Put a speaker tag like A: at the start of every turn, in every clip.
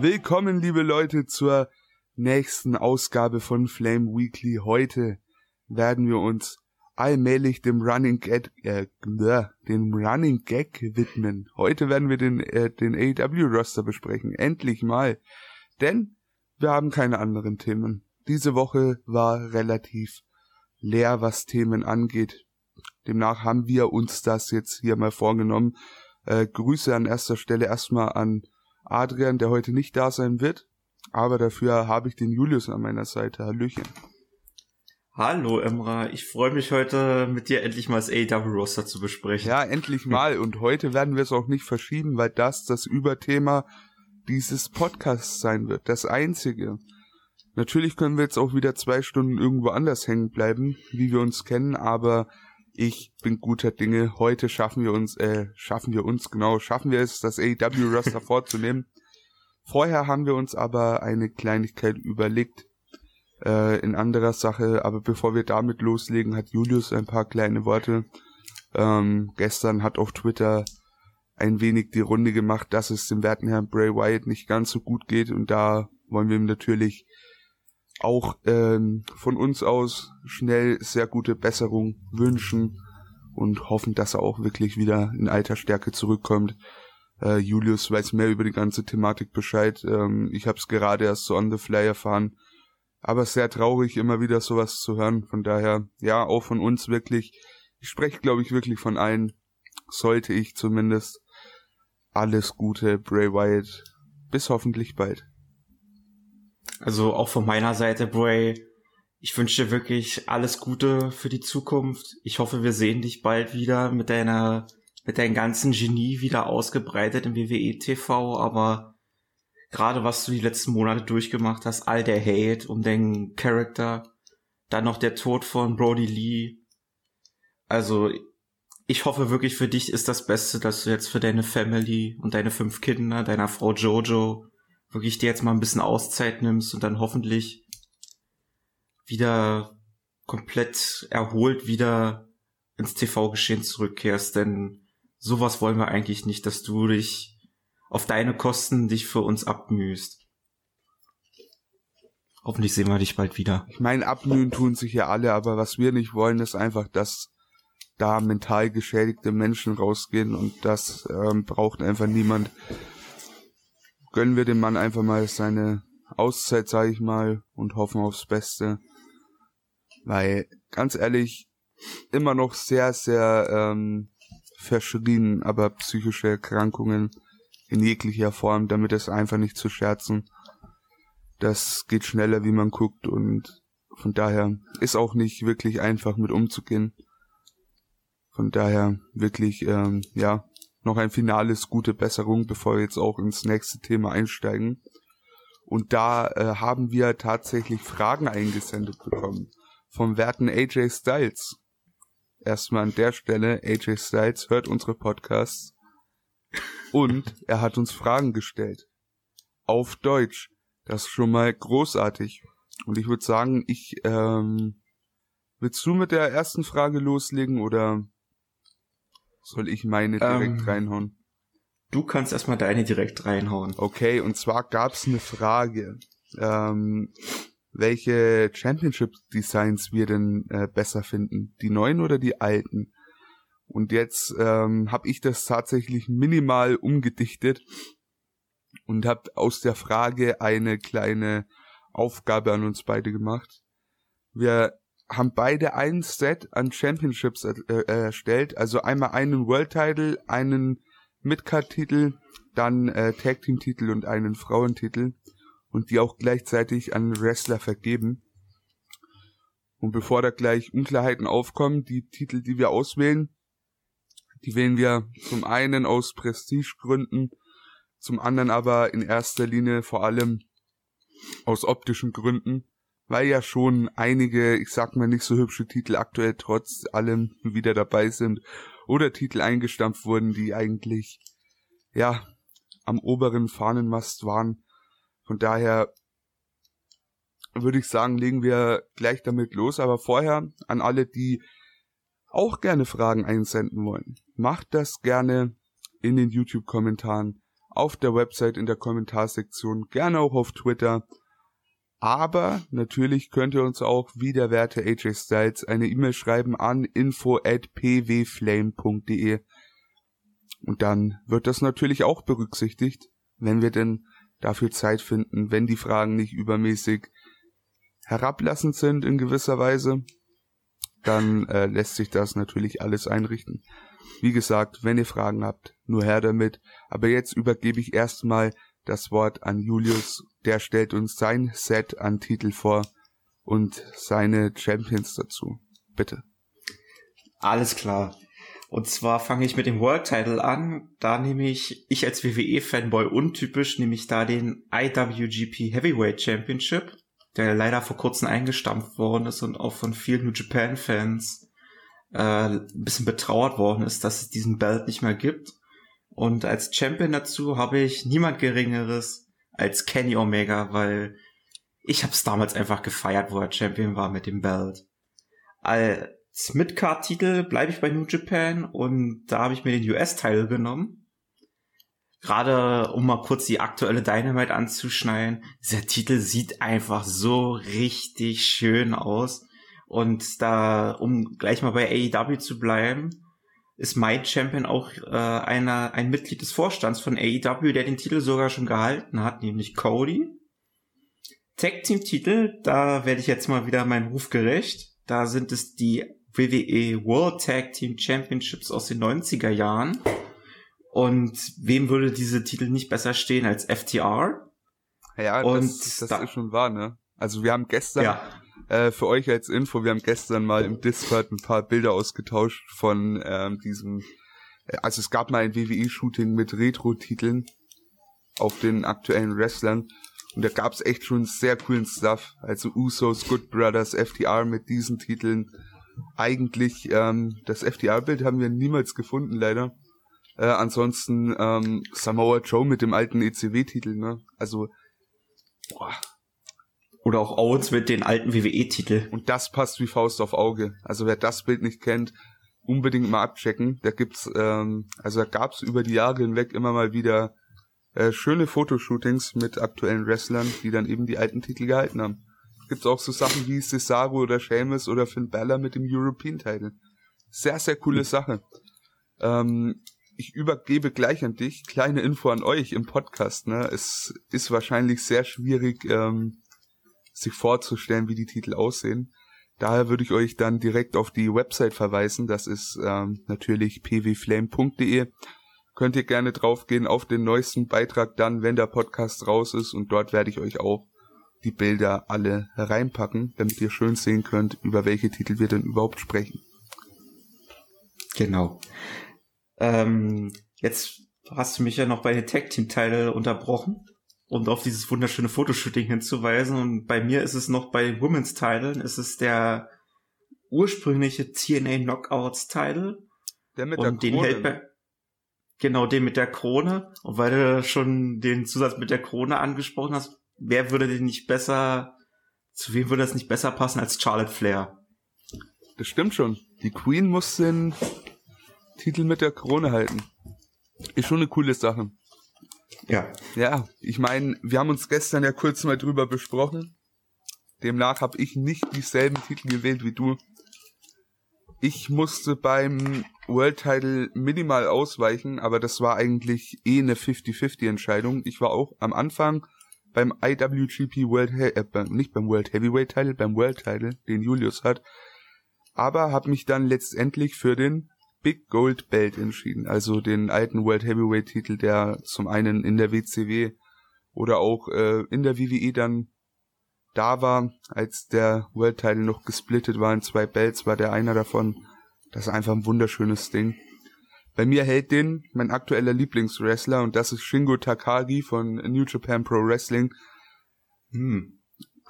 A: Willkommen, liebe Leute, zur nächsten Ausgabe von Flame Weekly. Heute werden wir uns allmählich dem Running Gag, äh, dem Running Gag widmen. Heute werden wir den, äh, den AEW Roster besprechen. Endlich mal. Denn wir haben keine anderen Themen. Diese Woche war relativ leer, was Themen angeht. Demnach haben wir uns das jetzt hier mal vorgenommen. Äh, Grüße an erster Stelle erstmal an Adrian, der heute nicht da sein wird. Aber dafür habe ich den Julius an meiner Seite. Hallöchen.
B: Hallo Emra, ich freue mich heute mit dir endlich mal das AEW Roster zu besprechen.
A: Ja, endlich mal. Und heute werden wir es auch nicht verschieben, weil das das Überthema dieses Podcasts sein wird. Das einzige. Natürlich können wir jetzt auch wieder zwei Stunden irgendwo anders hängen bleiben, wie wir uns kennen, aber ich bin guter Dinge. Heute schaffen wir uns, äh, schaffen wir uns, genau, schaffen wir es, das AEW Roster vorzunehmen. Vorher haben wir uns aber eine Kleinigkeit überlegt, äh, in anderer Sache, aber bevor wir damit loslegen, hat Julius ein paar kleine Worte. Ähm, gestern hat auf Twitter ein wenig die Runde gemacht, dass es dem werten Herrn Bray Wyatt nicht ganz so gut geht und da wollen wir ihm natürlich auch ähm, von uns aus schnell sehr gute Besserung wünschen und hoffen, dass er auch wirklich wieder in alter Stärke zurückkommt. Äh, Julius weiß mehr über die ganze Thematik Bescheid. Ähm, ich habe es gerade erst so on the fly erfahren. Aber sehr traurig, immer wieder sowas zu hören. Von daher, ja, auch von uns wirklich. Ich spreche, glaube ich, wirklich von allen. Sollte ich zumindest. Alles Gute, Bray Wyatt. Bis hoffentlich bald.
B: Also auch von meiner Seite, Bray, ich wünsche dir wirklich alles Gute für die Zukunft. Ich hoffe, wir sehen dich bald wieder mit deiner, mit deinem ganzen Genie wieder ausgebreitet im WWE TV, aber gerade was du die letzten Monate durchgemacht hast, all der Hate um den Charakter, dann noch der Tod von Brody Lee. Also, ich hoffe wirklich für dich ist das Beste, dass du jetzt für deine Family und deine fünf Kinder, deiner Frau Jojo wirklich dir jetzt mal ein bisschen Auszeit nimmst und dann hoffentlich wieder komplett erholt wieder ins TV-Geschehen zurückkehrst, denn sowas wollen wir eigentlich nicht, dass du dich auf deine Kosten dich für uns abmühst. Hoffentlich sehen wir dich bald wieder.
A: Ich meine, abmühen tun sich ja alle, aber was wir nicht wollen, ist einfach, dass da mental geschädigte Menschen rausgehen und das ähm, braucht einfach niemand gönnen wir dem Mann einfach mal seine Auszeit, sage ich mal, und hoffen aufs Beste. Weil, ganz ehrlich, immer noch sehr, sehr ähm, verschrien, aber psychische Erkrankungen in jeglicher Form, damit es einfach nicht zu scherzen. Das geht schneller, wie man guckt und von daher ist auch nicht wirklich einfach mit umzugehen. Von daher wirklich, ähm, ja, noch ein finales gute Besserung, bevor wir jetzt auch ins nächste Thema einsteigen. Und da äh, haben wir tatsächlich Fragen eingesendet bekommen vom werten AJ Styles. Erstmal an der Stelle, AJ Styles hört unsere Podcasts und er hat uns Fragen gestellt. Auf Deutsch. Das ist schon mal großartig. Und ich würde sagen, ich, ähm, willst du mit der ersten Frage loslegen oder soll ich meine direkt ähm, reinhauen?
B: Du kannst erstmal deine direkt reinhauen.
A: Okay, und zwar gab's eine Frage, ähm, welche Championship Designs wir denn äh, besser finden, die neuen oder die alten? Und jetzt ähm, habe ich das tatsächlich minimal umgedichtet und habe aus der Frage eine kleine Aufgabe an uns beide gemacht. Wir haben beide ein Set an Championships äh, erstellt, also einmal einen World Title, einen Midcard Titel, dann äh, Tag Team Titel und einen Frauentitel. Und die auch gleichzeitig an Wrestler vergeben. Und bevor da gleich Unklarheiten aufkommen, die Titel, die wir auswählen, die wählen wir zum einen aus Prestigegründen, zum anderen aber in erster Linie vor allem aus optischen Gründen weil ja schon einige, ich sag mal nicht so hübsche Titel aktuell trotz allem wieder dabei sind oder Titel eingestampft wurden, die eigentlich ja am oberen Fahnenmast waren. Von daher würde ich sagen, legen wir gleich damit los, aber vorher an alle, die auch gerne Fragen einsenden wollen. Macht das gerne in den YouTube-Kommentaren auf der Website in der Kommentarsektion, gerne auch auf Twitter. Aber natürlich könnt ihr uns auch, wie der werte AJ Styles, eine E-Mail schreiben an info at pwflame.de. Und dann wird das natürlich auch berücksichtigt, wenn wir denn dafür Zeit finden, wenn die Fragen nicht übermäßig herablassend sind in gewisser Weise, dann äh, lässt sich das natürlich alles einrichten. Wie gesagt, wenn ihr Fragen habt, nur her damit. Aber jetzt übergebe ich erstmal das Wort an Julius. Der stellt uns sein Set an Titel vor und seine Champions dazu. Bitte.
B: Alles klar. Und zwar fange ich mit dem World Title an. Da nehme ich, ich als WWE-Fanboy untypisch, nehme ich da den IWGP Heavyweight Championship, der leider vor kurzem eingestampft worden ist und auch von vielen New Japan-Fans äh, ein bisschen betrauert worden ist, dass es diesen Belt nicht mehr gibt. Und als Champion dazu habe ich niemand Geringeres als Kenny Omega, weil ich habe es damals einfach gefeiert, wo er Champion war mit dem Belt. All Midcard-Titel bleibe ich bei New Japan und da habe ich mir den US-Teil genommen. Gerade um mal kurz die aktuelle Dynamite anzuschneiden, dieser Titel sieht einfach so richtig schön aus. Und da, um gleich mal bei AEW zu bleiben, ist mein Champion auch äh, einer, ein Mitglied des Vorstands von AEW, der den Titel sogar schon gehalten hat, nämlich Cody. Tag Team Titel, da werde ich jetzt mal wieder meinen Ruf gerecht. Da sind es die WWE World Tag Team Championships aus den 90er Jahren. Und wem würde diese Titel nicht besser stehen als FTR?
A: Ja, und das, das da, ist schon wahr, ne? Also wir haben gestern, ja. Äh, für euch als Info, wir haben gestern mal im Discord ein paar Bilder ausgetauscht von ähm, diesem, äh, also es gab mal ein WWE-Shooting mit Retro-Titeln auf den aktuellen Wrestlern und da gab's echt schon sehr coolen Stuff. Also Usos, Good Brothers, FTR mit diesen Titeln eigentlich ähm, das FDR-Bild haben wir niemals gefunden, leider. Äh, ansonsten ähm, Samoa Joe mit dem alten ECW-Titel, ne? Also,
B: boah. Oder auch Owens mit den alten WWE-Titel.
A: Und das passt wie Faust auf Auge. Also wer das Bild nicht kennt, unbedingt mal abchecken. Da gibt's, ähm, also da gab's über die Jahre hinweg immer mal wieder äh, schöne Fotoshootings mit aktuellen Wrestlern, die dann eben die alten Titel gehalten haben gibt's auch so Sachen wie Cesaro oder Seamus oder Finn Balor mit dem European Title. Sehr, sehr coole Sache. Ähm, ich übergebe gleich an dich. Kleine Info an euch im Podcast. Ne? Es ist wahrscheinlich sehr schwierig, ähm, sich vorzustellen, wie die Titel aussehen. Daher würde ich euch dann direkt auf die Website verweisen. Das ist ähm, natürlich pwflame.de. Könnt ihr gerne draufgehen auf den neuesten Beitrag dann, wenn der Podcast raus ist. Und dort werde ich euch auch die Bilder alle reinpacken, damit ihr schön sehen könnt, über welche Titel wir denn überhaupt sprechen.
B: Genau. Ähm, jetzt hast du mich ja noch bei den Tag Team Teile unterbrochen, um auf dieses wunderschöne Fotoshooting hinzuweisen. Und bei mir ist es noch bei den Women's Teilen, ist es der ursprüngliche TNA Knockouts Teil.
A: Der mit und der Krone. Den hält bei,
B: genau, den mit der Krone. Und weil du schon den Zusatz mit der Krone angesprochen hast, wer würde denn nicht besser, zu wem würde das nicht besser passen als Charlotte Flair?
A: Das stimmt schon. Die Queen muss den Titel mit der Krone halten. Ist schon eine coole Sache.
B: Ja.
A: Ja, ich meine, wir haben uns gestern ja kurz mal drüber besprochen. Demnach habe ich nicht dieselben Titel gewählt wie du. Ich musste beim World Title minimal ausweichen, aber das war eigentlich eh eine 50-50 Entscheidung. Ich war auch am Anfang beim IWGP World, äh, nicht beim World Heavyweight Title, beim World Title, den Julius hat, aber habe mich dann letztendlich für den Big Gold Belt entschieden, also den alten World Heavyweight Titel, der zum einen in der WCW oder auch äh, in der WWE dann da war, als der World Title noch gesplittet war in zwei Belts, war der einer davon. Das ist einfach ein wunderschönes Ding. Bei mir hält den mein aktueller Lieblingswrestler und das ist Shingo Takagi von New Japan Pro Wrestling. Hm,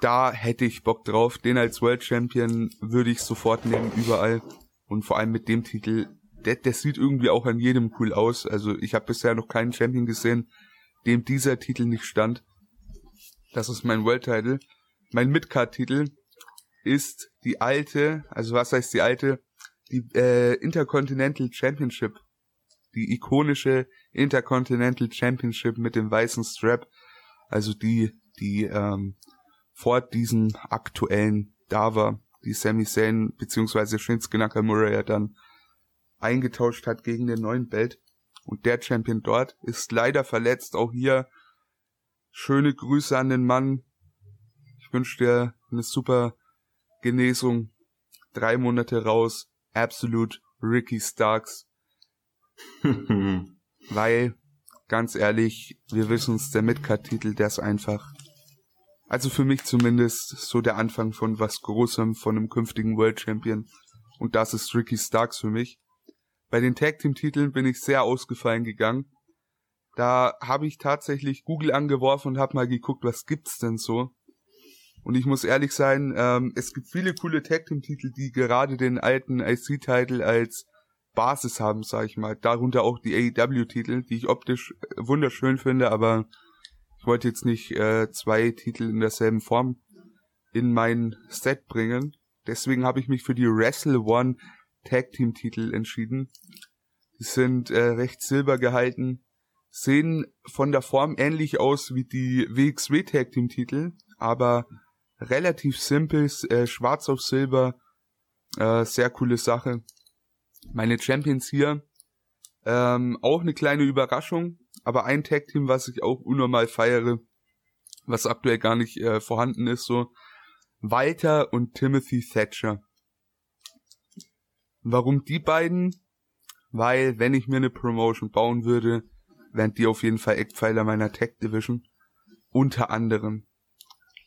A: da hätte ich Bock drauf. Den als World Champion würde ich sofort nehmen, überall. Und vor allem mit dem Titel, der, der sieht irgendwie auch an jedem cool aus. Also ich habe bisher noch keinen Champion gesehen, dem dieser Titel nicht stand. Das ist mein World Title. Mein Midcard-Titel ist die alte, also was heißt die alte? Die äh, Intercontinental Championship die ikonische Intercontinental Championship mit dem weißen Strap, also die, die ähm, vor diesem aktuellen da war, die Sami Zayn beziehungsweise Shinsuke Nakamura ja dann eingetauscht hat gegen den neuen Belt. Und der Champion dort ist leider verletzt. Auch hier schöne Grüße an den Mann. Ich wünsche dir eine super Genesung. Drei Monate raus. Absolut Ricky Starks. Weil, ganz ehrlich, wir wissen es, der Midcard-Titel, der ist einfach, also für mich zumindest, so der Anfang von was Großem, von einem künftigen World Champion. Und das ist Ricky Starks für mich. Bei den Tag Team Titeln bin ich sehr ausgefallen gegangen. Da habe ich tatsächlich Google angeworfen und habe mal geguckt, was gibt's denn so. Und ich muss ehrlich sein, ähm, es gibt viele coole Tag Team Titel, die gerade den alten IC-Titel als Basis haben, sag ich mal. Darunter auch die AEW-Titel, die ich optisch äh, wunderschön finde, aber ich wollte jetzt nicht äh, zwei Titel in derselben Form in mein Set bringen. Deswegen habe ich mich für die Wrestle One Tag Team Titel entschieden. Die sind äh, recht silber gehalten, sehen von der Form ähnlich aus wie die WXW Tag Team Titel, aber relativ simpel, äh, schwarz auf silber, äh, sehr coole Sache. Meine Champions hier, ähm, auch eine kleine Überraschung, aber ein Tag Team, was ich auch unnormal feiere, was aktuell gar nicht äh, vorhanden ist, so Walter und Timothy Thatcher. Warum die beiden? Weil, wenn ich mir eine Promotion bauen würde, wären die auf jeden Fall Eckpfeiler meiner Tech Division. Unter anderem.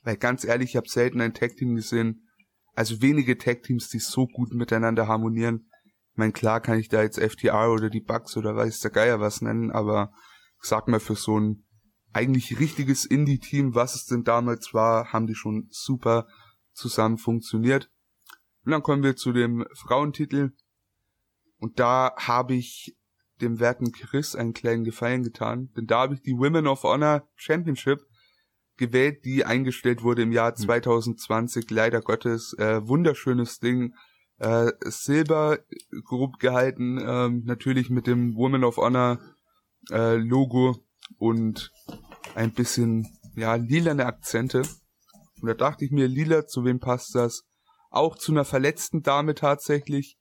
A: Weil ganz ehrlich, ich habe selten ein Tag Team gesehen, also wenige Tag Teams, die so gut miteinander harmonieren. Ich meine, klar kann ich da jetzt FTR oder die Bugs oder weiß der Geier was nennen, aber sag mal, für so ein eigentlich richtiges Indie-Team, was es denn damals war, haben die schon super zusammen funktioniert. Und dann kommen wir zu dem Frauentitel. Und da habe ich dem werten Chris einen kleinen Gefallen getan, denn da habe ich die Women of Honor Championship gewählt, die eingestellt wurde im Jahr 2020. Hm. Leider Gottes, äh, wunderschönes Ding, äh, Silber grob gehalten, äh, natürlich mit dem Women of Honor äh, Logo und ein bisschen ja lilane Akzente. Und da dachte ich mir, lila, zu wem passt das? Auch zu einer verletzten Dame tatsächlich,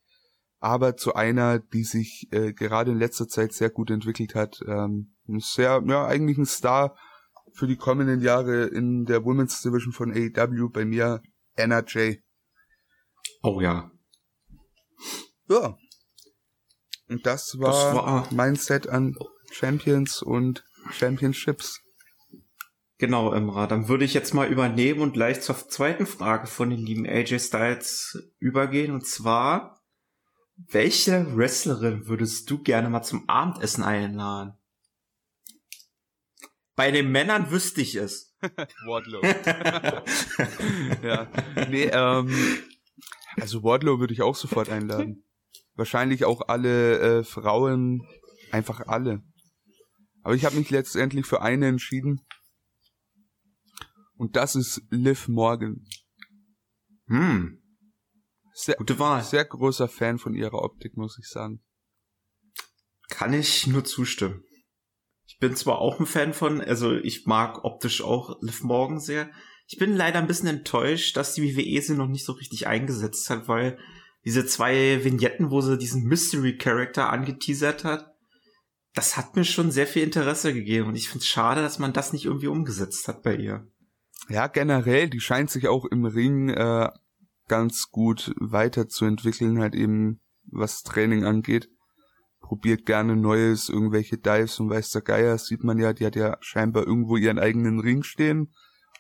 A: aber zu einer, die sich äh, gerade in letzter Zeit sehr gut entwickelt hat. Ähm, sehr, ja, eigentlich ein Star für die kommenden Jahre in der Women's Division von AEW bei mir, Anna J.
B: Oh ja.
A: Ja. Und das war, das war mein Set an Champions und Championships.
B: Genau, Imra. Dann würde ich jetzt mal übernehmen und gleich zur zweiten Frage von den lieben AJ Styles übergehen. Und zwar, welche Wrestlerin würdest du gerne mal zum Abendessen einladen? Bei den Männern wüsste ich es.
A: Wardlow. ja. Nee, ähm, also Wardlow würde ich auch sofort einladen. Wahrscheinlich auch alle äh, Frauen, einfach alle. Aber ich habe mich letztendlich für eine entschieden. Und das ist Liv Morgan.
B: Hm.
A: Sehr, Gute Wahl. Sehr großer Fan von ihrer Optik, muss ich sagen.
B: Kann ich nur zustimmen. Ich bin zwar auch ein Fan von, also ich mag optisch auch Liv Morgan sehr. Ich bin leider ein bisschen enttäuscht, dass die WWE sie noch nicht so richtig eingesetzt hat, weil diese zwei Vignetten, wo sie diesen Mystery Character angeteasert hat, das hat mir schon sehr viel Interesse gegeben und ich finde es schade, dass man das nicht irgendwie umgesetzt hat bei ihr
A: ja, generell, die scheint sich auch im Ring äh, ganz gut weiterzuentwickeln, halt eben was Training angeht. Probiert gerne Neues, irgendwelche Dives und weiß der Geier, sieht man ja, die hat ja scheinbar irgendwo ihren eigenen Ring stehen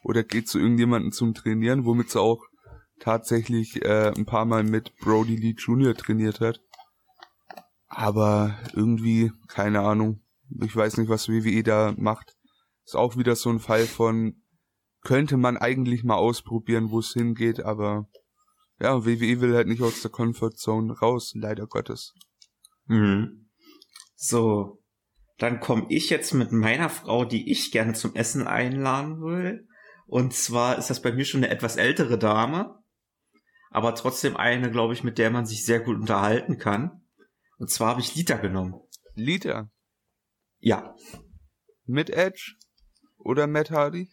A: oder geht zu irgendjemanden zum Trainieren, womit sie auch tatsächlich äh, ein paar Mal mit Brody Lee Jr. trainiert hat. Aber irgendwie, keine Ahnung, ich weiß nicht, was WWE da macht. Ist auch wieder so ein Fall von, könnte man eigentlich mal ausprobieren, wo es hingeht, aber ja, WWE will halt nicht aus der Comfort Zone raus, leider Gottes.
B: Mhm. So, dann komme ich jetzt mit meiner Frau, die ich gerne zum Essen einladen will. Und zwar ist das bei mir schon eine etwas ältere Dame, aber trotzdem eine, glaube ich, mit der man sich sehr gut unterhalten kann. Und zwar habe ich Lita genommen.
A: Lita.
B: Ja.
A: Mit Edge oder Matt Hardy?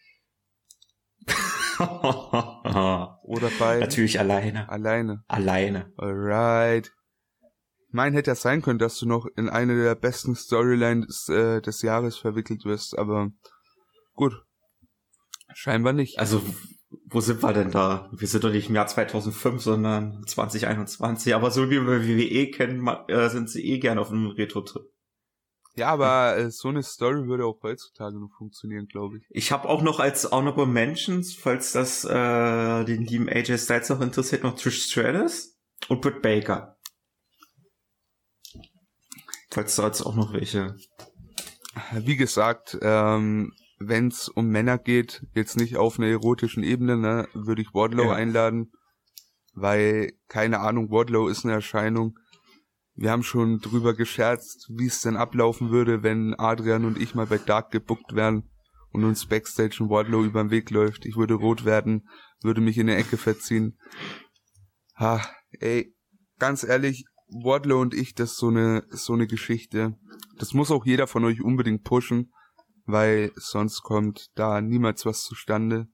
A: oder beide?
B: Natürlich alleine.
A: Alleine.
B: Alleine.
A: Alright. Mein hätte ja sein können, dass du noch in eine der besten Storylines äh, des Jahres verwickelt wirst, aber gut. Scheinbar nicht.
B: Also, wo sind wir denn da? Wir sind doch nicht im Jahr 2005, sondern 2021. Aber so wie wir WWE kennen, äh, sind sie eh gern auf einem Retro-Trip.
A: Ja, aber äh, so eine Story würde auch heutzutage noch funktionieren, glaube ich.
B: Ich habe auch noch als Honorable Mentions, falls das äh, den lieben AJ Styles noch interessiert, noch Trish Stratus und Britt Baker. Falls da jetzt auch noch welche.
A: Wie gesagt, ähm, wenn es um Männer geht, jetzt nicht auf einer erotischen Ebene, ne, würde ich Wardlow ja. einladen, weil, keine Ahnung, Wardlow ist eine Erscheinung. Wir haben schon drüber gescherzt, wie es denn ablaufen würde, wenn Adrian und ich mal bei Dark gebuckt wären und uns Backstage ein Wardlow über den Weg läuft. Ich würde rot werden, würde mich in der Ecke verziehen. Ha, ey, ganz ehrlich, Wardlow und ich, das ist so eine, so eine Geschichte. Das muss auch jeder von euch unbedingt pushen weil sonst kommt da niemals was zustande.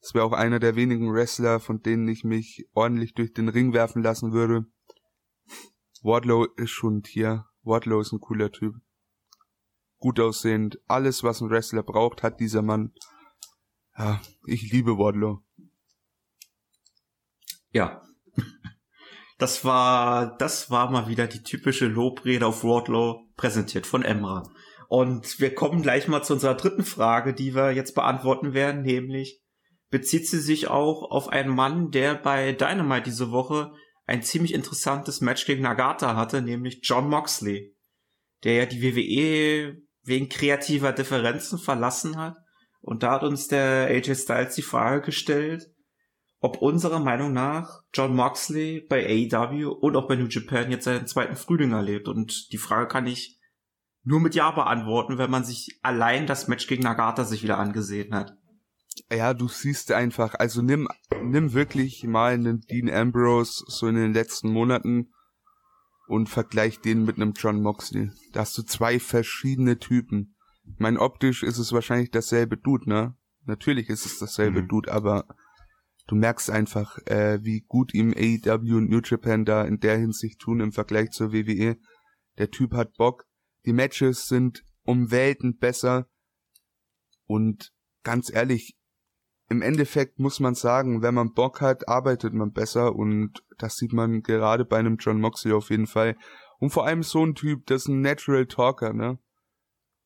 A: Es wäre auch einer der wenigen Wrestler, von denen ich mich ordentlich durch den Ring werfen lassen würde. Wardlow ist schon ein Tier. Wardlow ist ein cooler Typ. Gut aussehend. Alles, was ein Wrestler braucht, hat dieser Mann. Ja, ich liebe Wardlow.
B: Ja. Das war, das war mal wieder die typische Lobrede auf Wardlow, präsentiert von Emra. Und wir kommen gleich mal zu unserer dritten Frage, die wir jetzt beantworten werden, nämlich bezieht sie sich auch auf einen Mann, der bei Dynamite diese Woche ein ziemlich interessantes Match gegen Nagata hatte, nämlich John Moxley, der ja die WWE wegen kreativer Differenzen verlassen hat. Und da hat uns der AJ Styles die Frage gestellt, ob unserer Meinung nach John Moxley bei AEW und auch bei New Japan jetzt seinen zweiten Frühling erlebt. Und die Frage kann ich nur mit Ja beantworten, wenn man sich allein das Match gegen Nagata sich wieder angesehen hat.
A: Ja, du siehst einfach, also nimm, nimm wirklich mal einen Dean Ambrose so in den letzten Monaten und vergleich den mit einem John Moxley. Da hast du zwei verschiedene Typen. Mein optisch ist es wahrscheinlich dasselbe Dude, ne? Natürlich ist es dasselbe mhm. Dude, aber du merkst einfach, äh, wie gut ihm AEW und New Japan da in der Hinsicht tun im Vergleich zur WWE. Der Typ hat Bock, die Matches sind um Welten besser. Und ganz ehrlich, im Endeffekt muss man sagen, wenn man Bock hat, arbeitet man besser und das sieht man gerade bei einem John Moxley auf jeden Fall. Und vor allem so ein Typ, das ist ein Natural Talker, ne?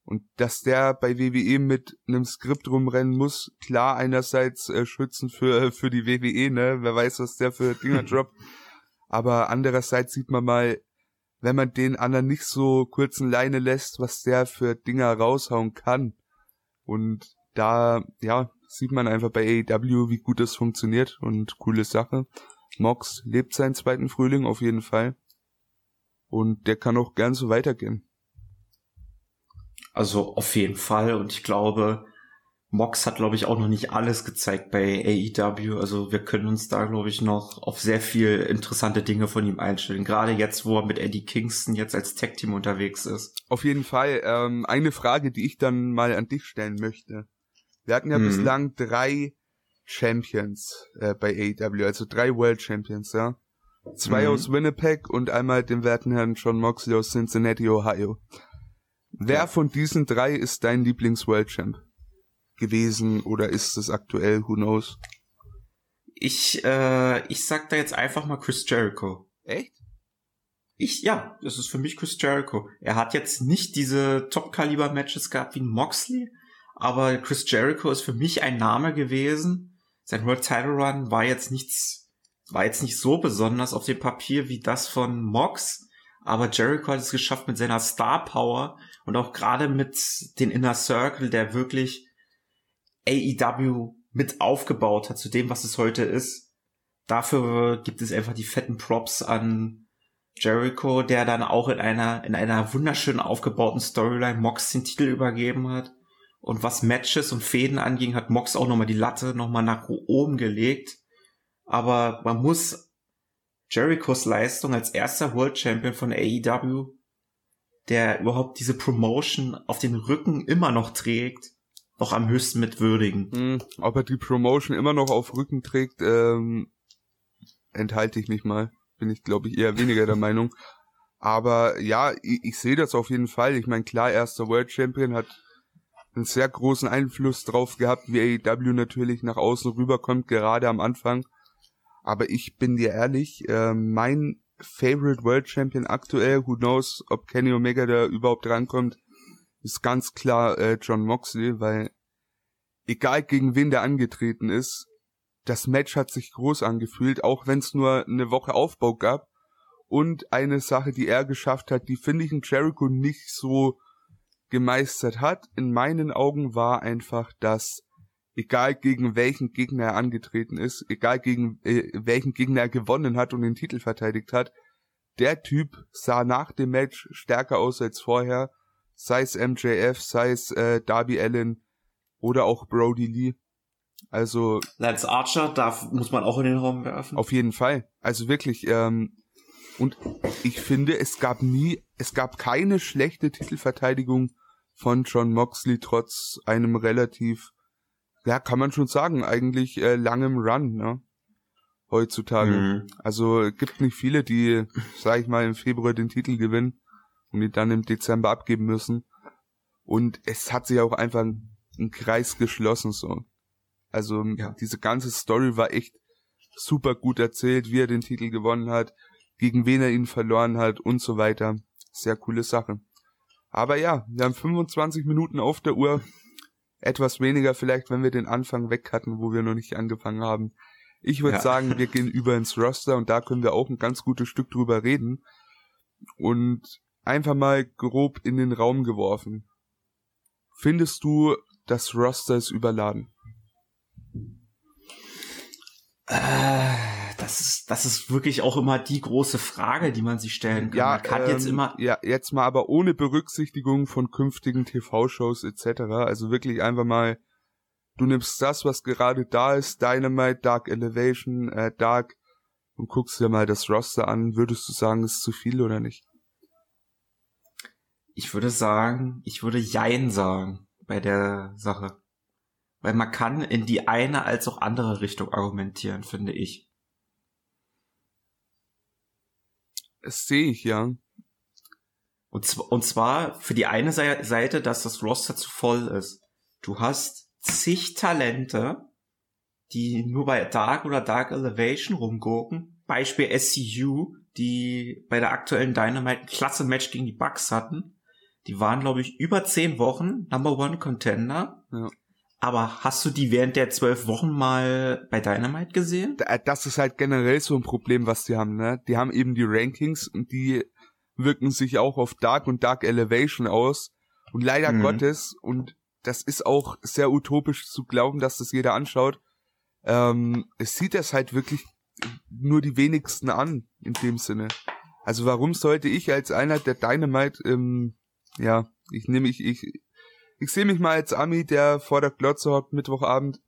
A: Und dass der bei WWE mit einem Skript rumrennen muss, klar einerseits äh, schützen für für die WWE, ne? Wer weiß, was der für Dinger droppt. Aber andererseits sieht man mal, wenn man den anderen nicht so kurzen Leine lässt, was der für Dinger raushauen kann. Und da, ja, sieht man einfach bei AEW, wie gut das funktioniert und coole Sache. Mox lebt seinen zweiten Frühling auf jeden Fall. Und der kann auch gern so weitergehen.
B: Also auf jeden Fall. Und ich glaube, Mox hat, glaube ich, auch noch nicht alles gezeigt bei AEW. Also wir können uns da, glaube ich, noch auf sehr viel interessante Dinge von ihm einstellen. Gerade jetzt, wo er mit Eddie Kingston jetzt als Tech-Team unterwegs ist.
A: Auf jeden Fall. Ähm, eine Frage, die ich dann mal an dich stellen möchte. Wir hatten ja mhm. bislang drei Champions äh, bei AEW, also drei World Champions, ja. Zwei mhm. aus Winnipeg und einmal den werten Herrn John Moxley aus Cincinnati, Ohio. Wer ja. von diesen drei ist dein Lieblings-World Champ? gewesen oder ist es aktuell? Who knows?
B: Ich, äh, ich sag da jetzt einfach mal Chris Jericho.
A: Echt?
B: Ich, ja, das ist für mich Chris Jericho. Er hat jetzt nicht diese Top-Kaliber-Matches gehabt wie Moxley, aber Chris Jericho ist für mich ein Name gewesen. Sein World Title Run war jetzt nichts, war jetzt nicht so besonders auf dem Papier wie das von Mox, aber Jericho hat es geschafft mit seiner Star Power und auch gerade mit den Inner Circle, der wirklich AEW mit aufgebaut hat zu dem, was es heute ist. Dafür gibt es einfach die fetten Props an Jericho, der dann auch in einer, in einer wunderschön aufgebauten Storyline Mox den Titel übergeben hat. Und was Matches und Fäden anging, hat Mox auch nochmal die Latte nochmal nach oben gelegt. Aber man muss Jerichos Leistung als erster World Champion von AEW der überhaupt diese Promotion auf den Rücken immer noch trägt, noch am höchsten mit würdigen.
A: Hm, ob er die Promotion immer noch auf Rücken trägt, ähm, enthalte ich mich mal. Bin ich, glaube ich, eher weniger der Meinung. Aber ja, ich, ich sehe das auf jeden Fall. Ich meine, klar, erster World Champion hat einen sehr großen Einfluss drauf gehabt, wie AEW natürlich nach außen rüberkommt, gerade am Anfang. Aber ich bin dir ehrlich, äh, mein Favorite World Champion aktuell, who knows, ob Kenny Omega da überhaupt rankommt, ist ganz klar äh, John Moxley, weil egal gegen wen der angetreten ist, das Match hat sich groß angefühlt, auch wenn es nur eine Woche Aufbau gab. Und eine Sache, die er geschafft hat, die finde ich in Jericho nicht so gemeistert hat, in meinen Augen war einfach, dass egal gegen welchen Gegner er angetreten ist, egal gegen äh, welchen Gegner er gewonnen hat und den Titel verteidigt hat, der Typ sah nach dem Match stärker aus als vorher, sei es MJF, sei es äh, Darby Allen oder auch Brody Lee. Also
B: Lance Archer, da muss man auch in den Raum werfen.
A: Auf jeden Fall. Also wirklich, ähm, und ich finde, es gab nie, es gab keine schlechte Titelverteidigung von John Moxley trotz einem relativ, ja, kann man schon sagen, eigentlich äh, langem Run, ne? Heutzutage. Mhm. Also gibt nicht viele, die, sag ich mal, im Februar den Titel gewinnen und die dann im Dezember abgeben müssen. Und es hat sich auch einfach ein Kreis geschlossen, so. Also ja. diese ganze Story war echt super gut erzählt, wie er den Titel gewonnen hat, gegen wen er ihn verloren hat und so weiter. Sehr coole Sache. Aber ja, wir haben 25 Minuten auf der Uhr. Etwas weniger vielleicht, wenn wir den Anfang weg hatten, wo wir noch nicht angefangen haben. Ich würde ja. sagen, wir gehen über ins Roster und da können wir auch ein ganz gutes Stück drüber reden. Und einfach mal grob in den Raum geworfen. Findest du, das Roster ist überladen?
B: Äh, das ist, das ist wirklich auch immer die große Frage, die man sich stellen kann.
A: Ja,
B: man kann
A: ähm,
B: jetzt immer.
A: Ja, jetzt mal aber ohne Berücksichtigung von künftigen TV-Shows etc. Also wirklich einfach mal, du nimmst das, was gerade da ist, Dynamite, Dark Elevation, äh, Dark, und guckst dir mal das Roster an. Würdest du sagen, ist zu viel oder nicht?
B: Ich würde sagen, ich würde Jein sagen bei der Sache. Weil man kann in die eine als auch andere Richtung argumentieren, finde ich.
A: Das sehe ich, ja.
B: Und, zwar, und zwar für die eine Seite, dass das Roster zu voll ist. Du hast zig Talente, die nur bei Dark oder Dark Elevation rumgurken. Beispiel SCU, die bei der aktuellen Dynamite ein klasse Match gegen die Bucks hatten. Die waren, glaube ich, über zehn Wochen Number One Contender. Ja. Aber hast du die während der zwölf Wochen mal bei Dynamite gesehen?
A: Das ist halt generell so ein Problem, was die haben, ne? Die haben eben die Rankings und die wirken sich auch auf Dark und Dark Elevation aus. Und leider mhm. Gottes, und das ist auch sehr utopisch zu glauben, dass das jeder anschaut, ähm, es sieht das halt wirklich nur die wenigsten an, in dem Sinne. Also warum sollte ich als einer der Dynamite, ähm, ja, ich nehme ich, ich, ich sehe mich mal als Ami, der vor der Glotze hockt Mittwochabend.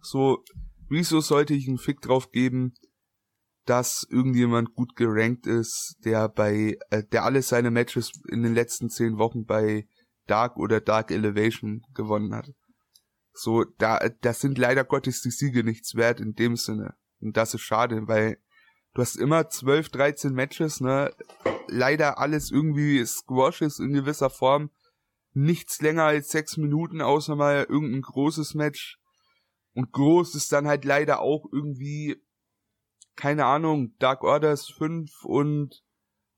A: So, wieso sollte ich einen Fick drauf geben, dass irgendjemand gut gerankt ist, der bei, äh, der alle seine Matches in den letzten zehn Wochen bei Dark oder Dark Elevation gewonnen hat. So, da, das sind leider Gottes die Siege nichts wert in dem Sinne. Und das ist schade, weil du hast immer 12, 13 Matches, ne? Leider alles irgendwie Squashes in gewisser Form nichts länger als sechs Minuten, außer mal irgendein großes Match. Und groß ist dann halt leider auch irgendwie, keine Ahnung, Dark Orders 5 und,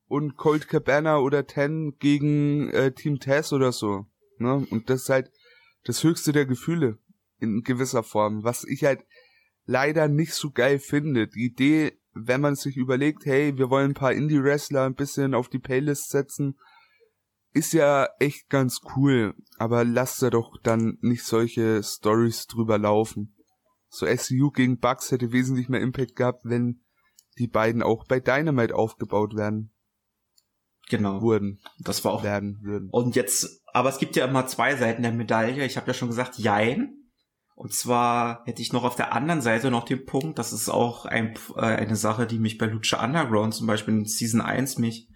A: und Cold Cabana oder 10 gegen äh, Team Tess oder so. Ne? Und das ist halt das höchste der Gefühle in gewisser Form, was ich halt leider nicht so geil finde. Die Idee, wenn man sich überlegt, hey, wir wollen ein paar Indie-Wrestler ein bisschen auf die Playlist setzen, ist ja echt ganz cool, aber lasst da doch dann nicht solche Stories drüber laufen. So SCU gegen Bugs hätte wesentlich mehr Impact gehabt, wenn die beiden auch bei Dynamite aufgebaut werden.
B: Genau.
A: Wurden.
B: Das war auch.
A: Werden würden.
B: Und jetzt, aber es gibt ja immer zwei Seiten der Medaille. Ich habe ja schon gesagt, jein. Und zwar hätte ich noch auf der anderen Seite noch den Punkt, das ist auch ein, äh, eine Sache, die mich bei Lucha Underground zum Beispiel in Season 1 mich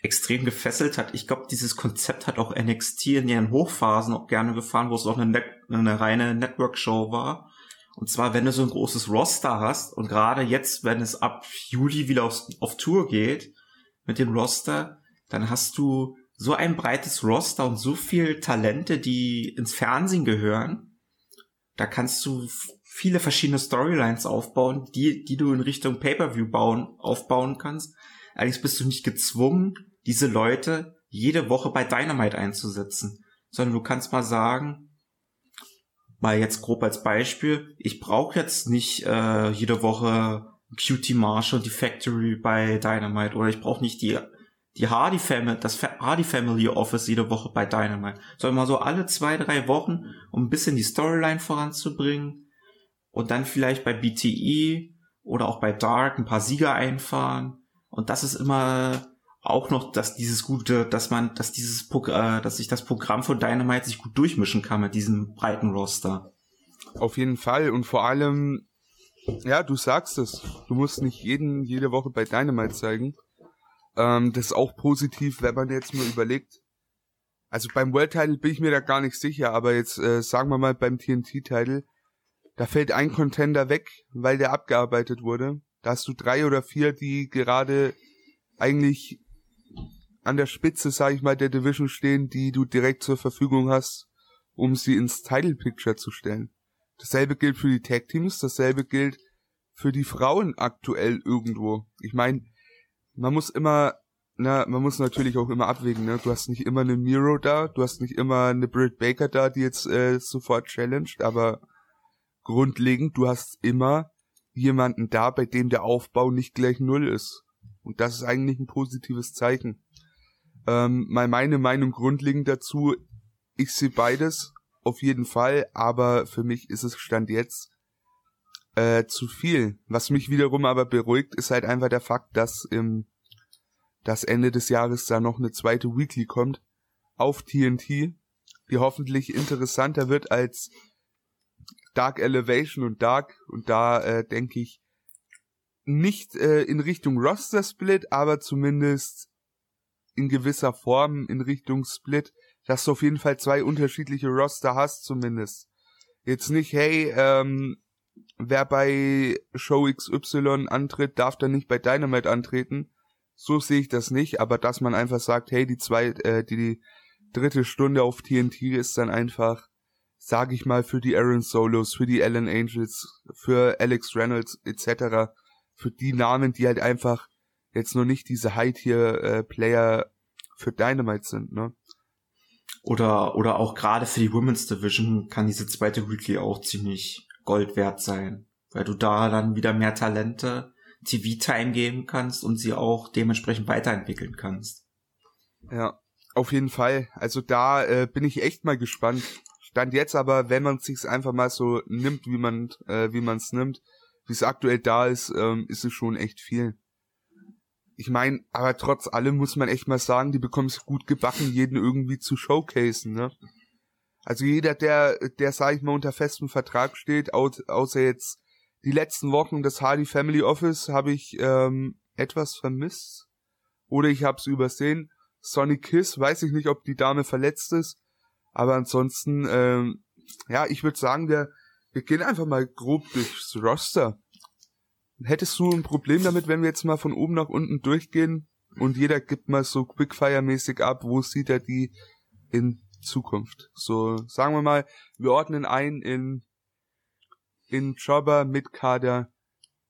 B: extrem gefesselt hat. Ich glaube, dieses Konzept hat auch NXT in ihren Hochphasen auch gerne gefahren, wo es auch eine, Net eine reine Network-Show war. Und zwar, wenn du so ein großes Roster hast und gerade jetzt, wenn es ab Juli wieder auf, auf Tour geht mit dem Roster, dann hast du so ein breites Roster und so viel Talente, die ins Fernsehen gehören. Da kannst du viele verschiedene Storylines aufbauen, die, die du in Richtung Pay-per-View bauen, aufbauen kannst. Allerdings bist du nicht gezwungen, diese Leute jede Woche bei Dynamite einzusetzen, sondern du kannst mal sagen, mal jetzt grob als Beispiel, ich brauche jetzt nicht äh, jede Woche QT Marshall, die Factory bei Dynamite. Oder ich brauche nicht die die Hardy Family, das Hardy Family Office jede Woche bei Dynamite, sondern mal so alle zwei, drei Wochen, um ein bisschen die Storyline voranzubringen. Und dann vielleicht bei BTE oder auch bei Dark ein paar Sieger einfahren. Und das ist immer auch noch, dass dieses gute, dass man, dass dieses, äh, dass sich das Programm von Dynamite sich gut durchmischen kann mit diesem breiten Roster.
A: Auf jeden Fall und vor allem, ja, du sagst es, du musst nicht jeden jede Woche bei Dynamite zeigen. Ähm, das ist auch positiv, wenn man jetzt mal überlegt. Also beim World Title bin ich mir da gar nicht sicher, aber jetzt äh, sagen wir mal beim TNT Title, da fällt ein Contender weg, weil der abgearbeitet wurde. Da hast du drei oder vier, die gerade eigentlich an der Spitze, sag ich mal, der Division stehen, die du direkt zur Verfügung hast, um sie ins Title Picture zu stellen. Dasselbe gilt für die Tag Teams, dasselbe gilt für die Frauen aktuell irgendwo. Ich meine, man muss immer, na, man muss natürlich auch immer abwägen, ne? Du hast nicht immer eine Miro da, du hast nicht immer eine Britt Baker da, die jetzt äh, sofort challenged, aber grundlegend, du hast immer jemanden da, bei dem der Aufbau nicht gleich null ist. Und das ist eigentlich ein positives Zeichen. Ähm, mal meine Meinung grundlegend dazu, ich sehe beides auf jeden Fall, aber für mich ist es Stand jetzt äh, zu viel. Was mich wiederum aber beruhigt, ist halt einfach der Fakt, dass im das Ende des Jahres da noch eine zweite Weekly kommt auf TNT, die hoffentlich interessanter wird als Dark Elevation und Dark und da äh, denke ich nicht äh, in Richtung Roster Split, aber zumindest in gewisser Form in Richtung Split, dass du auf jeden Fall zwei unterschiedliche Roster hast zumindest. Jetzt nicht, hey, ähm, wer bei Show XY antritt, darf dann nicht bei Dynamite antreten. So sehe ich das nicht, aber dass man einfach sagt, hey, die zwei, äh, die, die dritte Stunde auf TNT ist dann einfach, sag ich mal, für die Aaron Solos, für die Allen Angels, für Alex Reynolds etc., für die Namen, die halt einfach jetzt noch nicht diese High-Tier-Player äh, für Dynamite sind, ne?
B: Oder, oder auch gerade für die Women's Division kann diese zweite Weekly auch ziemlich Gold wert sein, weil du da dann wieder mehr Talente TV-Time geben kannst und sie auch dementsprechend weiterentwickeln kannst.
A: Ja, auf jeden Fall. Also da äh, bin ich echt mal gespannt. Stand jetzt aber, wenn man sich's einfach mal so nimmt, wie man äh, wie man's nimmt, wie es aktuell da ist, ähm, ist es schon echt viel ich meine, aber trotz allem muss man echt mal sagen, die bekommen es gut gebacken, jeden irgendwie zu showcasen, ne? Also jeder, der, der, sag ich mal, unter festem Vertrag steht, außer jetzt die letzten Wochen des Hardy Family Office, habe ich ähm, etwas vermisst. Oder ich habe es übersehen. Sonic Kiss, weiß ich nicht, ob die Dame verletzt ist. Aber ansonsten, ähm, ja, ich würde sagen, wir, wir gehen einfach mal grob durchs Roster. Hättest du ein Problem damit, wenn wir jetzt mal von oben nach unten durchgehen und jeder gibt mal so Quickfire-mäßig ab, wo sieht er die in Zukunft? So, sagen wir mal, wir ordnen ein in, in Jobber, Midkader,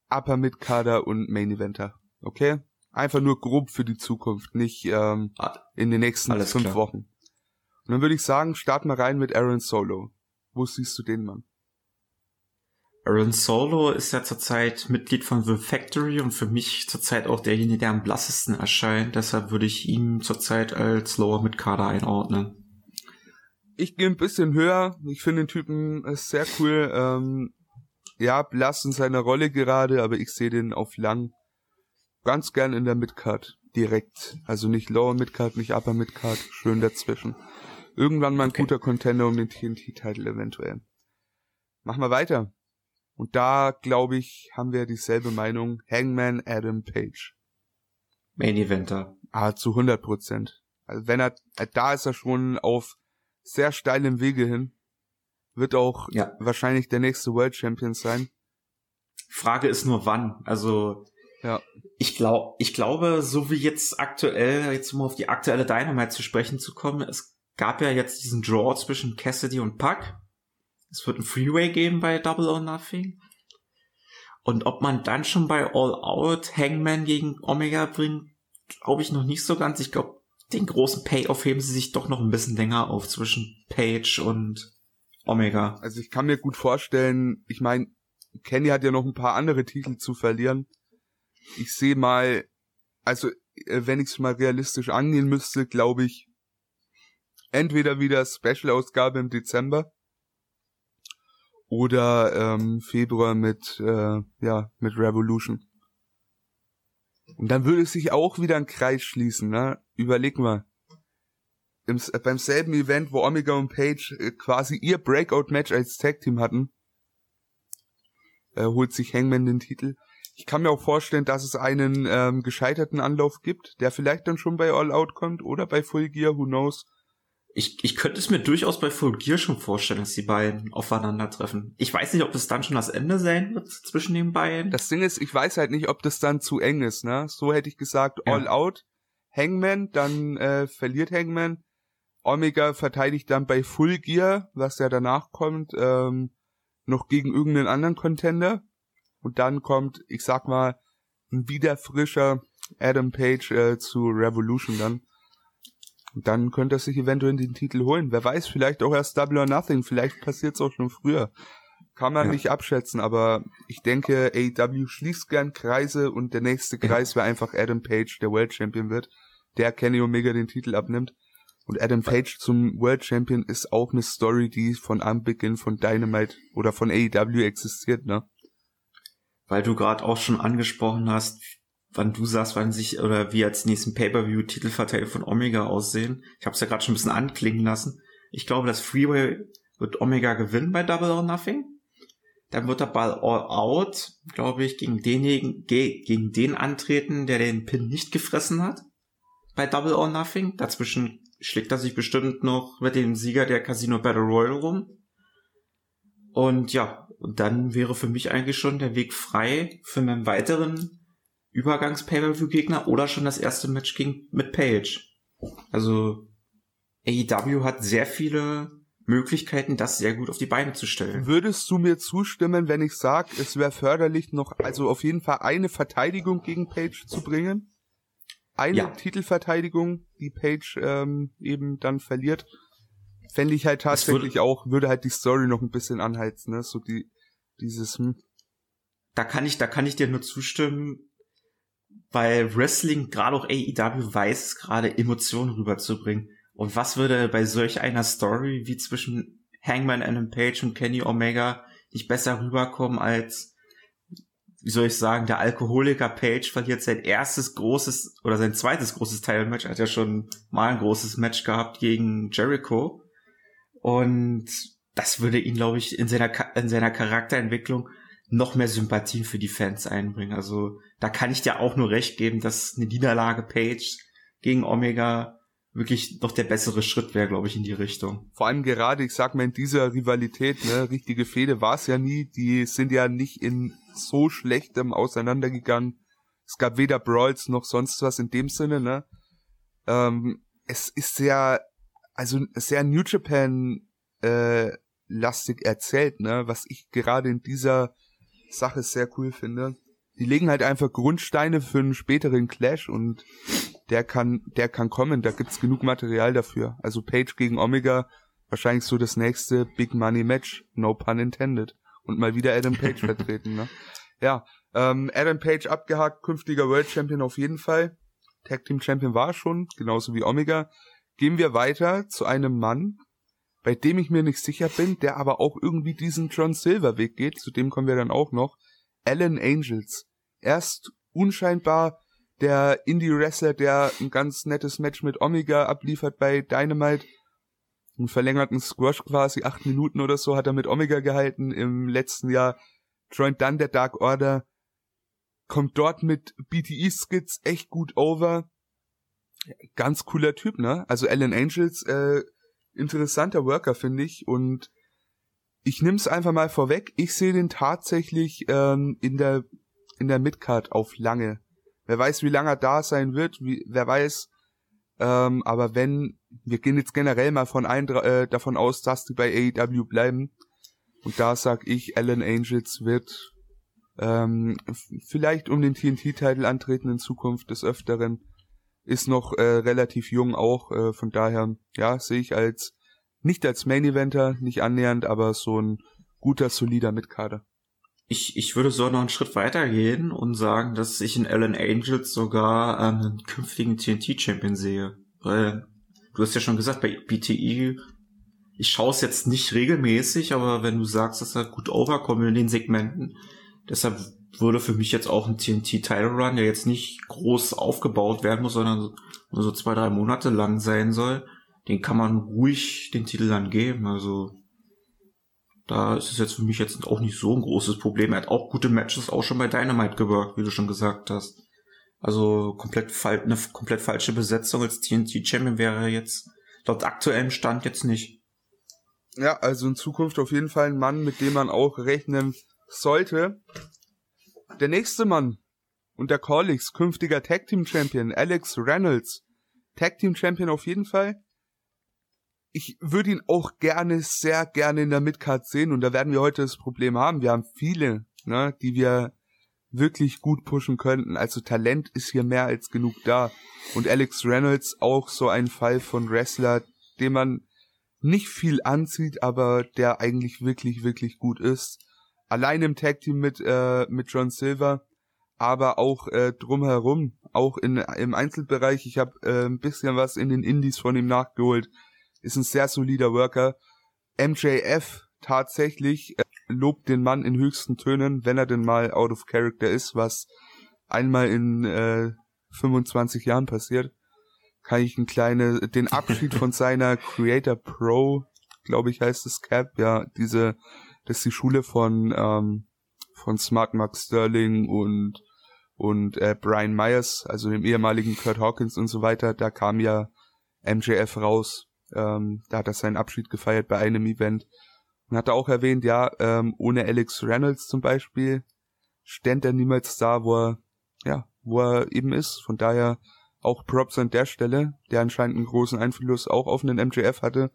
A: Upper Midkader und Main Eventer. Okay? Einfach nur grob für die Zukunft, nicht ähm, ah, in den nächsten Alles fünf klar. Wochen. Und dann würde ich sagen, starten wir rein mit Aaron Solo. Wo siehst du den Mann?
B: Aaron Solo ist ja zurzeit Mitglied von The Factory und für mich zurzeit auch derjenige, der am blassesten erscheint. Deshalb würde ich ihn zurzeit als Lower Mid Kader einordnen.
A: Ich gehe ein bisschen höher. Ich finde den Typen sehr cool. Ähm, ja, blass in seiner Rolle gerade, aber ich sehe den auf lang ganz gern in der Midcard direkt. Also nicht Lower Midcard, nicht Upper Midcard, schön dazwischen. Irgendwann mal ein okay. guter Contender um den TNT-Titel eventuell. Machen wir weiter. Und da, glaube ich, haben wir dieselbe Meinung. Hangman Adam Page.
B: Main Eventer.
A: Ah, zu 100 Prozent. Also wenn er, da ist er schon auf sehr steilem Wege hin. Wird auch ja. wahrscheinlich der nächste World Champion sein.
B: Frage ist nur wann. Also ja. ich glaube, ich glaube, so wie jetzt aktuell, jetzt um auf die aktuelle Dynamite zu sprechen zu kommen, es gab ja jetzt diesen Draw zwischen Cassidy und Puck. Es wird ein Freeway geben bei Double or Nothing. Und ob man dann schon bei All Out Hangman gegen Omega bringt, glaube ich noch nicht so ganz. Ich glaube, den großen Payoff heben sie sich doch noch ein bisschen länger auf zwischen Page und Omega.
A: Also ich kann mir gut vorstellen, ich meine, Kenny hat ja noch ein paar andere Titel zu verlieren. Ich sehe mal, also äh, wenn ich es mal realistisch angehen müsste, glaube ich, entweder wieder Special-Ausgabe im Dezember oder ähm, Februar mit äh, ja mit Revolution. Und dann würde sich auch wieder ein Kreis schließen, ne? Überleg mal. Im, beim selben Event, wo Omega und Page äh, quasi ihr Breakout-Match als Tag-Team hatten, äh, holt sich Hangman den Titel. Ich kann mir auch vorstellen, dass es einen ähm, gescheiterten Anlauf gibt, der vielleicht dann schon bei All Out kommt oder bei Full Gear, who knows.
B: Ich, ich könnte es mir durchaus bei Full Gear schon vorstellen, dass die beiden aufeinandertreffen. Ich weiß nicht, ob es dann schon das Ende sein wird zwischen den beiden.
A: Das Ding ist, ich weiß halt nicht, ob das dann zu eng ist, ne? So hätte ich gesagt, All ja. Out, Hangman, dann äh, verliert Hangman. Omega verteidigt dann bei Full Gear, was ja danach kommt, ähm, noch gegen irgendeinen anderen Contender. Und dann kommt, ich sag mal, ein wieder frischer Adam Page äh, zu Revolution dann. Und dann könnte er sich eventuell den Titel holen. Wer weiß, vielleicht auch erst Double or Nothing. Vielleicht passiert es auch schon früher. Kann man ja. nicht abschätzen, aber ich denke, AEW schließt gern Kreise und der nächste Kreis wäre einfach Adam Page, der World Champion wird, der Kenny Omega den Titel abnimmt. Und Adam Page zum World Champion ist auch eine Story, die von Anbeginn von Dynamite oder von AEW existiert, ne?
B: Weil du gerade auch schon angesprochen hast, wann du sagst, wann sich oder wie als nächsten Pay-per-View Titelverteidiger von Omega aussehen. Ich habe es ja gerade schon ein bisschen anklingen lassen. Ich glaube, das Freeway wird Omega gewinnen bei Double or Nothing. Dann wird er bei All Out, glaube ich, gegen denjenigen, gegen den antreten, der den Pin nicht gefressen hat. Bei Double or Nothing. Dazwischen schlägt er sich bestimmt noch mit dem Sieger der Casino Battle Royal rum. Und ja, dann wäre für mich eigentlich schon der Weg frei für einen weiteren Übergangs-Pay-Per-View-Gegner oder schon das erste Match gegen, mit Page. Also AEW hat sehr viele Möglichkeiten, das sehr gut auf die Beine zu stellen.
A: Würdest du mir zustimmen, wenn ich sage, es wäre förderlich, noch also auf jeden Fall eine Verteidigung gegen Page zu bringen? Eine ja. Titelverteidigung, die Page ähm, eben dann verliert, fände ich halt tatsächlich würde, auch, würde halt die Story noch ein bisschen anheizen, ne? So die, dieses, hm.
B: Da kann ich, da kann ich dir nur zustimmen weil Wrestling, gerade auch AEW, weiß es gerade, Emotionen rüberzubringen. Und was würde bei solch einer Story wie zwischen Hangman Adam Page und Kenny Omega nicht besser rüberkommen als, wie soll ich sagen, der Alkoholiker Page verliert sein erstes großes oder sein zweites großes Teilmatch, hat ja schon mal ein großes Match gehabt gegen Jericho. Und das würde ihn, glaube ich, in seiner, in seiner Charakterentwicklung noch mehr Sympathien für die Fans einbringen. Also da kann ich dir auch nur recht geben, dass eine Niederlage Page gegen Omega wirklich noch der bessere Schritt wäre, glaube ich, in die Richtung.
A: Vor allem gerade, ich sag mal, in dieser Rivalität, ne, richtige Fehde war es ja nie. Die sind ja nicht in so schlechtem auseinandergegangen. Es gab weder Brawls noch sonst was in dem Sinne, ne. Ähm, es ist sehr, also sehr New Japan äh, lastig erzählt, ne, was ich gerade in dieser Sache sehr cool finde. Die legen halt einfach Grundsteine für einen späteren Clash und der kann, der kann kommen, da gibt's genug Material dafür. Also Page gegen Omega, wahrscheinlich so das nächste Big Money Match, no pun intended. Und mal wieder Adam Page vertreten, ne? Ja, ähm, Adam Page abgehakt, künftiger World Champion auf jeden Fall. Tag Team Champion war schon, genauso wie Omega. Gehen wir weiter zu einem Mann, bei dem ich mir nicht sicher bin, der aber auch irgendwie diesen John Silver Weg geht, zu dem kommen wir dann auch noch. Alan Angels. Erst unscheinbar der Indie-Wrestler, der ein ganz nettes Match mit Omega abliefert bei Dynamite. Einen verlängerten Squash quasi, acht Minuten oder so hat er mit Omega gehalten im letzten Jahr. Joint dann der Dark Order. Kommt dort mit BTE-Skits echt gut over. Ganz cooler Typ, ne? Also Alan Angels, äh, interessanter Worker, finde ich. Und ich nehme es einfach mal vorweg. Ich sehe den tatsächlich ähm, in der in der Midcard auf lange. Wer weiß, wie lange er da sein wird. Wie, wer weiß. Ähm, aber wenn wir gehen jetzt generell mal von ein, äh, davon aus, dass die bei AEW bleiben. Und da sag ich, Alan Angels wird ähm, vielleicht um den TNT-Titel antreten in Zukunft des Öfteren. Ist noch äh, relativ jung auch, äh, von daher, ja, sehe ich als nicht als Main Eventer, nicht annähernd, aber so ein guter, solider Mitkader.
B: Ich, ich würde so noch einen Schritt weiter gehen und sagen, dass ich in Alan Angels sogar einen künftigen TNT-Champion sehe. Weil, du hast ja schon gesagt, bei BTE, ich schaue es jetzt nicht regelmäßig, aber wenn du sagst, dass er gut overkommt in den Segmenten, deshalb würde für mich jetzt auch ein TNT-Title Run, der jetzt nicht groß aufgebaut werden muss, sondern nur so zwei, drei Monate lang sein soll, den kann man ruhig den Titel dann geben. Also da ist es jetzt für mich jetzt auch nicht so ein großes Problem. Er hat auch gute Matches auch schon bei Dynamite gewirkt, wie du schon gesagt hast. Also komplett eine komplett falsche Besetzung als TNT Champion wäre jetzt laut aktuellem Stand jetzt nicht.
A: Ja, also in Zukunft auf jeden Fall ein Mann, mit dem man auch rechnen sollte. Der nächste Mann und der Corlix, künftiger Tag Team Champion, Alex Reynolds. Tag Team Champion auf jeden Fall. Ich würde ihn auch gerne, sehr gerne in der Midcard sehen und da werden wir heute das Problem haben. Wir haben viele, ne, die wir wirklich gut pushen könnten. Also Talent ist hier mehr als genug da. Und Alex Reynolds auch so ein Fall von Wrestler, den man nicht viel anzieht, aber der eigentlich wirklich, wirklich gut ist allein im Tag Team mit äh, mit John Silver, aber auch äh, drumherum, auch in im Einzelbereich. Ich habe äh, ein bisschen was in den Indies von ihm nachgeholt. Ist ein sehr solider Worker. MJF tatsächlich äh, lobt den Mann in höchsten Tönen, wenn er denn mal out of character ist, was einmal in äh, 25 Jahren passiert. Kann ich ein kleine den Abschied von seiner Creator Pro, glaube ich heißt es Cap, ja, diese das ist die Schule von ähm, von Smart Mark Sterling und und äh, Brian Myers, also dem ehemaligen Kurt Hawkins und so weiter. Da kam ja MJF raus. Ähm, da hat er seinen Abschied gefeiert bei einem Event und hat er auch erwähnt, ja, ähm, ohne Alex Reynolds zum Beispiel stände er niemals da, wo er ja, wo er eben ist. Von daher auch Props an der Stelle, der anscheinend einen großen Einfluss auch auf einen MJF hatte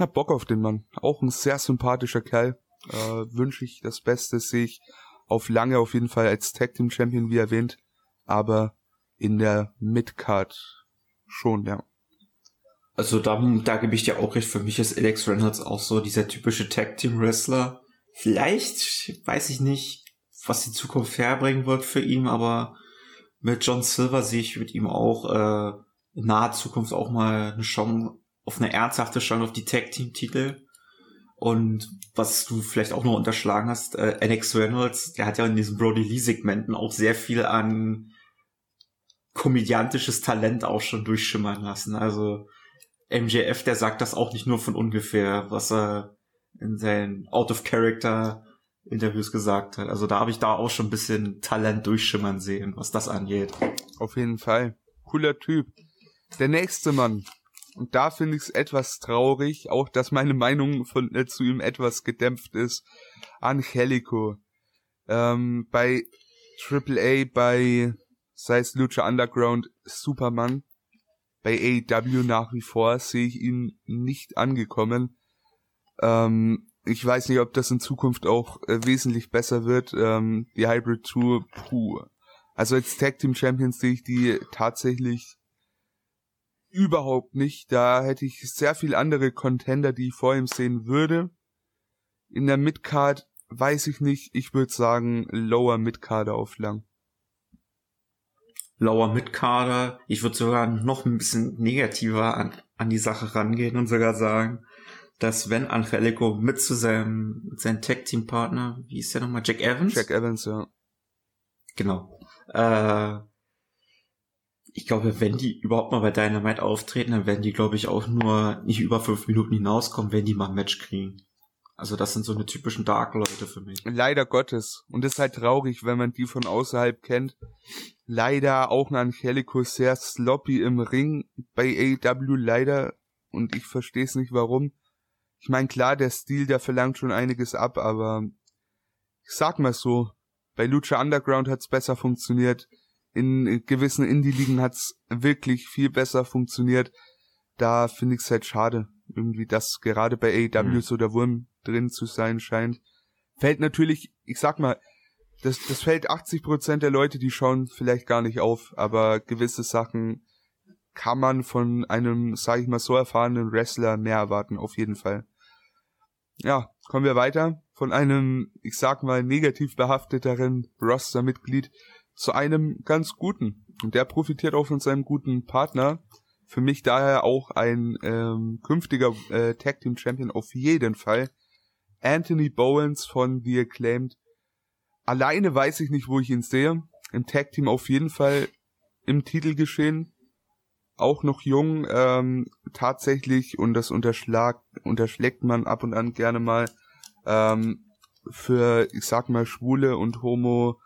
A: hab Bock auf den Mann. Auch ein sehr sympathischer Kerl. Äh, Wünsche ich das Beste, sehe ich auf lange auf jeden Fall als Tag Team Champion, wie erwähnt. Aber in der Midcard schon, ja.
B: Also da, da gebe ich dir auch recht. Für mich ist Alex Reynolds auch so dieser typische Tag Team Wrestler. Vielleicht, weiß ich nicht, was die Zukunft herbringen wird für ihn, aber mit John Silver sehe ich mit ihm auch äh, in naher Zukunft auch mal eine Chance auf eine ernsthafte Chance auf die Tag Team Titel. Und was du vielleicht auch noch unterschlagen hast, äh, Alex Reynolds, der hat ja in diesen Brody Lee Segmenten auch sehr viel an komödiantisches Talent auch schon durchschimmern lassen. Also MJF, der sagt das auch nicht nur von ungefähr, was er in seinen Out of Character Interviews gesagt hat. Also da habe ich da auch schon ein bisschen Talent durchschimmern sehen, was das angeht.
A: Auf jeden Fall. Cooler Typ. Der nächste Mann, und da finde ich es etwas traurig, auch dass meine Meinung von, äh, zu ihm etwas gedämpft ist. Angelico. Ähm, bei AAA, bei, sei es Lucha Underground, Superman. Bei AEW nach wie vor sehe ich ihn nicht angekommen. Ähm, ich weiß nicht, ob das in Zukunft auch äh, wesentlich besser wird. Ähm, die Hybrid Tour, puh. Also als Tag Team Champions sehe ich die tatsächlich überhaupt nicht. Da hätte ich sehr viel andere Contender, die ich vor ihm sehen würde. In der Midcard weiß ich nicht. Ich würde sagen Lower Midcarder auf lang.
B: Lower Midcarder. Ich würde sogar noch ein bisschen negativer an, an die Sache rangehen und sogar sagen, dass wenn Angelico mit zu seinem, mit seinem Tag-Team-Partner, wie ist der nochmal, Jack Evans?
A: Jack Evans, ja.
B: Genau. Äh, ich glaube, wenn die überhaupt mal bei Dynamite auftreten, dann werden die, glaube ich, auch nur nicht über fünf Minuten hinauskommen, wenn die mal ein Match kriegen. Also das sind so eine typischen Dark-Leute für mich.
A: Leider Gottes. Und das ist halt traurig, wenn man die von außerhalb kennt. Leider auch ein Angelico sehr sloppy im Ring bei AEW, leider. Und ich verstehe es nicht warum. Ich meine, klar, der Stil, der verlangt schon einiges ab, aber ich sag mal so, bei Lucha Underground hat's besser funktioniert. In gewissen Indie-Ligen hat's wirklich viel besser funktioniert. Da finde ich es halt schade, irgendwie, dass gerade bei AEW mhm. so der Wurm drin zu sein scheint. Fällt natürlich, ich sag mal, das, das fällt 80 Prozent der Leute, die schauen vielleicht gar nicht auf, aber gewisse Sachen kann man von einem, sag ich mal, so erfahrenen Wrestler mehr erwarten, auf jeden Fall. Ja, kommen wir weiter. Von einem, ich sag mal, negativ behafteteren Roster-Mitglied zu einem ganz guten. Und der profitiert auch von seinem guten Partner. Für mich daher auch ein ähm, künftiger äh, Tag Team Champion auf jeden Fall. Anthony Bowens von The Acclaimed. Alleine weiß ich nicht, wo ich ihn sehe. Im Tag Team auf jeden Fall im Titelgeschehen. Auch noch jung, ähm, tatsächlich, und das unterschlag, unterschlägt man ab und an gerne mal, ähm, für, ich sag mal, Schwule und Homo,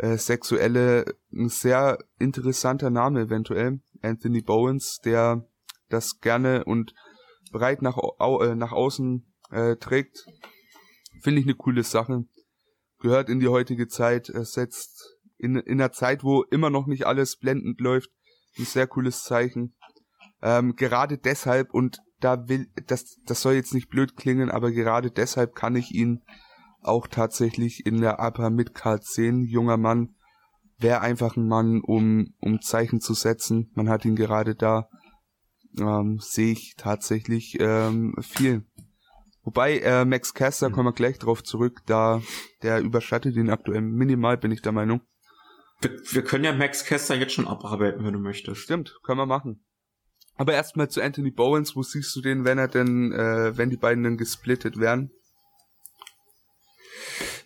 A: äh, Sexuelle, ein sehr interessanter Name eventuell. Anthony Bowens, der das gerne und breit nach, au, äh, nach außen äh, trägt. Finde ich eine coole Sache. Gehört in die heutige Zeit, äh, setzt in, in einer Zeit, wo immer noch nicht alles blendend läuft, ein sehr cooles Zeichen. Ähm, gerade deshalb, und da will, das, das soll jetzt nicht blöd klingen, aber gerade deshalb kann ich ihn auch tatsächlich in der Upper Midcard sehen. Junger Mann, wäre einfach ein Mann, um, um Zeichen zu setzen. Man hat ihn gerade da, ähm, sehe ich tatsächlich ähm, viel. Wobei äh, Max Caster, mhm. kommen wir gleich drauf zurück, da der überschattet ihn aktuell minimal, bin ich der Meinung.
B: Wir, wir können ja Max Caster jetzt schon abarbeiten, wenn du möchtest.
A: Stimmt, können wir machen. Aber erstmal zu Anthony Bowens, wo siehst du den, wenn er denn, äh, wenn die beiden dann gesplittet werden?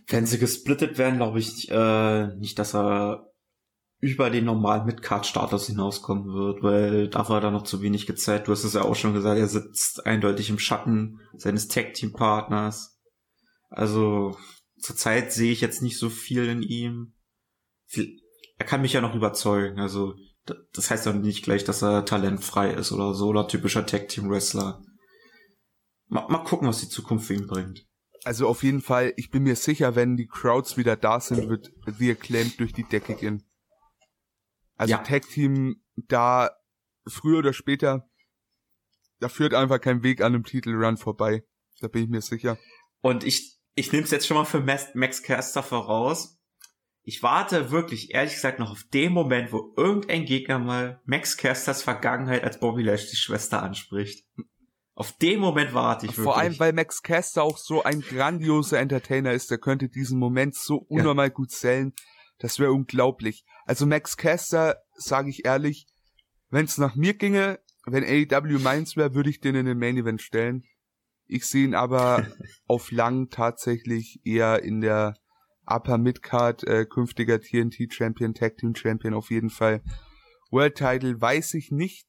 B: Wenn sie gesplittet werden, glaube ich äh, nicht, dass er über den normalen Mid-Card-Status hinauskommen wird, weil dafür hat er noch zu wenig gezeigt. Du hast es ja auch schon gesagt, er sitzt eindeutig im Schatten seines Tag-Team-Partners. Also zurzeit sehe ich jetzt nicht so viel in ihm. Er kann mich ja noch überzeugen. Also das heißt ja nicht gleich, dass er talentfrei ist oder so oder typischer Tag-Team-Wrestler. Mal, mal gucken, was die Zukunft für ihn bringt.
A: Also auf jeden Fall, ich bin mir sicher, wenn die Crowds wieder da sind, wird The Acclaimed durch die Decke gehen. Also ja. Tag Team da früher oder später, da führt einfach kein Weg an einem Titelrun vorbei. Da bin ich mir sicher.
B: Und ich, ich nehme es jetzt schon mal für Max Caster voraus. Ich warte wirklich, ehrlich gesagt, noch auf den Moment, wo irgendein Gegner mal Max Casters Vergangenheit als Bobby Lashley's Schwester anspricht. Auf den Moment warte ich wirklich.
A: Vor allem, weil Max Caster auch so ein grandioser Entertainer ist, der könnte diesen Moment so unnormal ja. gut sellen. Das wäre unglaublich. Also Max Caster, sage ich ehrlich, wenn es nach mir ginge, wenn AEW meins wäre, würde ich den in den Main Event stellen. Ich sehe ihn aber auf lang tatsächlich eher in der Upper Midcard, äh, künftiger TNT Champion, Tag Team Champion auf jeden Fall. World Title weiß ich nicht,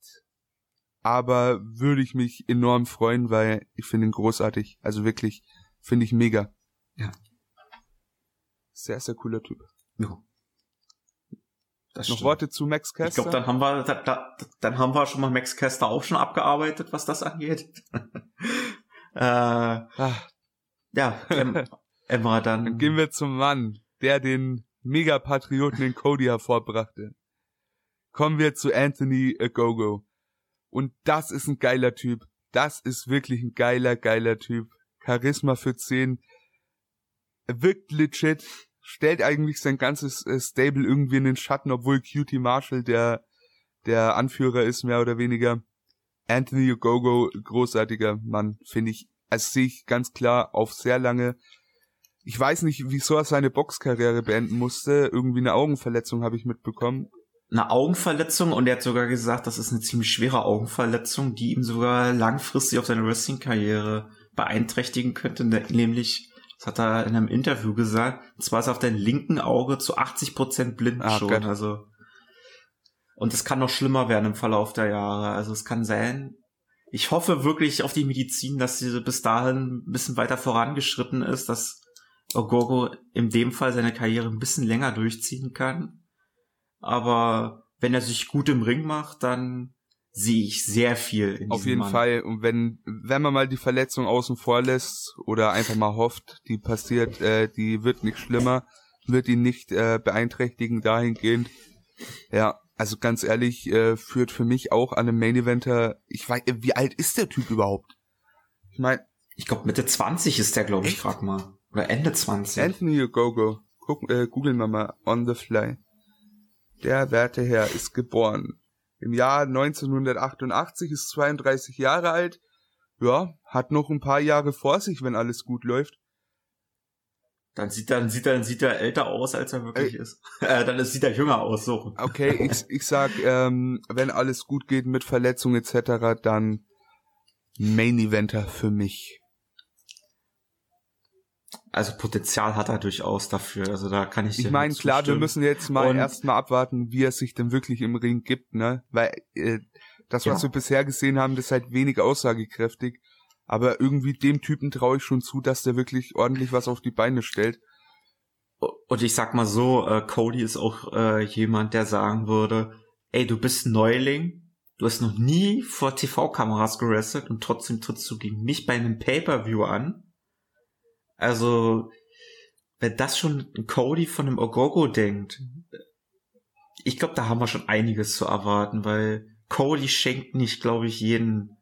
A: aber würde ich mich enorm freuen, weil ich finde ihn großartig. Also wirklich, finde ich mega.
B: Ja.
A: Sehr, sehr cooler Typ.
B: Ja.
A: Das Noch stimmt. Worte zu Max Caster?
B: Ich glaube, dann haben wir, da, da, dann haben wir schon mal Max Caster auch schon abgearbeitet, was das angeht. äh, Ach. Ja, Emma dann.
A: Dann gehen wir zum Mann, der den Megapatrioten in Cody hervorbrachte. Kommen wir zu Anthony Agogo. Und das ist ein geiler Typ. Das ist wirklich ein geiler, geiler Typ. Charisma für 10. Wirkt legit stellt eigentlich sein ganzes äh, Stable irgendwie in den Schatten, obwohl Cutie Marshall der, der Anführer ist, mehr oder weniger. Anthony Ogogo, großartiger Mann, finde ich. Also sehe ich ganz klar auf sehr lange. Ich weiß nicht, wieso er seine Boxkarriere beenden musste. Irgendwie eine Augenverletzung habe ich mitbekommen.
B: Eine Augenverletzung und er hat sogar gesagt, das ist eine ziemlich schwere Augenverletzung, die ihm sogar langfristig auf seine Wrestling-Karriere beeinträchtigen könnte, nämlich das hat er in einem Interview gesagt. Und zwar ist er auf deinem linken Auge zu 80 Prozent blind ah, schon. Gott. Also und es kann noch schlimmer werden im Verlauf der Jahre. Also es kann sein. ich hoffe wirklich auf die Medizin, dass sie bis dahin ein bisschen weiter vorangeschritten ist, dass Ogogo in dem Fall seine Karriere ein bisschen länger durchziehen kann. Aber wenn er sich gut im Ring macht, dann sehe ich sehr viel in
A: Auf jeden
B: Mann.
A: Fall. Und wenn, wenn man mal die Verletzung außen vor lässt oder einfach mal hofft, die passiert, äh, die wird nicht schlimmer, wird ihn nicht äh, beeinträchtigen dahingehend. Ja, also ganz ehrlich, äh, führt für mich auch an einem Main Eventer. Ich weiß, wie alt ist der Typ überhaupt?
B: Ich meine, ich glaube Mitte 20 ist der, glaube ich, frag mal. Oder Ende 20.
A: Anthony Ogogo. Guck, äh, googeln wir mal on the fly. Der werte Herr ist geboren im Jahr 1988, ist 32 Jahre alt. Ja, hat noch ein paar Jahre vor sich, wenn alles gut läuft.
B: Dann sieht er, dann sieht dann sieht er älter aus, als er wirklich äh, ist. Äh, dann sieht er jünger aus, so.
A: Okay, ich, ich sag, ähm, wenn alles gut geht mit Verletzungen etc., dann Main Eventer für mich.
B: Also Potenzial hat er durchaus dafür. Also da kann ich.
A: Ich meine, klar, wir müssen jetzt mal erstmal abwarten, wie er sich denn wirklich im Ring gibt, ne? Weil äh, das, was ja. wir bisher gesehen haben, das ist halt wenig aussagekräftig. Aber irgendwie dem Typen traue ich schon zu, dass der wirklich ordentlich was auf die Beine stellt.
B: Und ich sag mal so, äh, Cody ist auch äh, jemand, der sagen würde, ey, du bist Neuling, du hast noch nie vor TV-Kameras gerestet und trotzdem trittst du gegen mich bei einem Pay-Per-View an also, wenn das schon ein Cody von einem Ogogo denkt, ich glaube, da haben wir schon einiges zu erwarten, weil Cody schenkt nicht, glaube ich, jeden,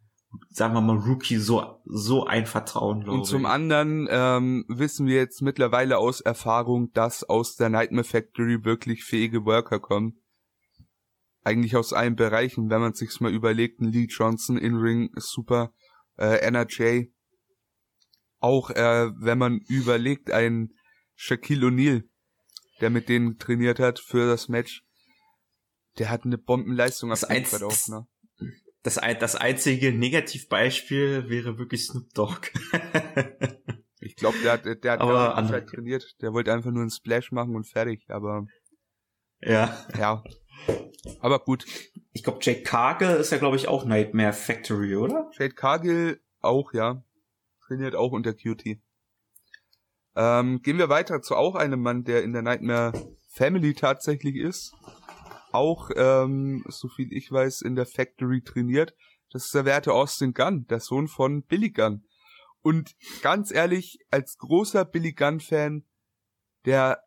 B: sagen wir mal, Rookie so, so ein Vertrauen, glaube
A: ich. Und zum anderen ähm, wissen wir jetzt mittlerweile aus Erfahrung, dass aus der Nightmare Factory wirklich fähige Worker kommen. Eigentlich aus allen Bereichen, wenn man sich's mal überlegt, ein Lee Johnson in Ring ist super, äh, NRJ auch äh, wenn man überlegt, ein Shaquille O'Neal, der mit denen trainiert hat für das Match, der hat eine Bombenleistung
B: das abgeliefert auch, ne? Das, das einzige Negativbeispiel wäre wirklich Snoop Dogg.
A: ich glaube, der hat, der hat aber andere... trainiert. Der wollte einfach nur einen Splash machen und fertig, aber.
B: Ja.
A: Ja. Aber gut.
B: Ich glaube, Jake Cargill ist ja, glaube ich, auch Nightmare Factory, oder?
A: Jake Cargill auch, ja trainiert auch unter QT. Ähm, gehen wir weiter zu auch einem Mann, der in der Nightmare Family tatsächlich ist. Auch, ähm, so viel ich weiß, in der Factory trainiert. Das ist der werte Austin Gunn, der Sohn von Billy Gunn. Und ganz ehrlich, als großer Billy Gunn-Fan, der,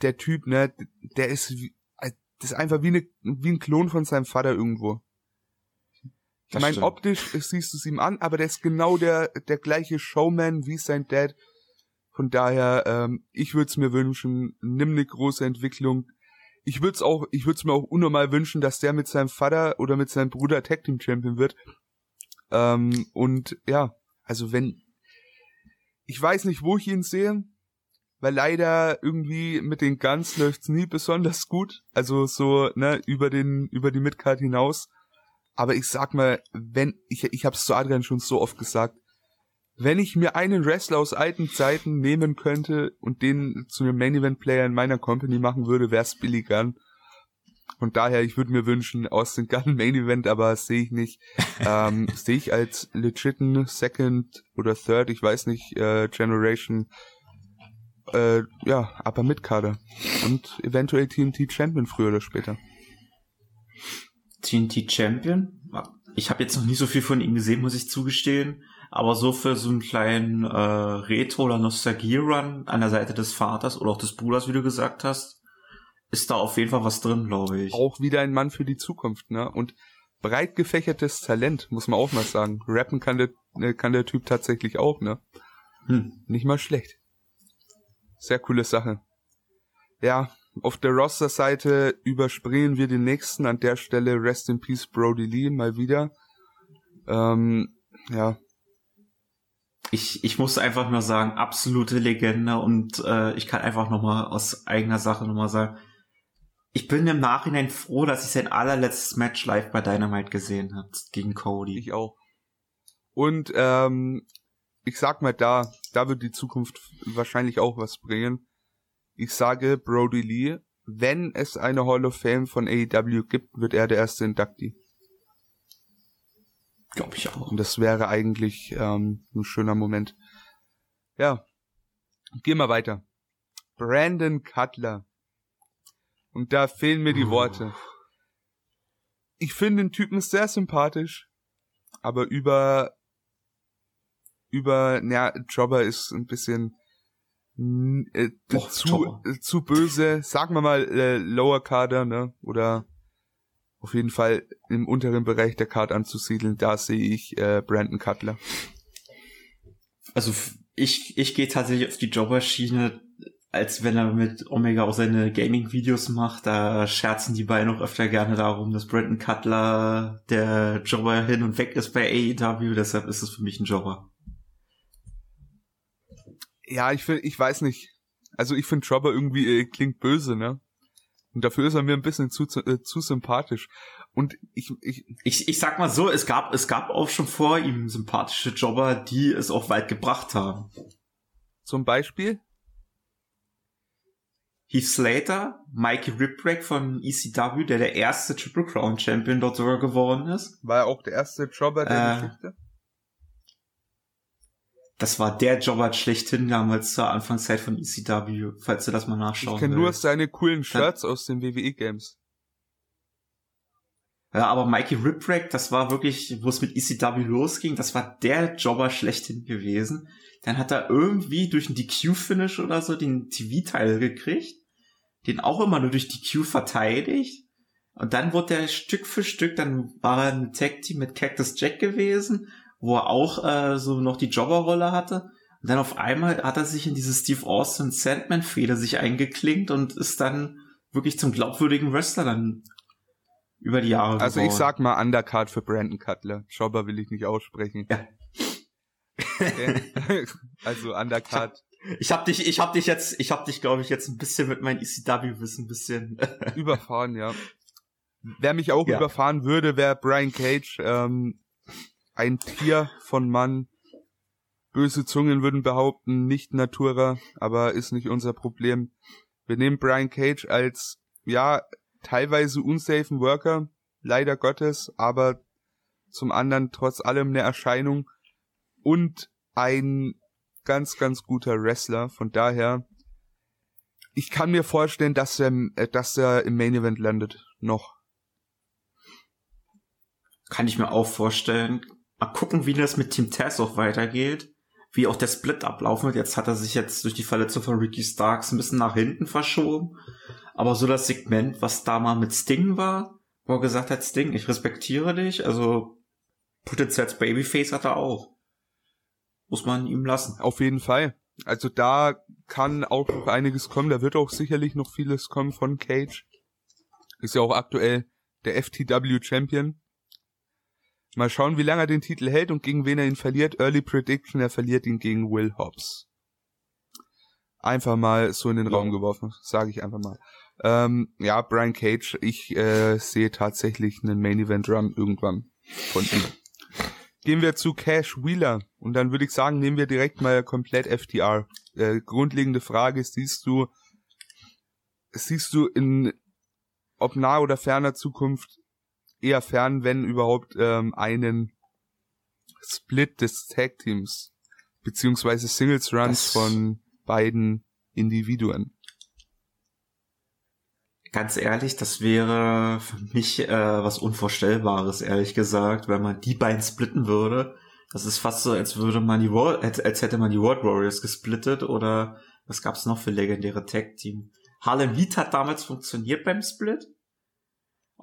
A: der Typ, ne, der ist, das ist einfach wie, eine, wie ein Klon von seinem Vater irgendwo. Ich meine, optisch siehst du es ihm an, aber der ist genau der, der gleiche Showman wie sein Dad. Von daher, ähm, ich würde es mir wünschen, nimm eine große Entwicklung. Ich würde es auch, ich würde es mir auch unnormal wünschen, dass der mit seinem Vater oder mit seinem Bruder Tag Team Champion wird. Ähm, und ja, also wenn, ich weiß nicht, wo ich ihn sehe, weil leider irgendwie mit den Guns läuft's nie besonders gut. Also so, ne, über den, über die Midcard hinaus. Aber ich sag mal, wenn, ich, ich hab's zu Adrian schon so oft gesagt, wenn ich mir einen Wrestler aus alten Zeiten nehmen könnte und den zu einem Main Event Player in meiner Company machen würde, wär's Billy Gunn. Von daher, ich würde mir wünschen, Austin Gunn Main Event, aber sehe ich nicht. ähm, sehe ich als legiten Second oder Third, ich weiß nicht, äh, Generation, äh, ja, aber mit Kader. Und eventuell TNT Champion früher oder später.
B: TNT Champion. Ich habe jetzt noch nie so viel von ihm gesehen, muss ich zugestehen. Aber so für so einen kleinen äh, Retro- oder Nostalgie-Run an der Seite des Vaters oder auch des Bruders, wie du gesagt hast, ist da auf jeden Fall was drin, glaube ich.
A: Auch wieder ein Mann für die Zukunft, ne? Und breit gefächertes Talent, muss man auch mal sagen. Rappen kann der, äh, kann der Typ tatsächlich auch, ne? Hm. Nicht mal schlecht. Sehr coole Sache. Ja, auf der Roster-Seite überspringen wir den nächsten. An der Stelle Rest in Peace Brody Lee mal wieder. Ähm, ja.
B: Ich, ich muss einfach nur sagen, absolute Legende und äh, ich kann einfach nochmal aus eigener Sache nochmal sagen, ich bin im Nachhinein froh, dass ich sein allerletztes Match live bei Dynamite gesehen habe gegen Cody.
A: Ich auch. Und ähm, ich sag mal da, da wird die Zukunft wahrscheinlich auch was bringen. Ich sage Brody Lee, wenn es eine Hall of Fame von AEW gibt, wird er der erste Inductee.
B: Glaube ich auch.
A: Und das wäre eigentlich ähm, ein schöner Moment. Ja. Gehen wir weiter. Brandon Cutler. Und da fehlen mir die Worte. Ich finde den Typen sehr sympathisch, aber über über ja, Jobber ist ein bisschen äh, Och, zu äh, zu böse, sagen wir mal äh, Lower Kader, ne? Oder auf jeden Fall im unteren Bereich der Card anzusiedeln, da sehe ich äh, Brandon Cutler.
B: Also ich, ich gehe tatsächlich auf die Jobber-Schiene, als wenn er mit Omega auch seine Gaming-Videos macht. Da scherzen die beiden auch öfter gerne darum, dass Brandon Cutler der Jobber hin und weg ist bei AEW. Deshalb ist es für mich ein Jobber.
A: Ja, ich finde, ich weiß nicht. Also ich finde Jobber irgendwie äh, klingt böse, ne? Und dafür ist er mir ein bisschen zu, zu, äh, zu sympathisch. Und ich, ich,
B: ich, ich sag mal so, es gab, es gab auch schon vor ihm sympathische Jobber, die es auch weit gebracht haben.
A: Zum Beispiel?
B: Heath Slater, Mikey Ripwreck von ECW, der der erste Triple Crown Champion dort sogar geworden ist.
A: War er auch der erste Jobber der äh, Geschichte?
B: Das war der Jobber schlechthin damals zur Anfangszeit von ECW, falls du das mal nachschauen
A: Ich kenne nur seine coolen Shirts aus den WWE-Games.
B: Ja, aber Mikey Ripwreck, das war wirklich, wo es mit ECW losging, das war der Jobber schlechthin gewesen. Dann hat er irgendwie durch ein DQ-Finish oder so den TV-Teil gekriegt, den auch immer nur durch DQ verteidigt. Und dann wurde er Stück für Stück, dann war er ein Tag-Team mit Cactus Jack gewesen wo er auch äh, so noch die Jobberrolle hatte. Und dann auf einmal hat er sich in diese Steve Austin Sandman-Feder sich eingeklinkt und ist dann wirklich zum glaubwürdigen Wrestler dann über die Jahre
A: Also ich sag mal Undercard für Brandon Cutler. Jobber will ich nicht aussprechen. Ja. Okay. also Undercard.
B: Ich hab dich, ich hab dich jetzt, ich hab dich, glaube ich, jetzt ein bisschen mit meinem ECW-Wissen ein bisschen
A: überfahren, ja. Wer mich auch ja. überfahren würde, wäre Brian Cage. Ähm, ein Tier von Mann. Böse Zungen würden behaupten, nicht Natura, aber ist nicht unser Problem. Wir nehmen Brian Cage als, ja, teilweise unsafen Worker, leider Gottes, aber zum anderen trotz allem eine Erscheinung und ein ganz, ganz guter Wrestler. Von daher, ich kann mir vorstellen, dass er, äh, dass er im Main Event landet. Noch.
B: Kann ich mir auch vorstellen. Mal gucken, wie das mit Team Tess auch weitergeht. Wie auch der Split ablaufen wird. Jetzt hat er sich jetzt durch die Verletzung von Ricky Starks ein bisschen nach hinten verschoben. Aber so das Segment, was da mal mit Sting war, wo er gesagt hat, Sting, ich respektiere dich, also potenziell als Babyface hat er auch. Muss man ihm lassen.
A: Auf jeden Fall. Also da kann auch noch einiges kommen. Da wird auch sicherlich noch vieles kommen von Cage. Ist ja auch aktuell der FTW Champion. Mal schauen, wie lange er den Titel hält und gegen wen er ihn verliert. Early Prediction, er verliert ihn gegen Will Hobbs. Einfach mal so in den ja. Raum geworfen, sage ich einfach mal. Ähm, ja, Brian Cage, ich äh, sehe tatsächlich einen Main Event Run irgendwann von ihm. Gehen wir zu Cash Wheeler und dann würde ich sagen, nehmen wir direkt mal komplett FTR. Äh, grundlegende Frage, siehst du, siehst du in ob nahe oder ferner Zukunft eher fern, wenn überhaupt, ähm, einen Split des Tag Teams beziehungsweise Singles Runs das von beiden Individuen.
B: Ganz ehrlich, das wäre für mich äh, was Unvorstellbares, ehrlich gesagt, wenn man die beiden splitten würde. Das ist fast so, als würde man die World, als, als hätte man die World Warriors gesplittet oder was gab's noch für legendäre Tag Team? Harlem Heat hat damals funktioniert beim Split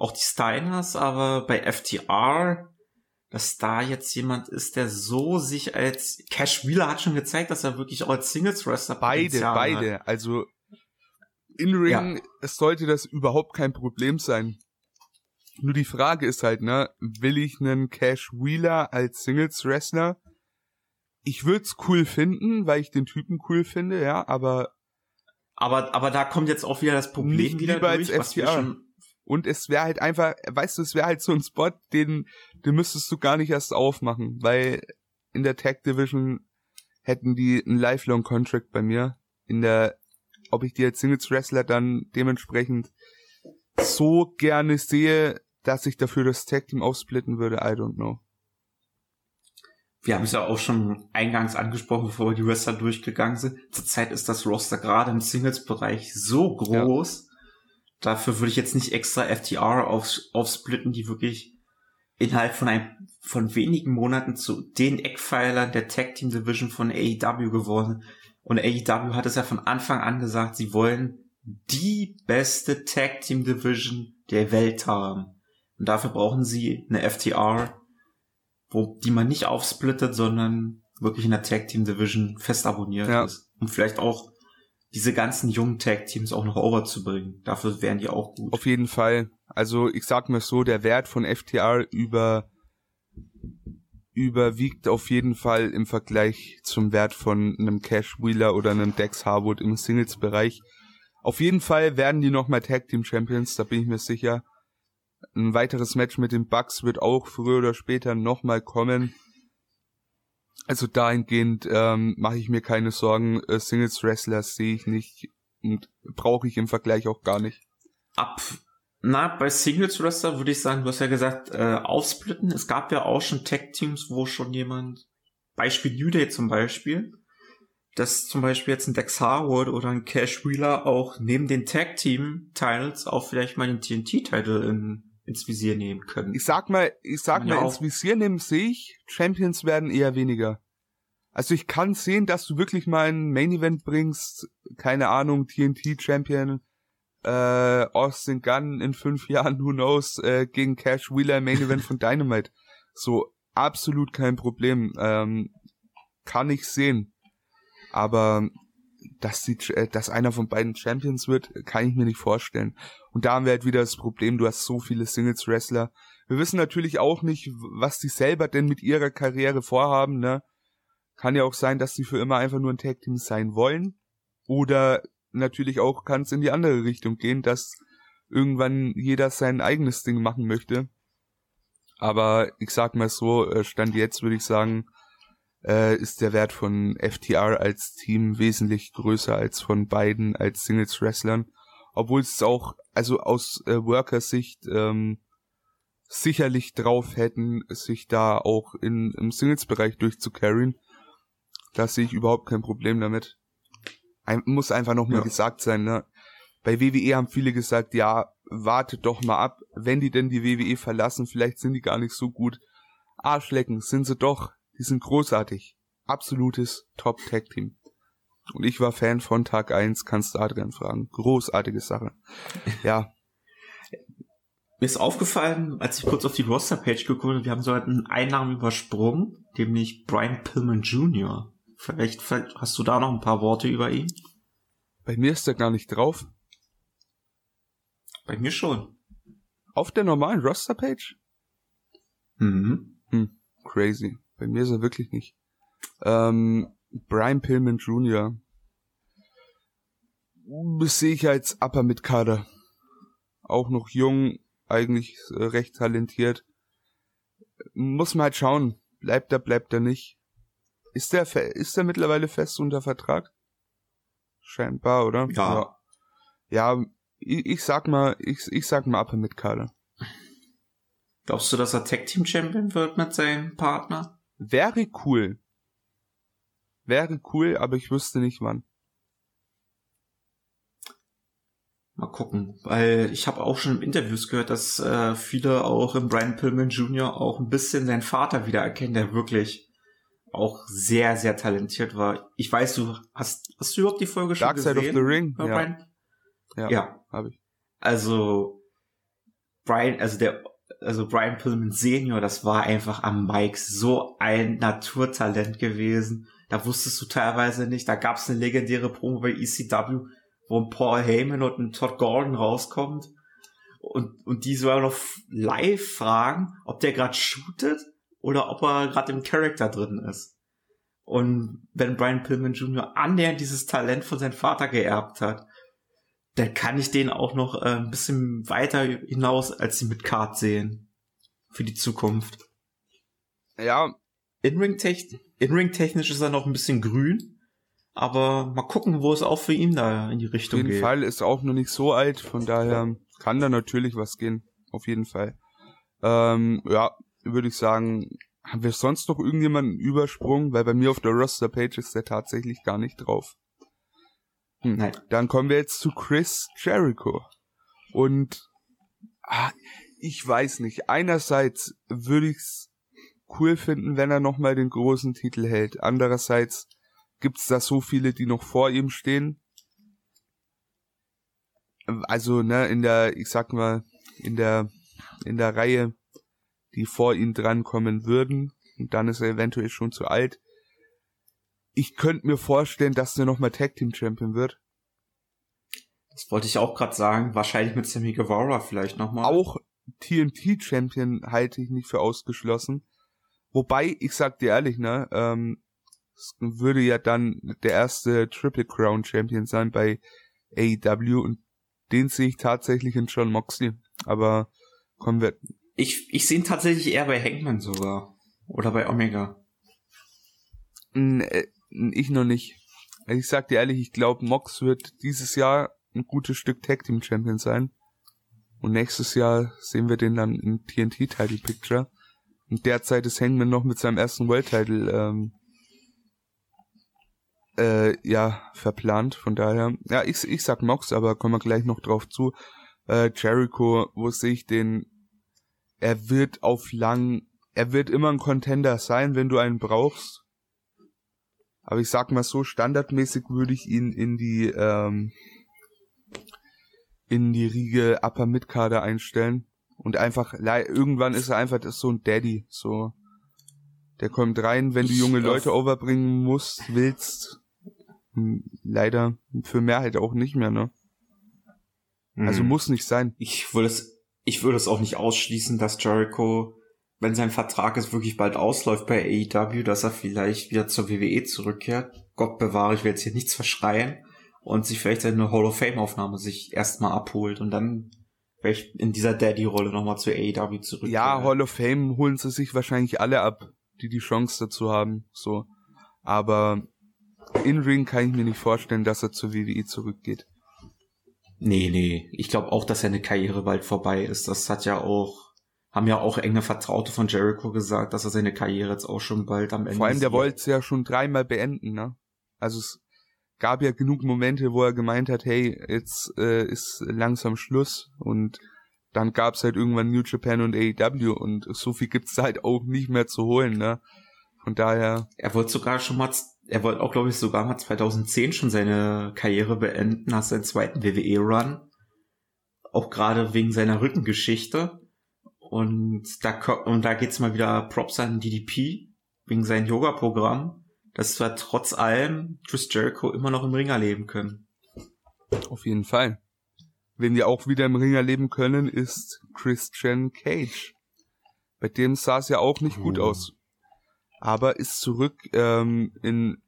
B: auch die Steiners, aber bei FTR, dass da jetzt jemand ist, der so sich als Cash Wheeler hat schon gezeigt, dass er wirklich auch als Singles Wrestler
A: beide, beide, hat. also in Ring ja. es sollte das überhaupt kein Problem sein. Nur die Frage ist halt, ne, will ich einen Cash Wheeler als Singles Wrestler? Ich würde es cool finden, weil ich den Typen cool finde, ja, aber
B: aber aber da kommt jetzt auch wieder das Problem wieder durch, was wir schon
A: und es wäre halt einfach, weißt du, es wäre halt so ein Spot, den, den müsstest du gar nicht erst aufmachen, weil in der Tag Division hätten die einen Lifelong Contract bei mir. In der, ob ich die als Singles Wrestler dann dementsprechend so gerne sehe, dass ich dafür das Tag Team aufsplitten würde, I don't know.
B: wir haben es ja auch schon eingangs angesprochen, bevor wir die Wrestler durchgegangen sind. Zurzeit ist das Roster gerade im Singles-Bereich so groß. Ja. Dafür würde ich jetzt nicht extra FTR auf, aufsplitten, die wirklich innerhalb von ein, von wenigen Monaten zu den Eckpfeilern der Tag Team Division von AEW geworden. Und AEW hat es ja von Anfang an gesagt, sie wollen die beste Tag Team Division der Welt haben. Und dafür brauchen sie eine FTR, wo, die man nicht aufsplittet, sondern wirklich in der Tag Team Division fest abonniert ja. ist. Und vielleicht auch diese ganzen jungen Tag Teams auch noch overzubringen. Dafür wären die auch gut.
A: Auf jeden Fall. Also ich sag mal so, der Wert von FTR über überwiegt auf jeden Fall im Vergleich zum Wert von einem Cash Wheeler oder einem Dex Harwood im Singles Bereich. Auf jeden Fall werden die nochmal Tag Team Champions, da bin ich mir sicher. Ein weiteres Match mit den Bucks wird auch früher oder später nochmal kommen. Also dahingehend ähm, mache ich mir keine Sorgen. Äh, Singles Wrestler sehe ich nicht und brauche ich im Vergleich auch gar nicht.
B: Ab. Na, bei Singles Wrestler würde ich sagen, du hast ja gesagt, äh, aufsplitten. Es gab ja auch schon Tag Teams, wo schon jemand, Beispiel New Day zum Beispiel, dass zum Beispiel jetzt ein Dex Harwood oder ein Cash Wheeler auch neben den Tag Team Titles auch vielleicht mal den TNT Title in ins Visier nehmen können.
A: Ich sag mal, ich sag mal, ins Visier nehmen sehe ich, Champions werden eher weniger. Also ich kann sehen, dass du wirklich mal ein Main Event bringst, keine Ahnung, TNT Champion, äh, Austin Gunn in fünf Jahren, who knows, äh, gegen Cash Wheeler Main Event von Dynamite. So, absolut kein Problem. Ähm, kann ich sehen. Aber dass, die, äh, dass einer von beiden Champions wird, kann ich mir nicht vorstellen. Und da haben wir halt wieder das Problem, du hast so viele Singles-Wrestler. Wir wissen natürlich auch nicht, was die selber denn mit ihrer Karriere vorhaben, ne? Kann ja auch sein, dass sie für immer einfach nur ein Tag-Team sein wollen. Oder natürlich auch kann es in die andere Richtung gehen, dass irgendwann jeder sein eigenes Ding machen möchte. Aber ich sag mal so, äh, Stand jetzt würde ich sagen, äh, ist der Wert von FTR als Team wesentlich größer als von beiden als Singles Wrestlern. Obwohl es auch, also aus äh, Worker-Sicht, ähm, sicherlich drauf hätten, sich da auch in, im Singles-Bereich durchzucarryen. Da sehe ich überhaupt kein Problem damit. Ein, muss einfach noch mal ja. gesagt sein, ne? Bei WWE haben viele gesagt, ja, wartet doch mal ab, wenn die denn die WWE verlassen, vielleicht sind die gar nicht so gut. Arschlecken sind sie doch. Die sind großartig. Absolutes Top-Tag-Team. Und ich war Fan von Tag 1, kannst du Adrian fragen. Großartige Sache. Ja.
B: Mir ist aufgefallen, als ich kurz auf die Roster-Page geguckt habe, wir haben so einen Einnahmen übersprungen, nämlich Brian Pillman Jr. Vielleicht, vielleicht hast du da noch ein paar Worte über ihn?
A: Bei mir ist er gar nicht drauf.
B: Bei mir schon.
A: Auf der normalen Roster-Page? Mhm. Hm, crazy. Bei mir ist er wirklich nicht. Ähm, Brian Pillman Jr. sehe ich als Upper mit Kader. Auch noch jung, eigentlich äh, recht talentiert. Muss man halt schauen. Bleibt er, bleibt er nicht. Ist der, ist der mittlerweile fest unter Vertrag? Scheinbar, oder?
B: Ja.
A: Ja, ja ich, ich sag mal, ich, ich sag mal Upper mit Kader.
B: Glaubst du, dass er Tag Team Champion wird mit seinem Partner?
A: Wäre cool. Wäre cool, aber ich wüsste nicht wann.
B: Mal gucken, weil ich habe auch schon in Interviews gehört, dass äh, viele auch im Brian Pillman Jr. auch ein bisschen seinen Vater wiedererkennen, der wirklich auch sehr, sehr talentiert war. Ich weiß, du hast, hast du überhaupt die Folge schon
A: Dark gesehen? Dark Side of the Ring,
B: ja.
A: Ja, ja. habe ich.
B: Also, Brian, also der also Brian Pillman Senior, das war einfach am Mike so ein Naturtalent gewesen. Da wusstest du teilweise nicht, da gab es eine legendäre Promo bei ECW, wo ein Paul Heyman und ein Todd Gordon rauskommt und, und die sogar noch live fragen, ob der gerade shootet oder ob er gerade im Charakter drin ist. Und wenn Brian Pillman Jr. annähernd dieses Talent von seinem Vater geerbt hat, dann kann ich den auch noch äh, ein bisschen weiter hinaus als sie mit Card sehen. Für die Zukunft.
A: Ja.
B: In-Ring-technisch In ist er noch ein bisschen grün. Aber mal gucken, wo es auch für ihn da in die Richtung geht.
A: Auf jeden
B: geht.
A: Fall ist er auch noch nicht so alt, von daher kann da natürlich was gehen. Auf jeden Fall. Ähm, ja, würde ich sagen, haben wir sonst noch irgendjemanden übersprungen? Weil bei mir auf der Roster-Page ist der tatsächlich gar nicht drauf. Hm. Nein. Dann kommen wir jetzt zu Chris Jericho. Und ah, ich weiß nicht. Einerseits würde ich's cool finden, wenn er nochmal den großen Titel hält. Andererseits gibt's da so viele, die noch vor ihm stehen. Also, ne, in der, ich sag mal, in der, in der Reihe, die vor ihm drankommen würden. Und dann ist er eventuell schon zu alt. Ich könnte mir vorstellen, dass der nochmal Tag Team Champion wird.
B: Das wollte ich auch gerade sagen. Wahrscheinlich mit Sammy Guevara vielleicht nochmal.
A: Auch TNT Champion halte ich nicht für ausgeschlossen. Wobei, ich sag dir ehrlich, ne, ähm, es würde ja dann der erste Triple Crown Champion sein bei AEW und den sehe ich tatsächlich in John Moxley. Aber kommen wir.
B: Ich, ich sehe ihn tatsächlich eher bei Hangman sogar. Oder bei Omega.
A: Ich noch nicht. Ich sag dir ehrlich, ich glaube, Mox wird dieses Jahr ein gutes Stück Tag Team Champion sein. Und nächstes Jahr sehen wir den dann im TNT Title Picture. Und derzeit ist Hangman noch mit seinem ersten World Title ähm, äh, ja verplant. Von daher, ja, ich, ich sag Mox, aber kommen wir gleich noch drauf zu. Äh, Jericho, wo sehe ich den? Er wird auf lang, er wird immer ein Contender sein, wenn du einen brauchst. Aber ich sag mal so, standardmäßig würde ich ihn in die ähm, in die Riege Upper Mid Kader einstellen und einfach irgendwann ist er einfach so ein Daddy, so der kommt rein, wenn du junge Leute overbringen musst, willst. Hm, leider für Mehrheit auch nicht mehr, ne? Also mhm. muss nicht sein.
B: Ich würde es, ich würde es auch nicht ausschließen, dass Jericho, wenn sein Vertrag es wirklich bald ausläuft bei AEW, dass er vielleicht wieder zur WWE zurückkehrt. Gott bewahre, ich will jetzt hier nichts verschreien und sich vielleicht eine Hall of Fame Aufnahme sich erstmal abholt und dann vielleicht in dieser Daddy-Rolle nochmal zu AEW zurück.
A: Ja, Hall of Fame holen sie sich wahrscheinlich alle ab, die die Chance dazu haben, so. Aber in Ring kann ich mir nicht vorstellen, dass er zur WWE zurückgeht.
B: Nee, nee. Ich glaube auch, dass seine Karriere bald vorbei ist. Das hat ja auch, haben ja auch enge Vertraute von Jericho gesagt, dass er seine Karriere jetzt auch schon bald am Ende
A: Vor allem, der wollte es ja schon dreimal beenden, ne? Also es gab ja genug Momente, wo er gemeint hat, hey, jetzt äh, ist langsam Schluss und dann gab's halt irgendwann New Japan und AEW und so viel gibt's halt auch nicht mehr zu holen, ne? Von daher.
B: Er wollte sogar schon mal, er wollte auch, glaube ich, sogar mal 2010 schon seine Karriere beenden, nach seinem zweiten WWE-Run. Auch gerade wegen seiner Rückengeschichte. Und da, und da geht's mal wieder Props an DDP, wegen seinem Yoga-Programm dass wir trotz allem Chris Jericho immer noch im Ringer leben können.
A: Auf jeden Fall. Wen wir auch wieder im Ringer leben können, ist Christian Cage. Bei dem sah es ja auch nicht oh. gut aus. Aber ist zurück ähm, in,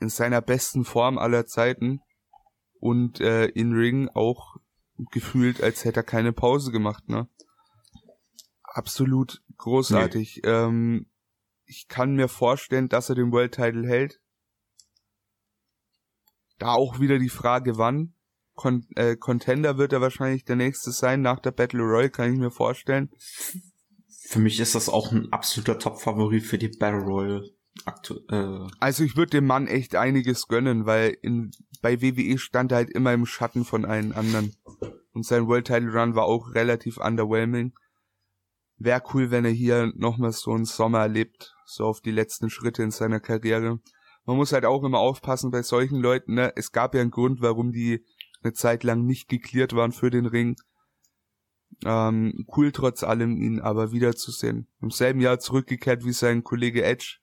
A: in seiner besten Form aller Zeiten und äh, in Ring auch gefühlt, als hätte er keine Pause gemacht, ne? Absolut großartig. Nee. Ähm, ich kann mir vorstellen, dass er den World Title hält. Da auch wieder die Frage, wann. Con äh, Contender wird er wahrscheinlich der nächste sein nach der Battle Royale, kann ich mir vorstellen.
B: Für mich ist das auch ein absoluter Top-Favorit für die Battle Royale. Aktu äh.
A: Also ich würde dem Mann echt einiges gönnen, weil in, bei WWE stand er halt immer im Schatten von allen anderen. Und sein World Title Run war auch relativ underwhelming. Wäre cool, wenn er hier nochmal so einen Sommer erlebt, so auf die letzten Schritte in seiner Karriere. Man muss halt auch immer aufpassen bei solchen Leuten, ne? Es gab ja einen Grund, warum die eine Zeit lang nicht geklärt waren für den Ring. Ähm, cool trotz allem, ihn aber wiederzusehen. Im selben Jahr zurückgekehrt wie sein Kollege Edge,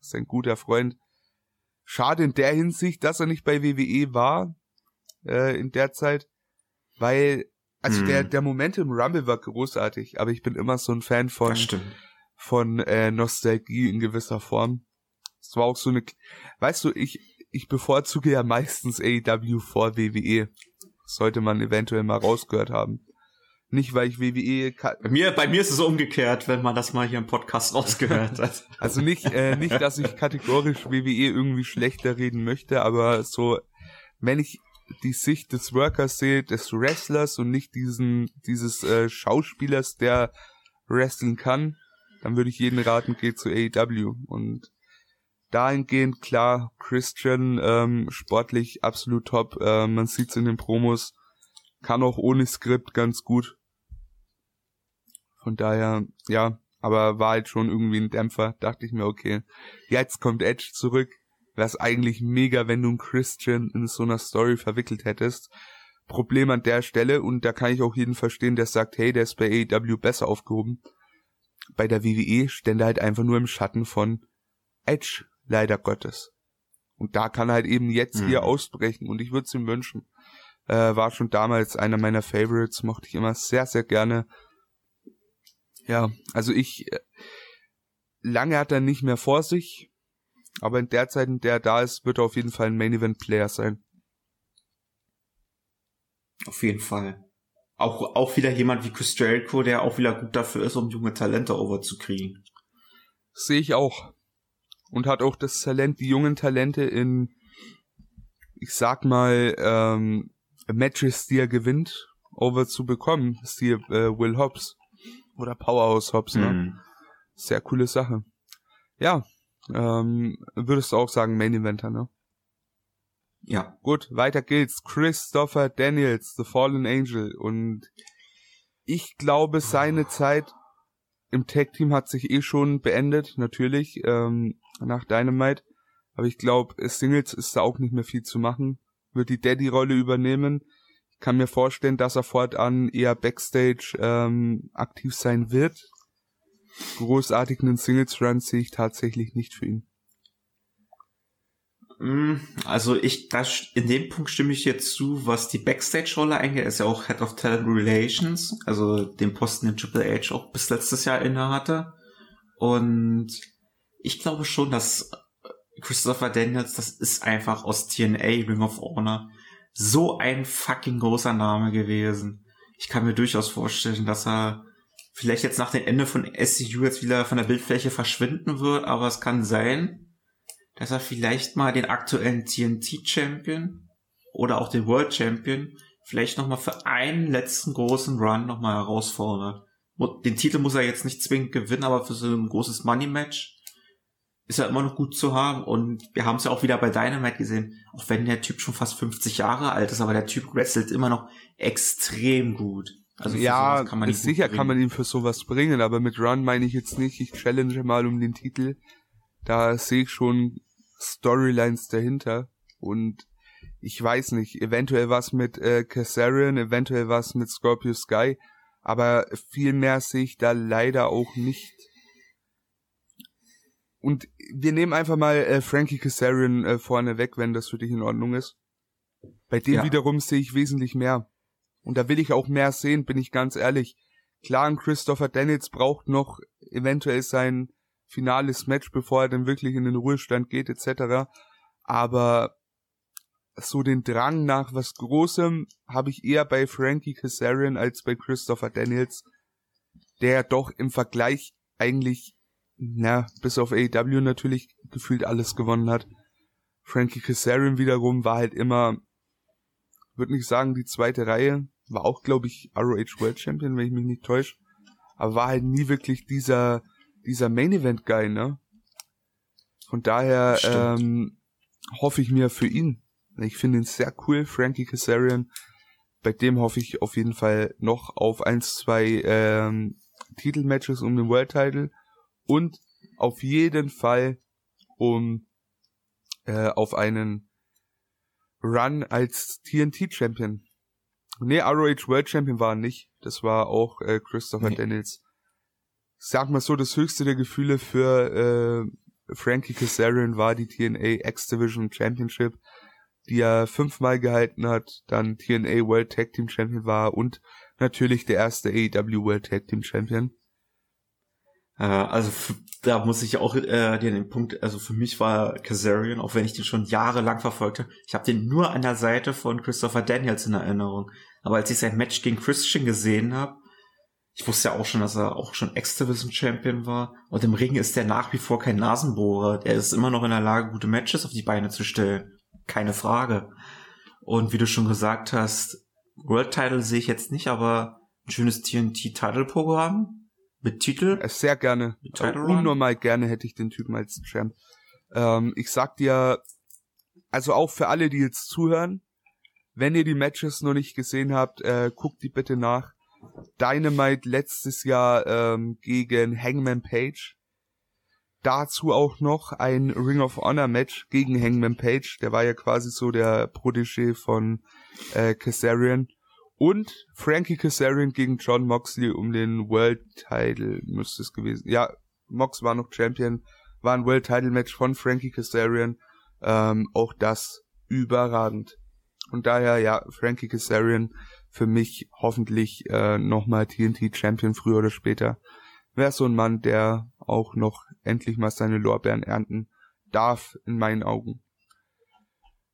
A: sein guter Freund. Schade in der Hinsicht, dass er nicht bei WWE war äh, in der Zeit, weil also hm. der der Moment im Rumble war großartig, aber ich bin immer so ein Fan von von äh, Nostalgie in gewisser Form. Es war auch so eine, weißt du, ich, ich bevorzuge ja meistens AEW vor WWE. sollte man eventuell mal rausgehört haben. Nicht, weil ich WWE...
B: Bei mir, bei mir ist es umgekehrt, wenn man das mal hier im Podcast rausgehört hat.
A: also nicht, äh, nicht, dass ich kategorisch WWE irgendwie schlechter reden möchte, aber so, wenn ich die Sicht des Workers sehe, des Wrestlers und nicht diesen, dieses äh, Schauspielers, der wrestlen kann, dann würde ich jeden raten, geht zu AEW. Und dahingehend klar, Christian ähm, sportlich absolut top. Äh, man sieht's in den Promos, kann auch ohne Skript ganz gut. Von daher, ja, aber war halt schon irgendwie ein Dämpfer. Dachte ich mir, okay, jetzt kommt Edge zurück. Wäre es eigentlich mega, wenn du einen Christian in so einer Story verwickelt hättest. Problem an der Stelle, und da kann ich auch jeden verstehen, der sagt, hey, der ist bei AEW besser aufgehoben. Bei der WWE stände halt einfach nur im Schatten von Edge leider Gottes. Und da kann er halt eben jetzt mhm. hier ausbrechen und ich würde es ihm wünschen. Äh, war schon damals einer meiner Favorites, mochte ich immer sehr, sehr gerne. Ja, also ich, äh, lange hat er nicht mehr vor sich, aber in der Zeit, in der er da ist, wird er auf jeden Fall ein Main Event Player sein.
B: Auf jeden Fall. Auch, auch wieder jemand wie Chris Jericho, der auch wieder gut dafür ist, um junge Talente overzukriegen.
A: Sehe ich auch und hat auch das Talent, die jungen Talente in, ich sag mal, ähm, Matches, die er gewinnt, over zu bekommen. Das ist hier äh, Will Hobbs oder Powerhouse Hobbs, ne? Mhm. Sehr coole Sache. Ja, ähm, würdest du auch sagen Main Eventer, ne?
B: Ja.
A: Gut, weiter geht's. Christopher Daniels, The Fallen Angel. Und ich glaube, seine Zeit im Tag-Team hat sich eh schon beendet, natürlich. Ähm, nach Dynamite. Aber ich glaube, Singles ist da auch nicht mehr viel zu machen. Wird die Daddy-Rolle übernehmen. Ich kann mir vorstellen, dass er fortan eher Backstage ähm, aktiv sein wird. Großartigen Singles-Run sehe ich tatsächlich nicht für ihn.
B: Mm, also ich, das, in dem Punkt stimme ich jetzt zu, was die Backstage-Rolle angeht. Er ist ja auch Head of Talent Relations, also den Posten, den Triple H auch bis letztes Jahr inne hatte. Und ich glaube schon, dass Christopher Daniels, das ist einfach aus TNA, Ring of Honor, so ein fucking großer Name gewesen. Ich kann mir durchaus vorstellen, dass er vielleicht jetzt nach dem Ende von SCU jetzt wieder von der Bildfläche verschwinden wird, aber es kann sein, dass er vielleicht mal den aktuellen TNT Champion oder auch den World Champion vielleicht nochmal für einen letzten großen Run nochmal herausfordert. Den Titel muss er jetzt nicht zwingend gewinnen, aber für so ein großes Money Match ist ja immer noch gut zu haben und wir haben es ja auch wieder bei Dynamite gesehen, auch wenn der Typ schon fast 50 Jahre alt ist, aber der Typ wrestelt immer noch extrem gut.
A: Also ja, kann man sicher kann man ihn für sowas bringen, aber mit Run meine ich jetzt nicht, ich challenge mal um den Titel. Da sehe ich schon Storylines dahinter und ich weiß nicht, eventuell was mit äh, Kazarian, eventuell was mit Scorpio Sky, aber viel mehr sehe ich da leider auch nicht und wir nehmen einfach mal äh, Frankie Kazarian äh, vorne weg, wenn das für dich in Ordnung ist. Bei dem ja. wiederum sehe ich wesentlich mehr. Und da will ich auch mehr sehen, bin ich ganz ehrlich. Klar, ein Christopher Daniels braucht noch eventuell sein finales Match, bevor er dann wirklich in den Ruhestand geht, etc. Aber so den Drang nach was Großem habe ich eher bei Frankie Kazarian als bei Christopher Daniels, der doch im Vergleich eigentlich na, bis auf AEW natürlich gefühlt alles gewonnen hat. Frankie Kazarian wiederum war halt immer, würde nicht sagen, die zweite Reihe, war auch, glaube ich, ROH World Champion, wenn ich mich nicht täusche, aber war halt nie wirklich dieser, dieser Main Event Guy, ne? Von daher ähm, hoffe ich mir für ihn. Ich finde ihn sehr cool, Frankie Kazarian. Bei dem hoffe ich auf jeden Fall noch auf eins, zwei ähm, Titelmatches um den World Title und auf jeden Fall um äh, auf einen Run als TNT Champion. Nee, ROH World Champion war nicht. Das war auch äh, Christopher nee. Daniels. Sag mal so, das höchste der Gefühle für äh, Frankie Kazarian war die TNA X Division Championship, die er fünfmal gehalten hat, dann TNA World Tag Team Champion war und natürlich der erste AEW World Tag Team Champion.
B: Äh, also da muss ich auch äh, den Punkt, also für mich war Kazarian, auch wenn ich den schon jahrelang verfolgte, ich habe den nur an der Seite von Christopher Daniels in Erinnerung. Aber als ich sein Match gegen Christian gesehen habe, ich wusste ja auch schon, dass er auch schon Ex-Division Champion war. Und im Ring ist der nach wie vor kein Nasenbohrer. Der ist immer noch in der Lage, gute Matches auf die Beine zu stellen. Keine Frage. Und wie du schon gesagt hast, World Title sehe ich jetzt nicht, aber ein schönes TNT Title Programm Mit Titel?
A: Äh, sehr gerne. Äh, unnormal gerne hätte ich den Typen als Champ. Ähm, ich sag dir, also auch für alle, die jetzt zuhören, wenn ihr die Matches noch nicht gesehen habt, äh, guckt die bitte nach. Dynamite letztes Jahr ähm, gegen Hangman Page. Dazu auch noch ein Ring of Honor Match gegen Hangman Page. Der war ja quasi so der Protégé von äh, Kazarian. Und Frankie Kazarian gegen John Moxley um den World Title müsste es gewesen. Ja, Mox war noch Champion. War ein World Title Match von Frankie Kazarian. Ähm, auch das überragend. Und daher, ja, Frankie Kazarian für mich hoffentlich äh, nochmal TNT Champion früher oder später. Wäre so ein Mann, der auch noch endlich mal seine Lorbeeren ernten darf, in meinen Augen.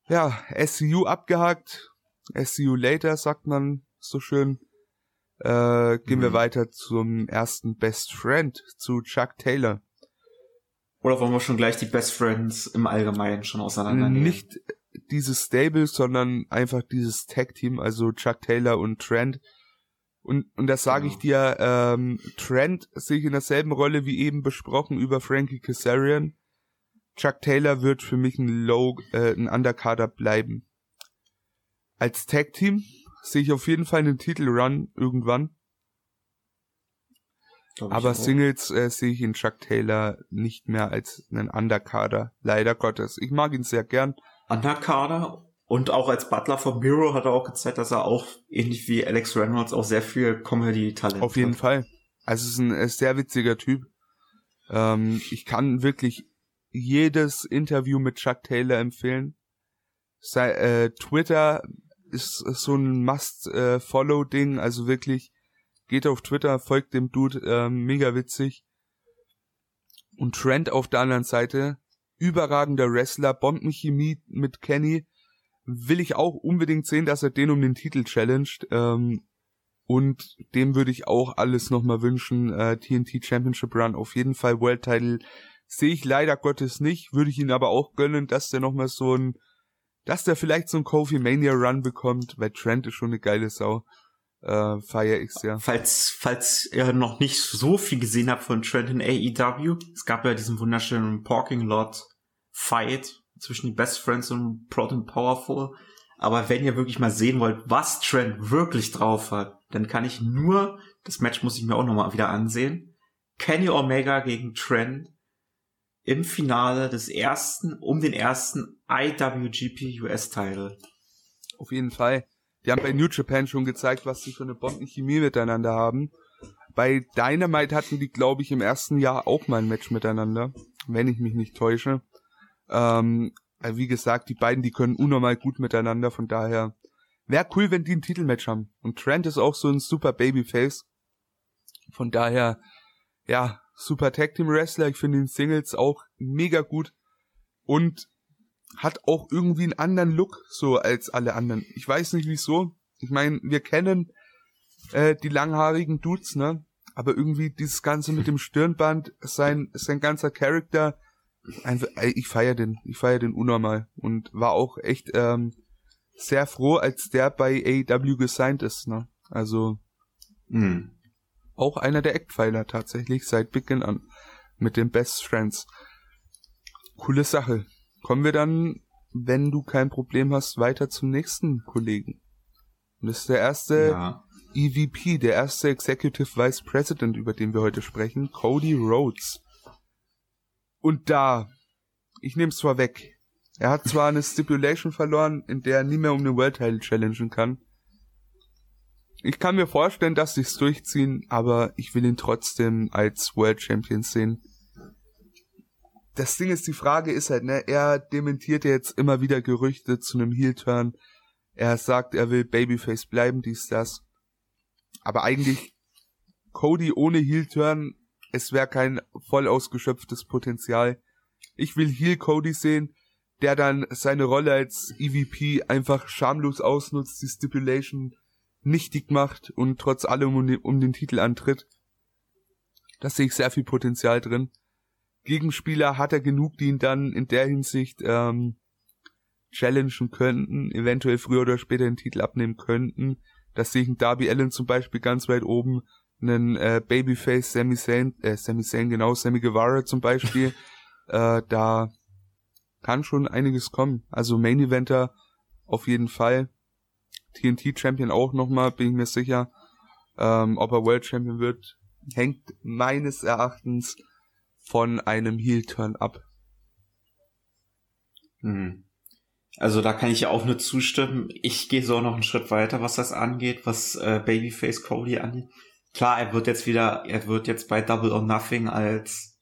A: Ja, SCU abgehakt. SCU later, sagt man so schön. Äh, gehen mhm. wir weiter zum ersten Best Friend, zu Chuck Taylor.
B: Oder wollen wir schon gleich die Best Friends im Allgemeinen schon auseinandernehmen?
A: Nicht dieses Stable, sondern einfach dieses Tag-Team, also Chuck Taylor und Trent. Und, und das sage genau. ich dir, ähm, Trent sehe ich in derselben Rolle wie eben besprochen über Frankie Kazarian. Chuck Taylor wird für mich ein Low, äh, ein Undercarder bleiben. Als Tag-Team sehe ich auf jeden Fall einen Titelrun irgendwann. Aber Singles äh, sehe ich in Chuck Taylor nicht mehr als einen Undercarder. Leider Gottes. Ich mag ihn sehr gern.
B: Undercarder und auch als Butler von Miro hat er auch gezeigt, dass er auch ähnlich wie Alex Reynolds auch sehr viel Comedy-Talent
A: hat. Auf jeden Fall. Also es ist ein, ist sehr witziger Typ. Ähm, ich kann wirklich jedes Interview mit Chuck Taylor empfehlen. Sei, äh, Twitter ist, ist so ein Must-Follow-Ding, äh, also wirklich geht auf Twitter, folgt dem Dude, äh, mega witzig. Und Trent auf der anderen Seite, überragender Wrestler, Bombenchemie mit Kenny. Will ich auch unbedingt sehen, dass er den um den Titel challenged. Ähm, und dem würde ich auch alles nochmal wünschen. Äh, TNT Championship Run auf jeden Fall. World Title sehe ich leider Gottes nicht. Würde ich ihn aber auch gönnen, dass der nochmal so ein, dass der vielleicht so ein Kofi Mania Run bekommt, weil Trent ist schon eine geile Sau äh, feiere ich sehr.
B: Falls, falls ihr noch nicht so viel gesehen habt von Trent in AEW, es gab ja diesen wunderschönen Parking Lot Fight zwischen die Best Friends und Proud and Powerful. Aber wenn ihr wirklich mal sehen wollt, was Trent wirklich drauf hat, dann kann ich nur, das Match muss ich mir auch nochmal wieder ansehen, Kenny Omega gegen Trent im Finale des ersten, um den ersten IWGP US Title.
A: Auf jeden Fall. Die haben bei New Japan schon gezeigt, was sie für eine Bombenchemie miteinander haben. Bei Dynamite hatten die, glaube ich, im ersten Jahr auch mal ein Match miteinander, wenn ich mich nicht täusche. Ähm, wie gesagt, die beiden, die können unnormal gut miteinander, von daher wäre cool, wenn die ein Titelmatch haben. Und Trent ist auch so ein super Babyface. Von daher, ja, super Tag Team Wrestler. Ich finde den Singles auch mega gut. Und hat auch irgendwie einen anderen Look so als alle anderen. Ich weiß nicht wieso. Ich meine, wir kennen äh, die langhaarigen Dudes, ne? Aber irgendwie dieses Ganze mit dem Stirnband, sein, sein ganzer Charakter, einfach, ich feier den, ich feier den unnormal und war auch echt ähm, sehr froh, als der bei AEW gesigned ist, ne? Also mhm. Auch einer der Eckpfeiler tatsächlich seit Beginn an mit den Best Friends. Coole Sache. Kommen wir dann, wenn du kein Problem hast, weiter zum nächsten Kollegen. Und das ist der erste ja. EVP, der erste Executive Vice President, über den wir heute sprechen, Cody Rhodes. Und da, ich nehme es zwar weg, er hat zwar eine Stipulation verloren, in der er nie mehr um den World Title challengen kann. Ich kann mir vorstellen, dass sie es durchziehen, aber ich will ihn trotzdem als World Champion sehen das Ding ist, die Frage ist halt, ne, er dementiert jetzt immer wieder Gerüchte zu einem Heel-Turn. Er sagt, er will Babyface bleiben, dies, das. Aber eigentlich, Cody ohne Heel-Turn, es wäre kein voll ausgeschöpftes Potenzial. Ich will Heel Cody sehen, der dann seine Rolle als EVP einfach schamlos ausnutzt, die Stipulation nichtig macht und trotz allem um den, um den Titel antritt. Da sehe ich sehr viel Potenzial drin. Gegenspieler hat er genug, die ihn dann in der Hinsicht ähm, challengen könnten, eventuell früher oder später den Titel abnehmen könnten. Das sehe ich in Darby Allen zum Beispiel ganz weit oben, einen äh, Babyface Sami Zayn, äh, Sami Zayn genau, Sami Guevara zum Beispiel, äh, da kann schon einiges kommen. Also Main Eventer auf jeden Fall. TNT Champion auch nochmal, bin ich mir sicher. Ähm, ob er World Champion wird, hängt meines Erachtens von einem Heel-Turn ab.
B: Hm. Also da kann ich ja auch nur zustimmen. Ich gehe so noch einen Schritt weiter, was das angeht, was äh, Babyface Cody angeht. Klar, er wird jetzt wieder, er wird jetzt bei Double or Nothing als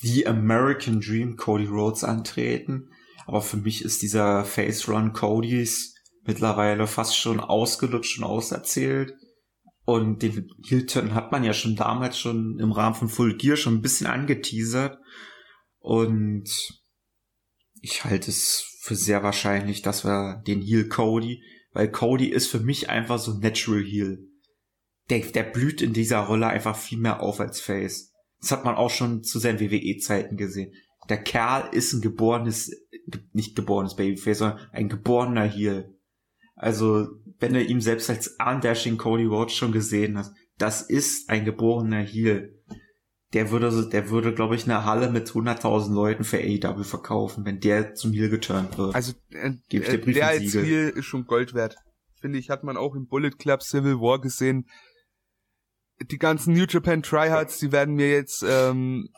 B: The American Dream Cody Rhodes antreten. Aber für mich ist dieser Face Run Codys mittlerweile fast schon ausgelutscht und auserzählt. Und den Hilton hat man ja schon damals schon im Rahmen von Full Gear schon ein bisschen angeteasert. Und ich halte es für sehr wahrscheinlich, dass wir den Heal Cody, weil Cody ist für mich einfach so Natural Heal. Der, der blüht in dieser Rolle einfach viel mehr auf als Face. Das hat man auch schon zu seinen WWE-Zeiten gesehen. Der Kerl ist ein geborenes, nicht geborenes Babyface, sondern ein geborener Heal. Also, wenn du ihm selbst als Undashing Cody Rhodes schon gesehen hast, das ist ein geborener Heel. Der würde, der würde, glaube ich, eine Halle mit 100.000 Leuten für AEW verkaufen, wenn der zum Heel geturnt wird.
A: Also, äh, der, der als Heel ist schon Gold wert. Finde ich, hat man auch im Bullet Club Civil War gesehen. Die ganzen New Japan Tryhards, die werden mir jetzt, ähm,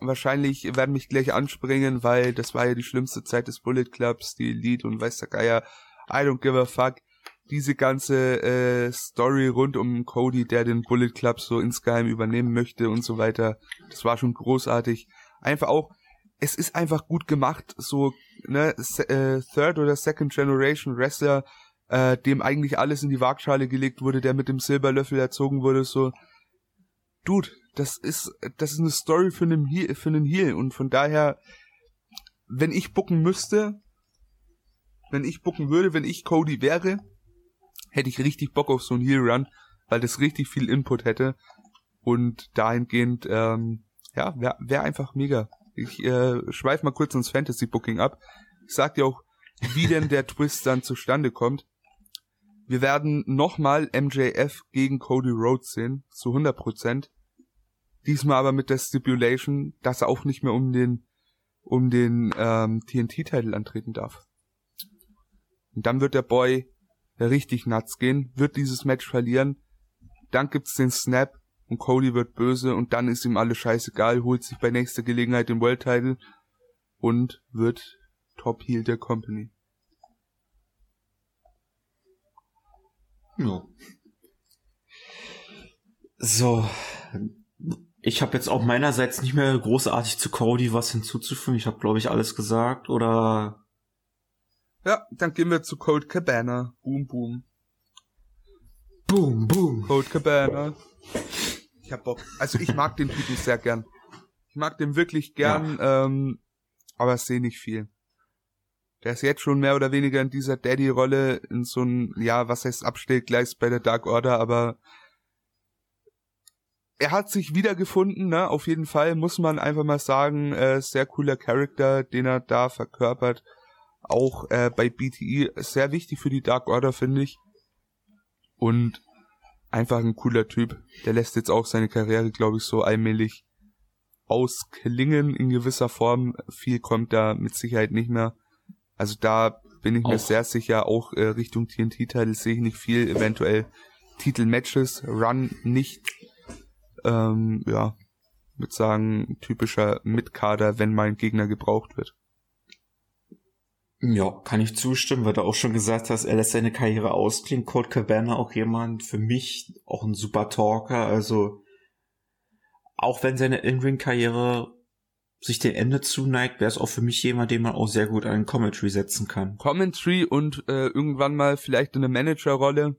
A: wahrscheinlich werden mich gleich anspringen, weil das war ja die schlimmste Zeit des Bullet Clubs, die Elite und weiß der Geier I don't give a fuck. Diese ganze äh, Story rund um Cody, der den Bullet Club so insgeheim übernehmen möchte und so weiter, das war schon großartig. Einfach auch, es ist einfach gut gemacht, so ne äh, Third oder Second Generation Wrestler, äh, dem eigentlich alles in die Waagschale gelegt wurde, der mit dem Silberlöffel erzogen wurde, so Dude, das ist das ist eine Story für einen Heel, für einen Heel und von daher wenn ich bucken müsste, wenn ich bucken würde, wenn ich Cody wäre, hätte ich richtig Bock auf so einen Heel Run, weil das richtig viel Input hätte. Und dahingehend, ähm, ja, wäre wär einfach mega. Ich äh, schweif mal kurz ins Fantasy Booking ab. Ich sag dir auch, wie denn der Twist dann zustande kommt. Wir werden nochmal MJF gegen Cody Rhodes sehen, zu 100%. Diesmal aber mit der Stipulation, dass er auch nicht mehr um den um den ähm, TNT-Titel antreten darf. Und dann wird der Boy richtig nuts gehen, wird dieses Match verlieren. Dann gibt's den Snap und Cody wird böse und dann ist ihm alles scheißegal, holt sich bei nächster Gelegenheit den World Title und wird Top Heel der Company.
B: Ja. So. Ich habe jetzt auch meinerseits nicht mehr großartig zu Cody was hinzuzufügen. Ich habe, glaube ich, alles gesagt. Oder
A: ja, dann gehen wir zu Cold Cabana. Boom, boom.
B: Boom, boom.
A: Cold Cabana. Ich hab Bock. Also ich mag den Typen sehr gern. Ich mag den wirklich gern, ja. ähm, aber sehe nicht viel. Der ist jetzt schon mehr oder weniger in dieser Daddy-Rolle, in so ein, ja, was heißt Abstellgleis bei der Dark Order, aber er hat sich wiedergefunden, ne, auf jeden Fall, muss man einfach mal sagen, äh, sehr cooler Charakter, den er da verkörpert auch äh, bei BTE sehr wichtig für die Dark Order, finde ich. Und einfach ein cooler Typ. Der lässt jetzt auch seine Karriere, glaube ich, so allmählich ausklingen in gewisser Form. Viel kommt da mit Sicherheit nicht mehr. Also da bin ich auch. mir sehr sicher, auch äh, Richtung TNT-Titel sehe ich nicht viel, eventuell Titel-Matches, Run nicht. Ähm, ja, würde sagen, typischer Mitkader, wenn mal ein Gegner gebraucht wird.
B: Ja, kann ich zustimmen, weil du auch schon gesagt hast, er lässt seine Karriere ausklingen. Cold Cabana auch jemand, für mich auch ein super Talker, also auch wenn seine In-Ring-Karriere sich dem Ende zuneigt, wäre es auch für mich jemand, den man auch sehr gut an Commentary setzen kann.
A: Commentary und äh, irgendwann mal vielleicht in eine Managerrolle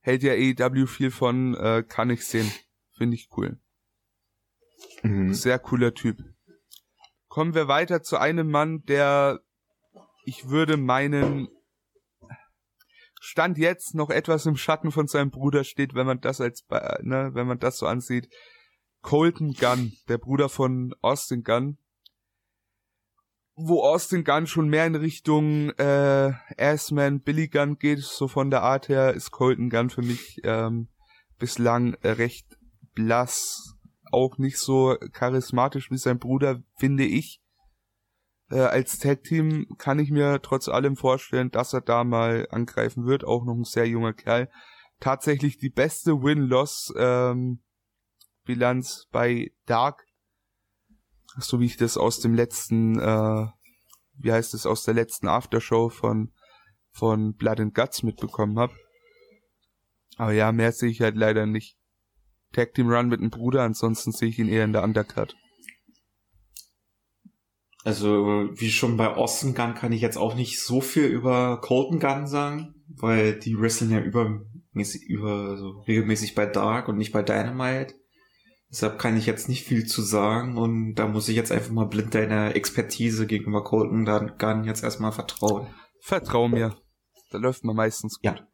A: hält ja AEW viel von, äh, kann ich sehen. Finde ich cool. Mhm. Sehr cooler Typ. Kommen wir weiter zu einem Mann, der ich würde meinen Stand jetzt noch etwas im Schatten von seinem Bruder steht, wenn man das als, ne, wenn man das so ansieht. Colton Gunn, der Bruder von Austin Gunn, wo Austin Gunn schon mehr in Richtung äh, Assman, Billy Gunn geht, so von der Art her, ist Colton Gunn für mich ähm, bislang recht blass, auch nicht so charismatisch wie sein Bruder, finde ich. Äh, als Tag-Team kann ich mir trotz allem vorstellen, dass er da mal angreifen wird, auch noch ein sehr junger Kerl. Tatsächlich die beste Win-Loss-Bilanz ähm, bei Dark, so wie ich das aus dem letzten, äh, wie heißt es, aus der letzten Aftershow von von Blood and Guts mitbekommen habe. Aber ja, mehr sehe ich halt leider nicht. Tag Team Run mit dem Bruder, ansonsten sehe ich ihn eher in der Undercard.
B: Also, wie schon bei Austin Gunn kann ich jetzt auch nicht so viel über Colton Gunn sagen, weil die wresteln ja übermäßig, über, so regelmäßig bei Dark und nicht bei Dynamite. Deshalb kann ich jetzt nicht viel zu sagen und da muss ich jetzt einfach mal blind deiner Expertise gegenüber Colton Gunn jetzt erstmal vertrauen.
A: Vertrau mir. Da läuft man meistens gut. Ja.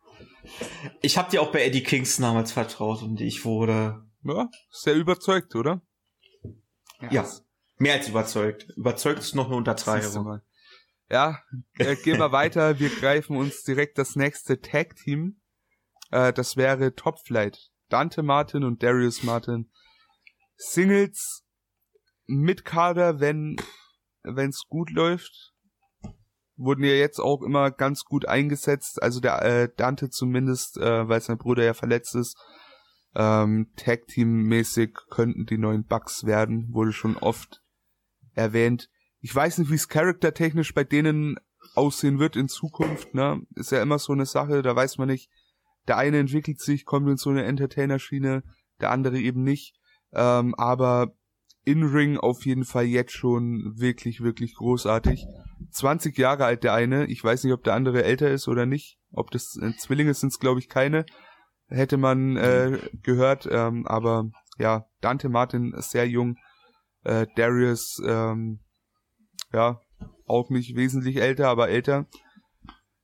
B: Ich habe dir auch bei Eddie Kingston damals vertraut und ich wurde.
A: Ja, sehr überzeugt, oder?
B: Ja. ja mehr als überzeugt. Überzeugt ist noch eine Untertreibung.
A: Ja, äh, gehen wir weiter. Wir greifen uns direkt das nächste Tag-Team. Äh, das wäre Top Flight. Dante Martin und Darius Martin. Singles mit Kader, wenn es gut läuft wurden ja jetzt auch immer ganz gut eingesetzt. Also der äh, Dante zumindest, äh, weil sein Bruder ja verletzt ist. Ähm, Tag-Team-mäßig könnten die neuen Bugs werden, wurde schon oft erwähnt. Ich weiß nicht, wie es charaktertechnisch bei denen aussehen wird in Zukunft, ne? Ist ja immer so eine Sache, da weiß man nicht. Der eine entwickelt sich, kommt in so eine Entertainer-Schiene, der andere eben nicht. Ähm, aber in-Ring auf jeden Fall jetzt schon wirklich, wirklich großartig. 20 Jahre alt der eine. Ich weiß nicht, ob der andere älter ist oder nicht. Ob das äh, Zwillinge sind, glaube ich, keine. Hätte man äh, gehört. Ähm, aber ja, Dante Martin sehr jung. Äh, Darius, ähm, ja, auch nicht wesentlich älter, aber älter.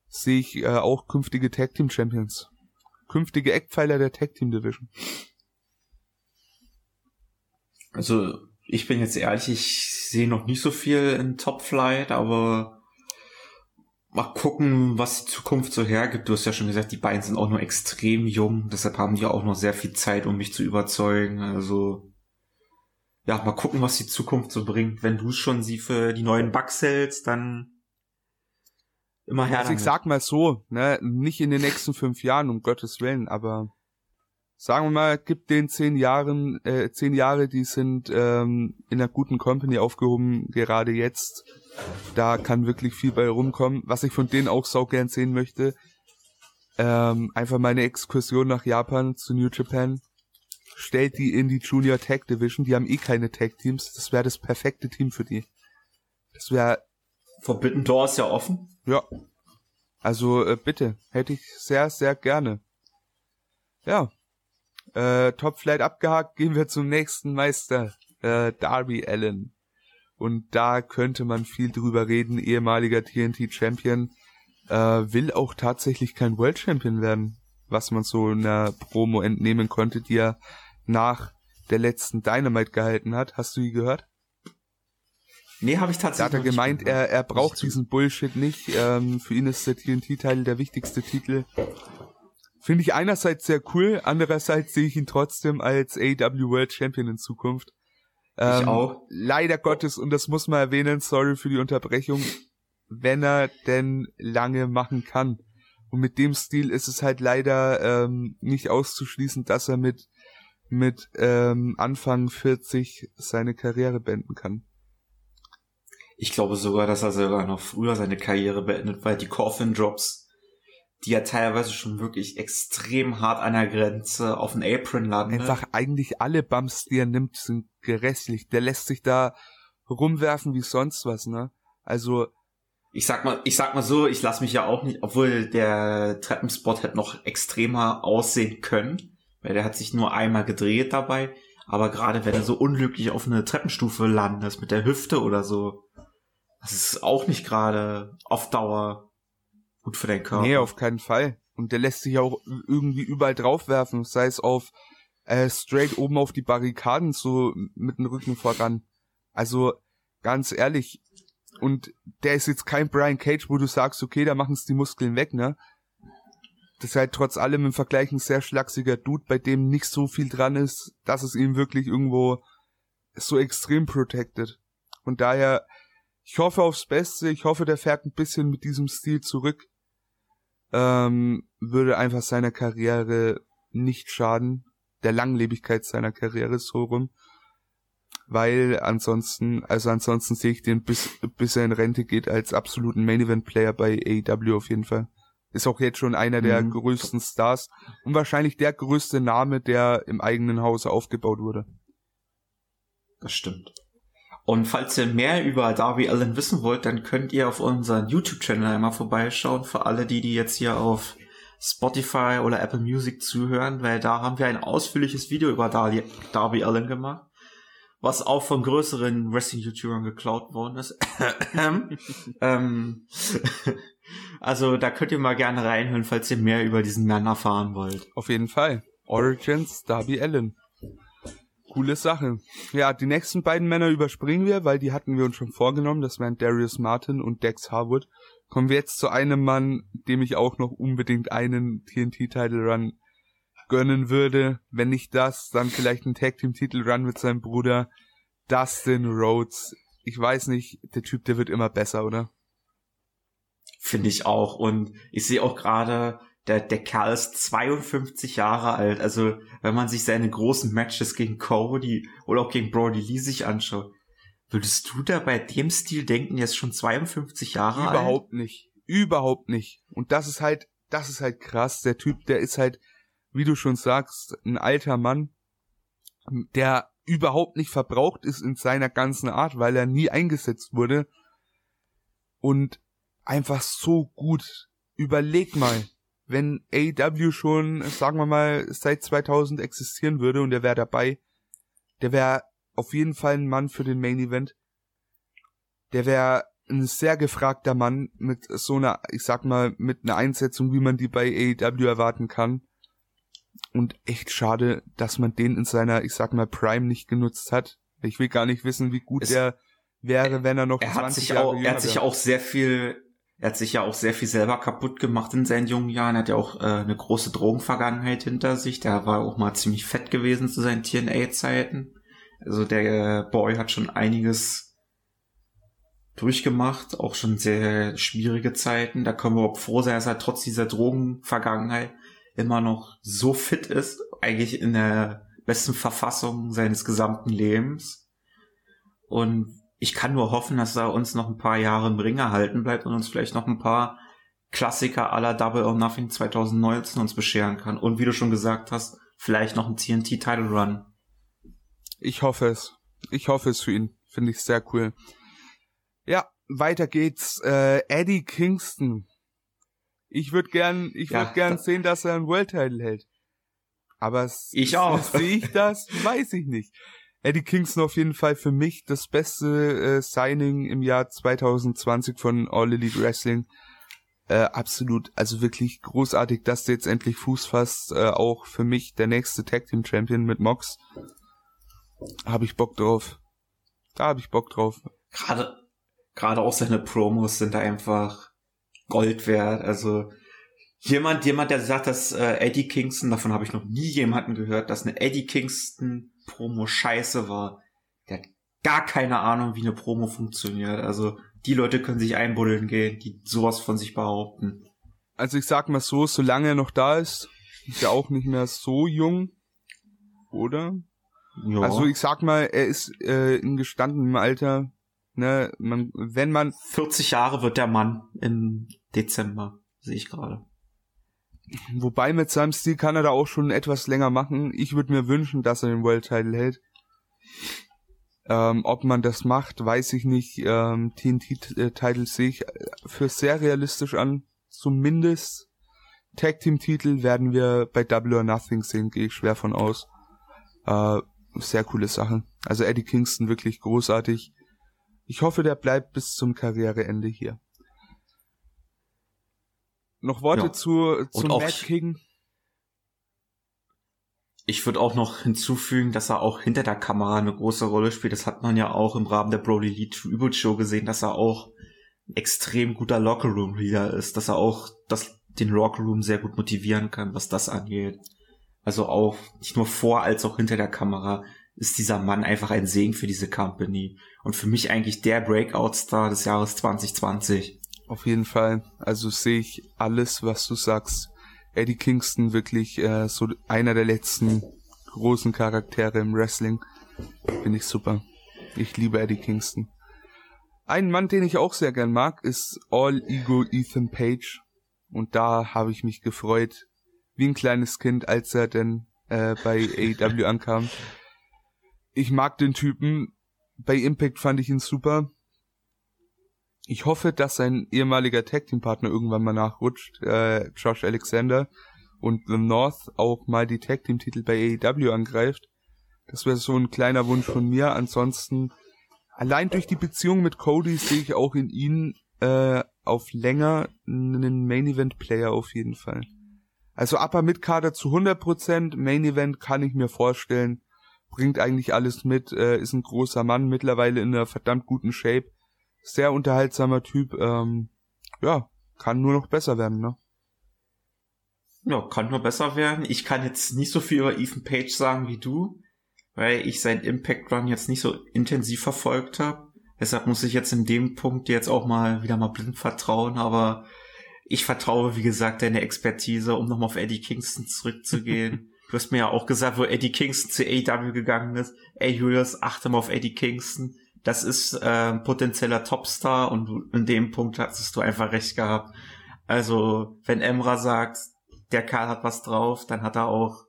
A: Sehe ich äh, auch künftige Tag Team Champions. Künftige Eckpfeiler der Tag Team Division.
B: Also ich bin jetzt ehrlich, ich sehe noch nicht so viel in Top Flight, aber mal gucken, was die Zukunft so hergibt. Du hast ja schon gesagt, die beiden sind auch nur extrem jung, deshalb haben die auch noch sehr viel Zeit, um mich zu überzeugen. Also ja, mal gucken, was die Zukunft so bringt. Wenn du schon sie für die neuen Bugs hältst, dann immer her.
A: Also ich sag mal so, ne, nicht in den nächsten fünf Jahren, um Gottes Willen, aber sagen wir mal, gibt den zehn Jahren, äh, zehn Jahre, die sind ähm, in einer guten Company aufgehoben, gerade jetzt. Da kann wirklich viel bei rumkommen. Was ich von denen auch sau gern sehen möchte, ähm, einfach meine Exkursion nach Japan zu New Japan. Stellt die in die Junior Tag Division. Die haben eh keine Tag Teams. Das wäre das perfekte Team für die. Das wäre.
B: Forbidden Door ist ja offen.
A: Ja. Also äh, bitte, hätte ich sehr, sehr gerne. Ja, äh, Top Flight abgehakt, gehen wir zum nächsten Meister, äh, Darby Allen. Und da könnte man viel drüber reden. Ehemaliger TNT Champion äh, will auch tatsächlich kein World Champion werden, was man so in der Promo entnehmen konnte, die er nach der letzten Dynamite gehalten hat. Hast du die gehört?
B: Nee, habe ich tatsächlich.
A: Da hat er gemeint, er, er braucht diesen Bullshit nicht. Ähm, für ihn ist der TNT-Teil der wichtigste Titel. Finde ich einerseits sehr cool, andererseits sehe ich ihn trotzdem als AW World Champion in Zukunft.
B: Ähm, ich auch.
A: Leider Gottes, und das muss man erwähnen, sorry für die Unterbrechung, wenn er denn lange machen kann. Und mit dem Stil ist es halt leider ähm, nicht auszuschließen, dass er mit, mit ähm, Anfang 40 seine Karriere beenden kann.
B: Ich glaube sogar, dass er sogar noch früher seine Karriere beendet, weil die Coffin Drops die ja teilweise schon wirklich extrem hart an der Grenze auf den Apron landen.
A: Einfach eigentlich alle Bumps, die er nimmt, sind gerässlich. Der lässt sich da rumwerfen wie sonst was, ne? Also
B: ich sag mal, ich sag mal so, ich lass mich ja auch nicht, obwohl der Treppenspot hätte noch extremer aussehen können, weil der hat sich nur einmal gedreht dabei. Aber gerade wenn er so unglücklich auf eine Treppenstufe landet mit der Hüfte oder so, das ist auch nicht gerade auf Dauer gut für deinen Körper.
A: Nee, auf keinen Fall. Und der lässt sich auch irgendwie überall draufwerfen, sei es auf äh, straight oben auf die Barrikaden, so mit dem Rücken voran. Also ganz ehrlich, und der ist jetzt kein Brian Cage, wo du sagst, okay, da machen es die Muskeln weg, ne? Das ist halt trotz allem im Vergleich ein sehr schlachsiger Dude, bei dem nicht so viel dran ist, dass es ihm wirklich irgendwo so extrem protected. Und daher, ich hoffe aufs Beste, ich hoffe, der fährt ein bisschen mit diesem Stil zurück. Ähm, würde einfach seiner Karriere nicht schaden, der Langlebigkeit seiner Karriere so rum. Weil ansonsten, also ansonsten sehe ich den bis, bis er in Rente geht als absoluten Main Event Player bei AEW auf jeden Fall. Ist auch jetzt schon einer der mhm. größten Stars und wahrscheinlich der größte Name, der im eigenen Hause aufgebaut wurde.
B: Das stimmt. Und falls ihr mehr über Darby Allen wissen wollt, dann könnt ihr auf unseren YouTube-Channel einmal vorbeischauen. Für alle, die, die jetzt hier auf Spotify oder Apple Music zuhören, weil da haben wir ein ausführliches Video über Darby, Darby Allen gemacht, was auch von größeren Wrestling-YouTubern geklaut worden ist. ähm, also da könnt ihr mal gerne reinhören, falls ihr mehr über diesen Mann erfahren wollt.
A: Auf jeden Fall. Origins Darby Allen. Coole Sache. Ja, die nächsten beiden Männer überspringen wir, weil die hatten wir uns schon vorgenommen. Das wären Darius Martin und Dex Harwood. Kommen wir jetzt zu einem Mann, dem ich auch noch unbedingt einen TNT-Title Run gönnen würde. Wenn nicht das, dann vielleicht einen Tag Team Titel Run mit seinem Bruder Dustin Rhodes. Ich weiß nicht, der Typ, der wird immer besser, oder?
B: Finde ich auch. Und ich sehe auch gerade, der, der Kerl ist 52 Jahre alt. Also, wenn man sich seine großen Matches gegen Cody oder auch gegen Brody Lee sich anschaut, würdest du da bei dem Stil denken, ist schon 52 Jahre
A: Überhaupt
B: alt?
A: Überhaupt nicht. Überhaupt nicht. Und das ist halt, das ist halt krass. Der Typ, der ist halt, wie du schon sagst, ein alter Mann, der überhaupt nicht verbraucht ist in seiner ganzen Art, weil er nie eingesetzt wurde. Und einfach so gut. Überleg mal, wenn AEW schon, sagen wir mal, seit 2000 existieren würde und er wäre dabei, der wäre auf jeden Fall ein Mann für den Main Event. Der wäre ein sehr gefragter Mann mit so einer, ich sag mal, mit einer Einsetzung, wie man die bei AEW erwarten kann. Und echt schade, dass man den in seiner, ich sag mal, Prime nicht genutzt hat. Ich will gar nicht wissen, wie gut es, er wäre, wenn er noch
B: er hat sich Jahre auch, Er hat sich auch sehr viel er hat sich ja auch sehr viel selber kaputt gemacht in seinen jungen Jahren. Er hat ja auch äh, eine große Drogenvergangenheit hinter sich. Der war auch mal ziemlich fett gewesen zu seinen TNA-Zeiten. Also der Boy hat schon einiges durchgemacht, auch schon sehr schwierige Zeiten. Da können wir auch froh sein, dass er trotz dieser Drogenvergangenheit immer noch so fit ist, eigentlich in der besten Verfassung seines gesamten Lebens. Und ich kann nur hoffen, dass er uns noch ein paar Jahre im Ring erhalten bleibt und uns vielleicht noch ein paar Klassiker aller Double or Nothing 2019 uns bescheren kann. Und wie du schon gesagt hast, vielleicht noch ein TNT Title Run.
A: Ich hoffe es. Ich hoffe es für ihn. Finde ich sehr cool. Ja, weiter geht's. Äh, Eddie Kingston. Ich würde gern, ich würde ja, gern sehen, dass er einen World Title hält. Aber
B: ich auch.
A: Sehe ich das? Weiß ich nicht. Eddie Kingston auf jeden Fall für mich das beste äh, Signing im Jahr 2020 von All Elite Wrestling. Äh, absolut, also wirklich großartig, dass der jetzt endlich Fuß fasst. Äh, auch für mich der nächste Tag Team Champion mit Mox. Habe ich Bock drauf. Da habe ich Bock drauf.
B: Gerade, gerade auch seine Promos sind da einfach Gold wert. Also jemand, jemand, der sagt, dass äh, Eddie Kingston, davon habe ich noch nie jemanden gehört, dass eine Eddie Kingston Promo scheiße war. Der hat gar keine Ahnung, wie eine Promo funktioniert. Also die Leute können sich einbuddeln gehen, die sowas von sich behaupten.
A: Also ich sag mal so, solange er noch da ist, ist er auch nicht mehr so jung, oder? Ja. Also ich sag mal, er ist äh, in gestandenem Alter, ne, man, wenn man
B: 40 Jahre wird der Mann im Dezember, sehe ich gerade.
A: Wobei mit seinem Stil kann er da auch schon etwas länger machen. Ich würde mir wünschen, dass er den World Title hält. Ähm, ob man das macht, weiß ich nicht. Ähm, TNT-Titel sehe ich für sehr realistisch an. Zumindest Tag Team-Titel werden wir bei Double or Nothing sehen, gehe ich schwer von aus. Äh, sehr coole Sache. Also Eddie Kingston wirklich großartig. Ich hoffe, der bleibt bis zum Karriereende hier. Noch Worte ja. zu, zu Matt King?
B: Ich würde auch noch hinzufügen, dass er auch hinter der Kamera eine große Rolle spielt. Das hat man ja auch im Rahmen der Brody Lee Tribute Show gesehen, dass er auch ein extrem guter Lockerroom Leader ist, dass er auch das den Rock Room sehr gut motivieren kann, was das angeht. Also auch nicht nur vor als auch hinter der Kamera ist dieser Mann einfach ein Segen für diese Company und für mich eigentlich der Breakout-Star des Jahres 2020.
A: Auf jeden Fall. Also sehe ich alles, was du sagst. Eddie Kingston wirklich äh, so einer der letzten großen Charaktere im Wrestling. Finde ich super. Ich liebe Eddie Kingston. Ein Mann, den ich auch sehr gern mag, ist All Ego Ethan Page. Und da habe ich mich gefreut, wie ein kleines Kind, als er denn äh, bei AEW ankam. Ich mag den Typen. Bei Impact fand ich ihn super. Ich hoffe, dass sein ehemaliger Tag Team Partner irgendwann mal nachrutscht, äh, Josh Alexander und The North auch mal die Tag Team Titel bei AEW angreift. Das wäre so ein kleiner Wunsch von mir. Ansonsten allein durch die Beziehung mit Cody sehe ich auch in ihn äh, auf länger einen Main Event Player auf jeden Fall. Also Upper Mid Kader zu 100%, Main Event kann ich mir vorstellen, bringt eigentlich alles mit, äh, ist ein großer Mann, mittlerweile in einer verdammt guten Shape, sehr unterhaltsamer Typ, ähm, ja, kann nur noch besser werden, ne?
B: Ja, kann nur besser werden. Ich kann jetzt nicht so viel über Ethan Page sagen wie du, weil ich seinen Impact Run jetzt nicht so intensiv verfolgt habe. Deshalb muss ich jetzt in dem Punkt jetzt auch mal wieder mal blind vertrauen, aber ich vertraue, wie gesagt, deine Expertise, um nochmal auf Eddie Kingston zurückzugehen. du hast mir ja auch gesagt, wo Eddie Kingston zu AW gegangen ist. Ey, Julius, achte mal auf Eddie Kingston. Das ist äh, ein potenzieller Topstar und in dem Punkt hattest du einfach recht gehabt. Also, wenn Emra sagt, der Karl hat was drauf, dann hat er auch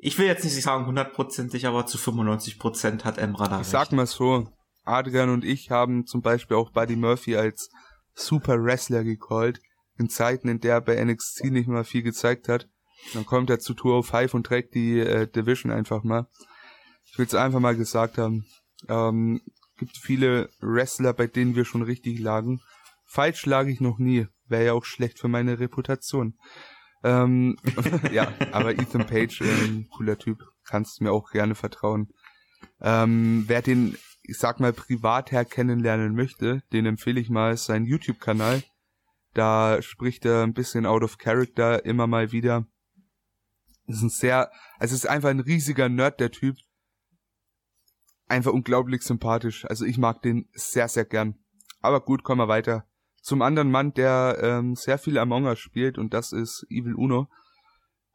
B: ich will jetzt nicht sagen hundertprozentig, aber zu 95 Prozent hat Emra da
A: Ich recht. sag mal so, Adrian und ich haben zum Beispiel auch Buddy Murphy als Super Wrestler gecallt, in Zeiten, in der er bei NXT nicht mal viel gezeigt hat. Dann kommt er zu Tour 5 und trägt die äh, Division einfach mal. Ich will es einfach mal gesagt haben. Ähm, gibt viele Wrestler, bei denen wir schon richtig lagen. Falsch lag ich noch nie. Wäre ja auch schlecht für meine Reputation. Ähm, ja, aber Ethan Page, äh, cooler Typ, kannst mir auch gerne vertrauen. Ähm, wer den, ich sag mal, privat her kennenlernen möchte, den empfehle ich mal seinen YouTube-Kanal. Da spricht er ein bisschen out of character immer mal wieder. Ist ein sehr, also ist einfach ein riesiger Nerd, der Typ. Einfach unglaublich sympathisch. Also ich mag den sehr, sehr gern. Aber gut, kommen wir weiter zum anderen Mann, der ähm, sehr viel Among Us spielt und das ist Evil Uno,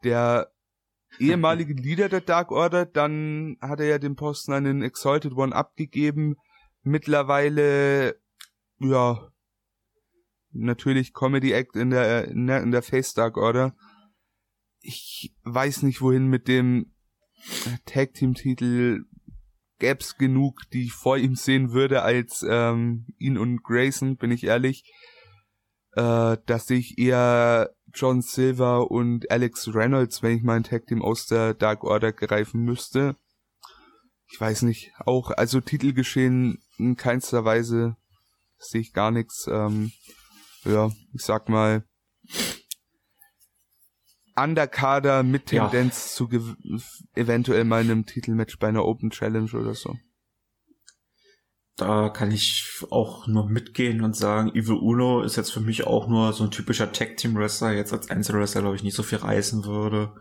A: der ehemalige Leader der Dark Order, dann hat er ja den Posten an den Exalted One abgegeben, mittlerweile, ja, natürlich Comedy Act in der, in der, in der Face Dark Order. Ich weiß nicht, wohin mit dem Tag Team Titel gäb's genug, die ich vor ihm sehen würde als ähm, ihn und Grayson, bin ich ehrlich. Äh, dass ich eher John Silver und Alex Reynolds, wenn ich mein Tag Team aus der Dark Order greifen müsste. Ich weiß nicht, auch, also Titelgeschehen in keinster Weise sehe ich gar nichts. Ähm, ja, ich sag mal, Underkader mit Tendenz ja. zu eventuell mal einem Titelmatch bei einer Open Challenge oder so.
B: Da kann ich auch nur mitgehen und sagen, Evil Uno ist jetzt für mich auch nur so ein typischer Tag Team Wrestler, jetzt als Einzelwrestler glaube ich nicht so viel reißen würde.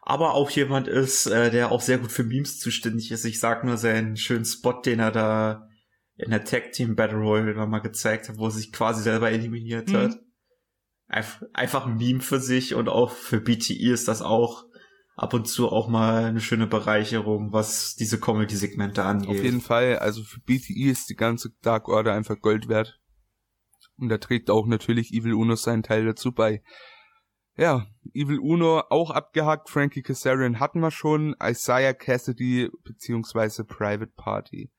B: Aber auch jemand ist, äh, der auch sehr gut für Memes zuständig ist. Ich sag nur seinen schönen Spot, den er da in der Tag Team Battle Royale nochmal gezeigt hat, wo er sich quasi selber eliminiert mhm. hat einfach ein Meme für sich und auch für BTE ist das auch ab und zu auch mal eine schöne Bereicherung, was diese Comedy-Segmente angeht.
A: Auf jeden Fall, also für BTE ist die ganze Dark Order einfach Gold wert. Und da trägt auch natürlich Evil Uno seinen Teil dazu bei. Ja, Evil Uno auch abgehakt, Frankie Kazarian hatten wir schon, Isaiah Cassidy beziehungsweise Private Party.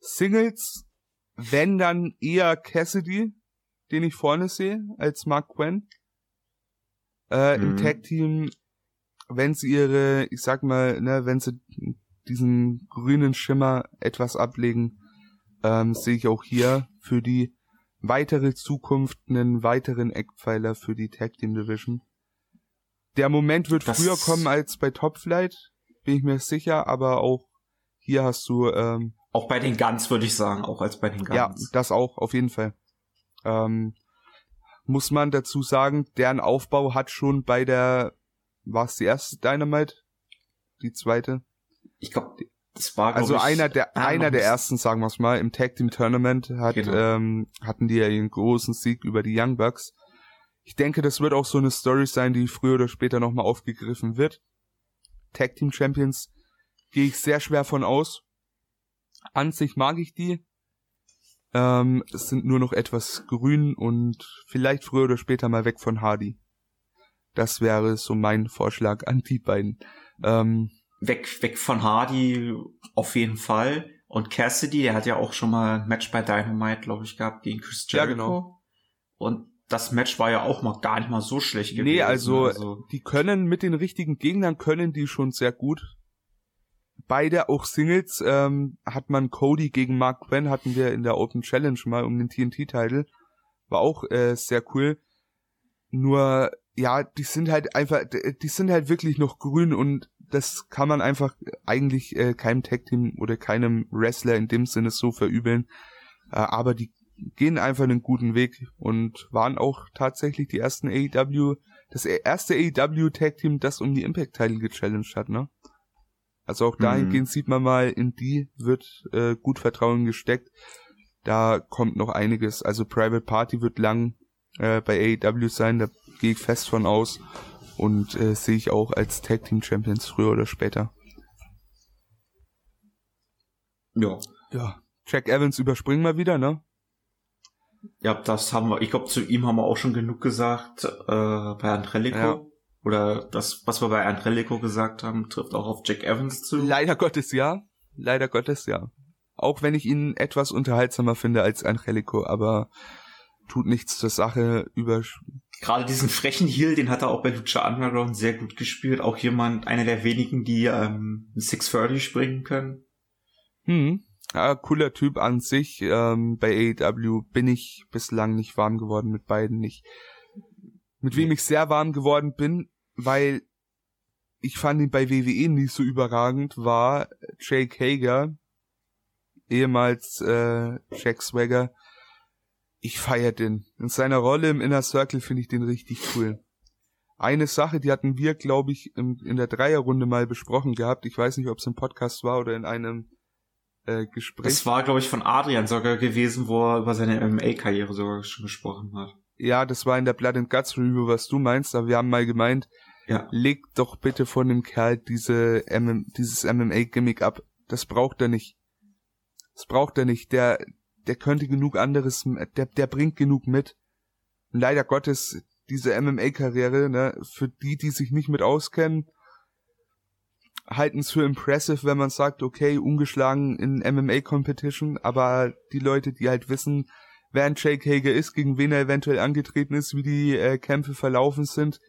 A: Singles, wenn dann eher Cassidy, den ich vorne sehe, als Mark Quinn. Äh, mhm. Im Tag-Team, wenn sie ihre, ich sag mal, ne, wenn sie diesen grünen Schimmer etwas ablegen, ähm, sehe ich auch hier für die weitere Zukunft einen weiteren Eckpfeiler für die Tag Team Division. Der Moment wird das früher kommen als bei Top Flight, bin ich mir sicher, aber auch hier hast du ähm,
B: auch bei den Guns würde ich sagen, auch als bei den Guns.
A: Ja, das auch auf jeden Fall. Ähm, muss man dazu sagen, deren Aufbau hat schon bei der, war es die erste Dynamite? Die zweite?
B: Ich glaube, das war
A: also
B: ich,
A: einer der ah, einer der ersten, sagen wir es mal, im Tag Team Tournament hat genau. ähm, hatten die ja ihren großen Sieg über die Young Bucks. Ich denke, das wird auch so eine Story sein, die früher oder später nochmal aufgegriffen wird. Tag Team Champions gehe ich sehr schwer von aus. An sich mag ich die. Ähm, es sind nur noch etwas grün und vielleicht früher oder später mal weg von Hardy. Das wäre so mein Vorschlag an die beiden. Ähm,
B: weg, weg von Hardy auf jeden Fall. Und Cassidy, der hat ja auch schon mal ein Match bei Dynamite, glaube ich, gehabt gegen Chris Jericho. Ja, genau. Und das Match war ja auch mal gar nicht mal so schlecht gewesen.
A: Nee, also, also die können mit den richtigen Gegnern können die schon sehr gut. Beide auch Singles ähm, hat man Cody gegen Mark Quinn hatten wir in der Open Challenge mal um den TNT-Titel. War auch äh, sehr cool. Nur ja, die sind halt einfach, die sind halt wirklich noch grün und das kann man einfach eigentlich äh, keinem Tag Team oder keinem Wrestler in dem Sinne so verübeln. Äh, aber die gehen einfach einen guten Weg und waren auch tatsächlich die ersten AEW, das erste AEW Tag Team, das um die Impact Title gechallenged hat, ne? Also auch dahingehend mhm. sieht man mal, in die wird äh, gut Vertrauen gesteckt. Da kommt noch einiges. Also Private Party wird lang äh, bei AEW sein, da gehe ich fest von aus und äh, sehe ich auch als Tag Team Champions früher oder später.
B: Ja.
A: Ja. Jack Evans überspringen wir wieder, ne?
B: Ja, das haben wir, ich glaube, zu ihm haben wir auch schon genug gesagt, äh, bei Andrelico. Ja. Oder das, was wir bei Andrelico gesagt haben, trifft auch auf Jack Evans zu.
A: Leider Gottes ja. Leider Gottes ja. Auch wenn ich ihn etwas unterhaltsamer finde als Angelico, aber tut nichts zur Sache über.
B: Gerade diesen frechen Heal, den hat er auch bei Lucha Underground sehr gut gespielt. Auch jemand, einer der wenigen, die ähm, 630 springen können.
A: Hm. Ja, cooler Typ an sich. Ähm, bei AEW bin ich bislang nicht warm geworden mit beiden nicht. Mit wem ich sehr warm geworden bin, weil ich fand ihn bei WWE nie so überragend, war Jake Hager, ehemals äh, Jack Swagger. Ich feier den. In seiner Rolle im Inner Circle finde ich den richtig cool. Eine Sache, die hatten wir, glaube ich, in, in der Dreierrunde mal besprochen gehabt. Ich weiß nicht, ob es im Podcast war oder in einem äh, Gespräch.
B: Das war, glaube ich, von Adrian sogar gewesen, wo er über seine MMA-Karriere sogar schon gesprochen hat.
A: Ja, das war in der Blood and Guts Review, was du meinst, aber wir haben mal gemeint, ja. leg doch bitte von dem Kerl diese MM, dieses MMA-Gimmick ab. Das braucht er nicht. Das braucht er nicht. Der, der könnte genug anderes, der, der bringt genug mit. Und leider Gottes, diese MMA-Karriere, ne, für die, die sich nicht mit auskennen, halten es für impressive, wenn man sagt, okay, ungeschlagen in MMA-Competition, aber die Leute, die halt wissen, wer ein Jake Hager ist, gegen wen er eventuell angetreten ist, wie die äh, Kämpfe verlaufen sind,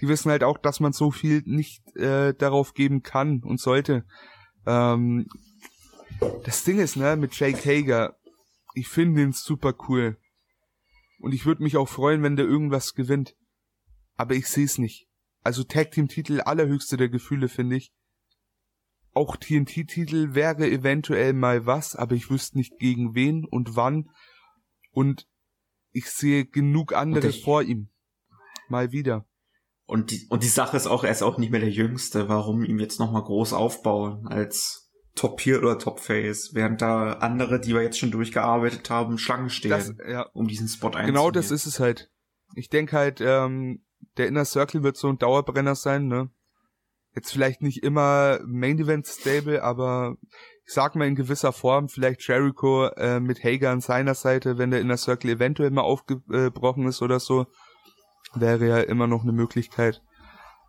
A: die wissen halt auch, dass man so viel nicht äh, darauf geben kann und sollte. Ähm, das Ding ist, ne, mit Jake Hager, ich finde ihn super cool. Und ich würde mich auch freuen, wenn der irgendwas gewinnt. Aber ich sehe es nicht. Also Tag Team Titel allerhöchste der Gefühle, finde ich. Auch TNT-Titel wäre eventuell mal was, aber ich wüsste nicht gegen wen und wann. Und ich sehe genug andere vor ihm. Mal wieder.
B: Und die, und die Sache ist auch, er ist auch nicht mehr der Jüngste. Warum ihm jetzt nochmal groß aufbauen als Top Heel oder Top Face, während da andere, die wir jetzt schon durchgearbeitet haben, Schlangen stehen, das, ja. um diesen Spot einzunehmen.
A: Genau das ist es halt. Ich denke halt, ähm, der Inner Circle wird so ein Dauerbrenner sein, ne? Jetzt vielleicht nicht immer Main Event Stable, aber ich sag mal in gewisser Form vielleicht Jericho äh, mit Hager an seiner Seite, wenn der Inner Circle eventuell mal aufgebrochen ist oder so, wäre ja immer noch eine Möglichkeit.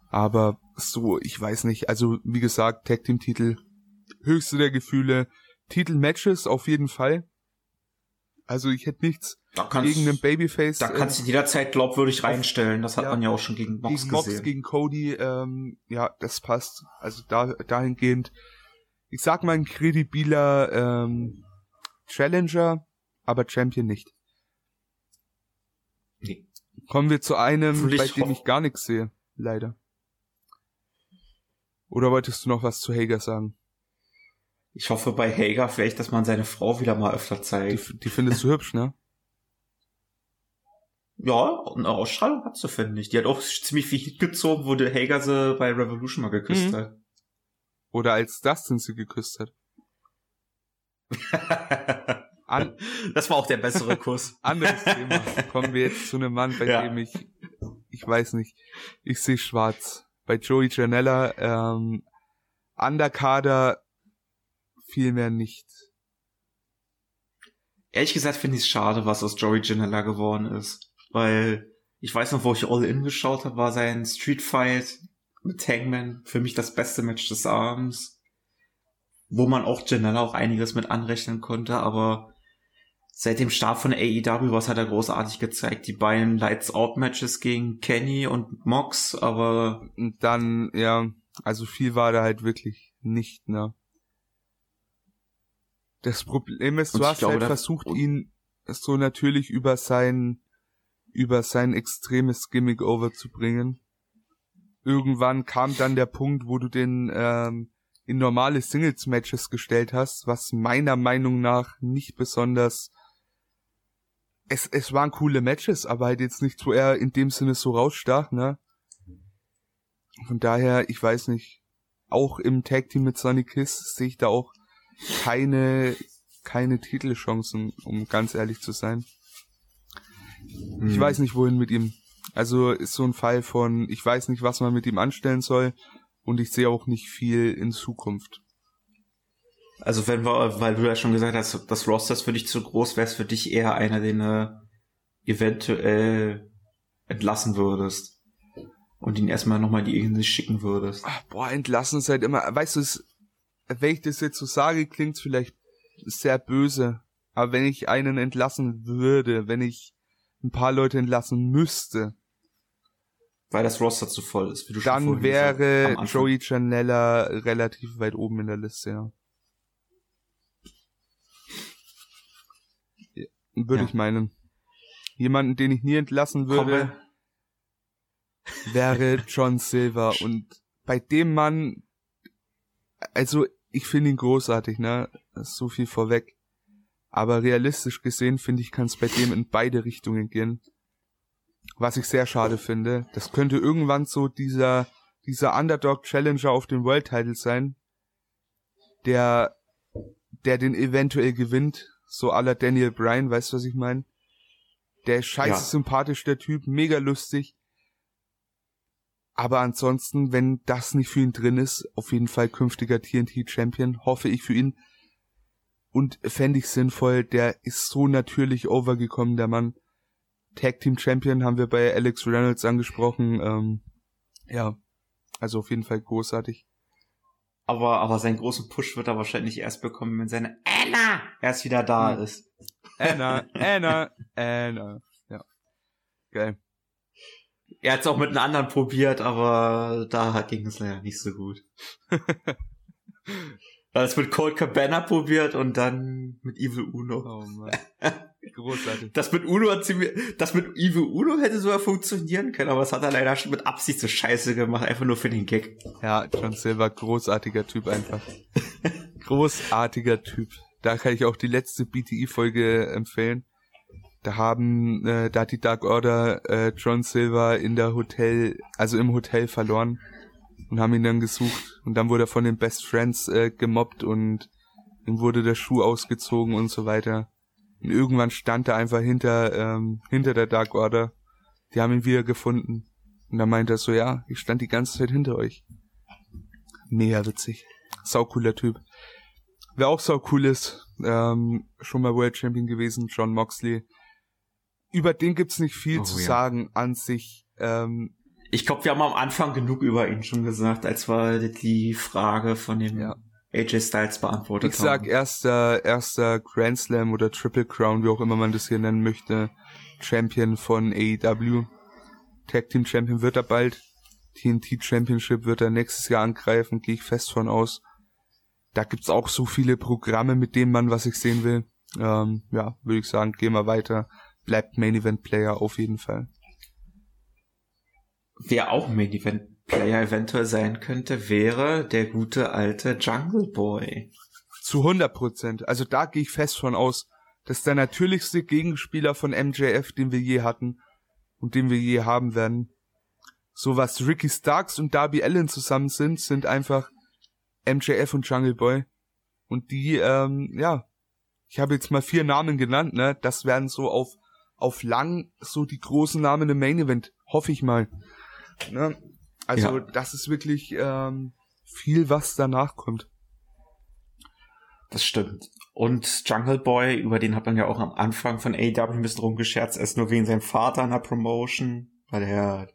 A: Aber so, ich weiß nicht. Also wie gesagt, Tag Team Titel, höchste der Gefühle, Titel Matches auf jeden Fall. Also ich hätte nichts gegen einen Babyface.
B: Da kannst äh, du jederzeit glaubwürdig reinstellen. Das hat ja, man ja auch schon gegen Mox gegen Mox, gesehen.
A: gegen Cody, ähm, ja, das passt. Also da dahingehend, ich sag mal ein kredibiler ähm, Challenger, aber Champion nicht. Nee. Kommen wir zu einem, bei dem ich gar nichts sehe, leider. Oder wolltest du noch was zu Hager sagen?
B: Ich hoffe bei Hager vielleicht, dass man seine Frau wieder mal öfter zeigt.
A: Die, die findest du hübsch, ne?
B: Ja, eine Ausstrahlung hat sie, finde ich. Die hat auch ziemlich viel Hit gezogen, wo der Hager sie bei Revolution mal geküsst mhm. hat.
A: Oder als Dustin sie geküsst hat.
B: An das war auch der bessere Kuss.
A: Anderes Thema. Kommen wir jetzt zu einem Mann, bei ja. dem ich, ich weiß nicht, ich sehe schwarz. Bei Joey Janella, ähm, Underkader vielmehr nicht.
B: Ehrlich gesagt finde ich es schade, was aus Joey Janella geworden ist. Weil ich weiß noch, wo ich All In geschaut habe, war sein Street Fight mit Hangman für mich das beste Match des Abends. Wo man auch Janella auch einiges mit anrechnen konnte, aber seit dem Start von AEW, was hat er großartig gezeigt? Die beiden Lights Out Matches gegen Kenny und Mox, aber
A: dann, ja, also viel war da halt wirklich nicht, ne? Das Problem ist, du hast glaube, halt versucht, ihn so natürlich über sein, über sein extremes Gimmick overzubringen. Irgendwann kam dann der Punkt, wo du den ähm, in normale Singles-Matches gestellt hast, was meiner Meinung nach nicht besonders es, es waren coole Matches, aber halt jetzt nicht, wo er in dem Sinne so rausstach, ne? Von daher, ich weiß nicht, auch im Tag Team mit Sonny Kiss sehe ich da auch keine, keine Titelchancen, um ganz ehrlich zu sein. Hm. Ich weiß nicht, wohin mit ihm. Also ist so ein Fall von, ich weiß nicht, was man mit ihm anstellen soll und ich sehe auch nicht viel in Zukunft.
B: Also wenn wir, weil du ja schon gesagt hast, das Roster ist für dich zu groß, wäre es für dich eher einer, den du eventuell entlassen würdest und ihn erstmal nochmal die Insel schicken würdest.
A: Ach, boah, entlassen ist halt immer, weißt du, es, wenn ich das jetzt so sage, klingt es vielleicht sehr böse, aber wenn ich einen entlassen würde, wenn ich ein paar Leute entlassen müsste,
B: weil das Roster zu voll ist,
A: wie du dann schon wäre Joey Janella relativ weit oben in der Liste, ja. würde ja. ich meinen. Jemanden, den ich nie entlassen würde, Komme. wäre John Silver. Und bei dem Mann, also ich finde ihn großartig, ne? So viel vorweg. Aber realistisch gesehen, finde ich, kann es bei dem in beide Richtungen gehen. Was ich sehr schade finde. Das könnte irgendwann so dieser, dieser Underdog Challenger auf den World Title sein, der, der den eventuell gewinnt, so aller Daniel Bryan, weißt du, was ich meine? Der ist scheiße ja. sympathisch, der Typ, mega lustig. Aber ansonsten, wenn das nicht für ihn drin ist, auf jeden Fall künftiger TNT-Champion, hoffe ich für ihn. Und fände ich sinnvoll, der ist so natürlich overgekommen, der Mann. Tag Team Champion haben wir bei Alex Reynolds angesprochen. Ähm, ja, also auf jeden Fall großartig.
B: Aber, aber seinen großen Push wird er wahrscheinlich erst bekommen, wenn seine Anna erst wieder da mhm. ist.
A: Anna, Anna, Anna. Ja. Geil.
B: Er hat es auch mit einem anderen probiert, aber da ging es leider nicht so gut. es mit Cold Cabana probiert und dann mit Evil Uno. Oh Mann. Großartig. Das mit Uno hat ziemlich, das mit Evil Uno hätte sogar funktionieren können, aber es hat er leider schon mit Absicht so scheiße gemacht, einfach nur für den Gag.
A: Ja, John Silver, großartiger Typ einfach. großartiger Typ. Da kann ich auch die letzte BTI-Folge empfehlen. Da haben, äh, da hat die Dark Order äh, John Silver in der Hotel, also im Hotel verloren und haben ihn dann gesucht und dann wurde er von den Best Friends äh, gemobbt und ihm wurde der Schuh ausgezogen und so weiter. Und irgendwann stand er einfach hinter, ähm, hinter der Dark Order. Die haben ihn wieder gefunden. Und dann meinte er so, ja, ich stand die ganze Zeit hinter euch. Mega witzig. Sau cooler Typ. Wer auch sau cool ist, ähm, schon mal World Champion gewesen, John Moxley. Über den gibt's nicht viel oh, zu ja. sagen an sich. Ähm,
B: ich glaube, wir haben am Anfang genug über ihn schon gesagt, als wir die Frage von dem ja. AJ Styles beantwortet
A: Ich sag erster, erster Grand Slam oder Triple Crown, wie auch immer man das hier nennen möchte, Champion von AEW. Tag Team Champion wird er bald. TNT Championship wird er nächstes Jahr angreifen, gehe ich fest von aus. Da gibt's auch so viele Programme mit dem Mann, was ich sehen will. Ähm, ja, würde ich sagen, gehen wir weiter. Bleibt Main Event Player auf jeden Fall.
B: Wer auch Main Event Player eventuell sein könnte, wäre der gute alte Jungle Boy.
A: Zu 100 Prozent. Also da gehe ich fest von aus, dass der natürlichste Gegenspieler von MJF, den wir je hatten, und den wir je haben werden. So was Ricky Starks und Darby Allen zusammen sind, sind einfach MJF und Jungle Boy. Und die, ähm, ja, ich habe jetzt mal vier Namen genannt, ne? Das werden so auf, auf lang so die großen Namen im Main Event, hoffe ich mal. Ne? Also ja. das ist wirklich ähm, viel, was danach kommt.
B: Das stimmt. Und Jungle Boy, über den hat man ja auch am Anfang von AEW ein bisschen rumgescherzt, erst nur wegen seinem Vater in der Promotion, weil er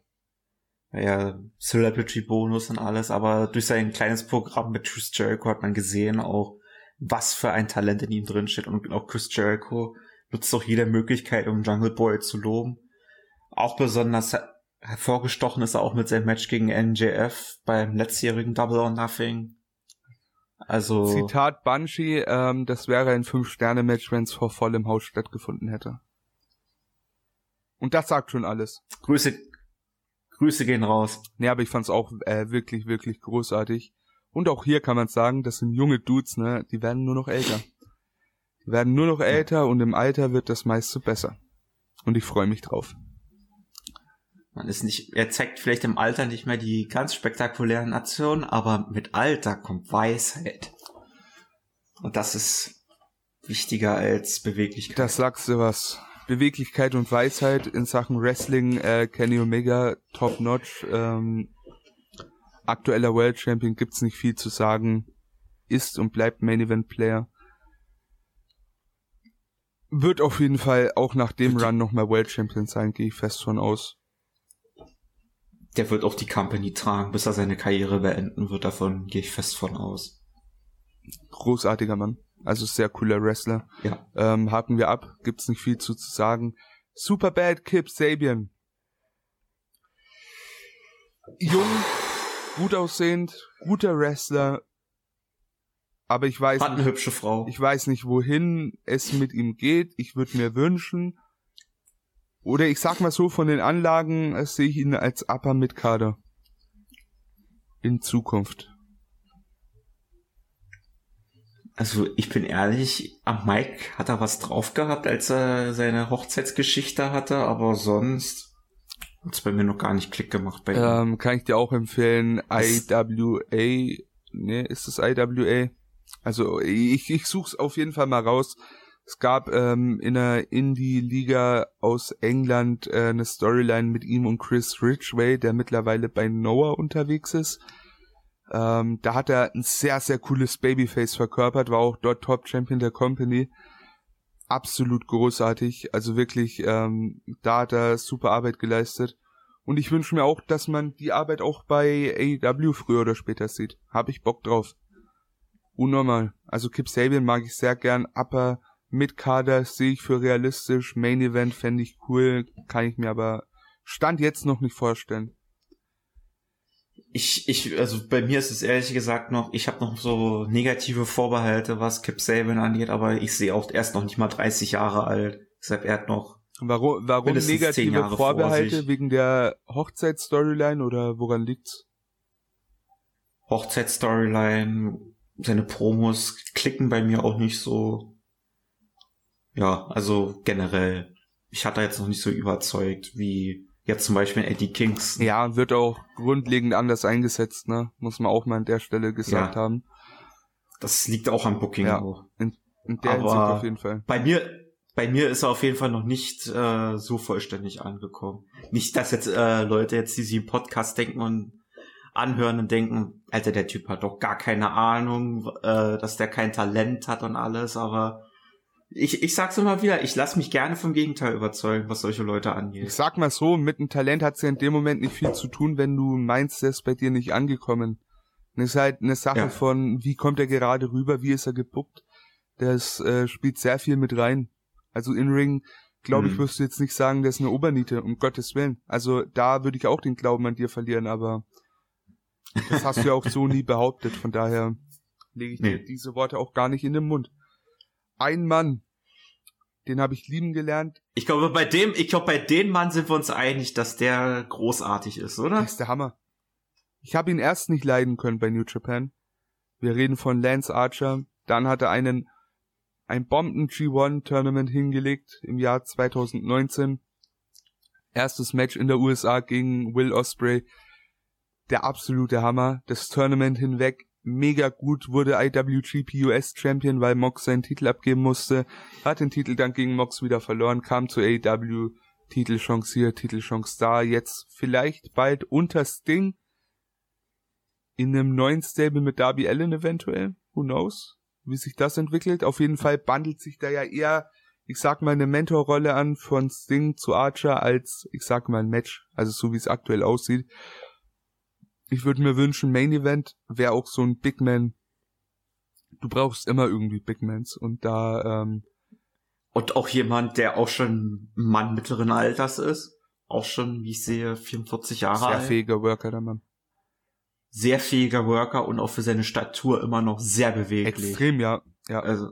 B: ja, Celebrity-Bonus und alles, aber durch sein kleines Programm mit Chris Jericho hat man gesehen auch, was für ein Talent in ihm drin steht und auch Chris Jericho nutzt auch jede Möglichkeit, um Jungle Boy zu loben. Auch besonders hervorgestochen ist er auch mit seinem Match gegen NJF beim letztjährigen Double or Nothing.
A: Also. Zitat Banshee, ähm, das wäre ein Fünf-Sterne-Match, wenn es vor vollem Haus stattgefunden hätte. Und das sagt schon alles.
B: Grüße, Grüße gehen raus.
A: Nee, aber ich fand's auch äh, wirklich, wirklich großartig. Und auch hier kann man sagen, das sind junge Dudes, ne? Die werden nur noch älter. Die werden nur noch älter und im Alter wird das meiste besser. Und ich freue mich drauf.
B: Man ist nicht, er zeigt vielleicht im Alter nicht mehr die ganz spektakulären Aktionen, aber mit Alter kommt Weisheit. Und das ist wichtiger als Beweglichkeit.
A: Das sagst du was. Beweglichkeit und Weisheit in Sachen Wrestling, äh, Kenny Omega, top notch. Ähm, aktueller World Champion gibt's nicht viel zu sagen. Ist und bleibt Main Event Player. Wird auf jeden Fall auch nach dem Run nochmal World Champion sein, gehe ich fest von aus.
B: Der wird auch die Company tragen, bis er seine Karriere beenden wird. Davon gehe ich fest von aus.
A: Großartiger Mann. Also sehr cooler Wrestler.
B: Ja.
A: Ähm, haken wir ab, gibt's nicht viel zu, zu sagen. Superbad Kip Sabian. Jung, gut aussehend, guter Wrestler. Aber ich weiß
B: Hat eine hübsche Frau.
A: Ich weiß nicht, wohin es mit ihm geht. Ich würde mir wünschen, oder ich sag mal so, von den Anlagen äh, sehe ich ihn als Upper mit Kader. In Zukunft.
B: Also ich bin ehrlich, am Mike hat er was drauf gehabt, als er seine Hochzeitsgeschichte hatte, aber sonst hat's bei mir noch gar nicht Klick gemacht bei
A: ihm. Ähm, kann ich dir auch empfehlen, IWA, ne, ist das IWA? Also ich, ich such's auf jeden Fall mal raus. Es gab ähm, in der Indie-Liga aus England äh, eine Storyline mit ihm und Chris Ridgway, der mittlerweile bei Noah unterwegs ist. Ähm, da hat er ein sehr, sehr cooles Babyface verkörpert, war auch dort Top Champion der Company. Absolut großartig. Also wirklich, ähm, da hat er super Arbeit geleistet. Und ich wünsche mir auch, dass man die Arbeit auch bei AEW früher oder später sieht. Hab ich Bock drauf. Unnormal. Also Kip Sabian mag ich sehr gern. Upper mit Kader sehe ich für realistisch. Main Event fände ich cool. Kann ich mir aber Stand jetzt noch nicht vorstellen
B: ich, ich, also bei mir ist es ehrlich gesagt noch, ich habe noch so negative Vorbehalte, was Kip Saban angeht, aber ich sehe auch erst noch nicht mal 30 Jahre alt. Deshalb er hat noch.
A: Warum, warum negative Vorbehalte? Wegen der Hochzeitsstoryline oder woran liegt's?
B: Hochzeitsstoryline, seine Promos klicken bei mir auch nicht so. Ja, also generell. Ich hatte jetzt noch nicht so überzeugt, wie Jetzt zum Beispiel Eddie Kings.
A: Ja, wird auch grundlegend anders eingesetzt, ne? Muss man auch mal an der Stelle gesagt ja. haben.
B: Das liegt auch am Booking.
A: Ja, in, in der Hinsicht auf jeden Fall.
B: Bei mir, bei mir ist er auf jeden Fall noch nicht äh, so vollständig angekommen. Nicht, dass jetzt äh, Leute jetzt, die sie im Podcast denken und anhören und denken, Alter, der Typ hat doch gar keine Ahnung, äh, dass der kein Talent hat und alles, aber ich, ich sag's immer wieder, ich lasse mich gerne vom Gegenteil überzeugen, was solche Leute angeht.
A: Ich sag mal so, mit einem Talent hat's ja in dem Moment nicht viel zu tun, wenn du meinst, der ist bei dir nicht angekommen. Das ist halt eine Sache ja. von, wie kommt er gerade rüber, wie ist er gepuckt. Das äh, spielt sehr viel mit rein. Also in Ring, glaube mhm. ich, wirst du jetzt nicht sagen, der ist eine Oberniete, um Gottes Willen. Also da würde ich auch den Glauben an dir verlieren, aber das hast du ja auch so nie behauptet. Von daher lege ich nee. dir diese Worte auch gar nicht in den Mund ein Mann, den habe ich lieben gelernt.
B: Ich glaube, bei dem, ich glaube, bei dem Mann sind wir uns einig, dass der großartig ist, oder?
A: Das ist der Hammer. Ich habe ihn erst nicht leiden können bei New Japan. Wir reden von Lance Archer. Dann hat er einen ein Bomben G1 Tournament hingelegt im Jahr 2019. Erstes Match in der USA gegen Will Osprey. Der absolute Hammer. Das Tournament hinweg mega gut, wurde IWGP US Champion, weil Mox seinen Titel abgeben musste, hat den Titel dann gegen Mox wieder verloren, kam zu AEW, Titelchance hier, Titelchance da, jetzt vielleicht bald unter Sting. In einem neuen Stable mit Darby Allen eventuell, who knows, wie sich das entwickelt. Auf jeden Fall bandelt sich da ja eher, ich sag mal, eine Mentorrolle an von Sting zu Archer als, ich sag mal, ein Match, also so wie es aktuell aussieht ich würde mir wünschen, Main Event wäre auch so ein Big Man. Du brauchst immer irgendwie Big Mans und da ähm,
B: und auch jemand, der auch schon Mann mittleren Alters ist, auch schon, wie ich sehe, 44 Jahre
A: sehr
B: alt.
A: Sehr fähiger Worker, der Mann.
B: Sehr fähiger Worker und auch für seine Statur immer noch sehr beweglich.
A: Extrem, ja. Ja. Also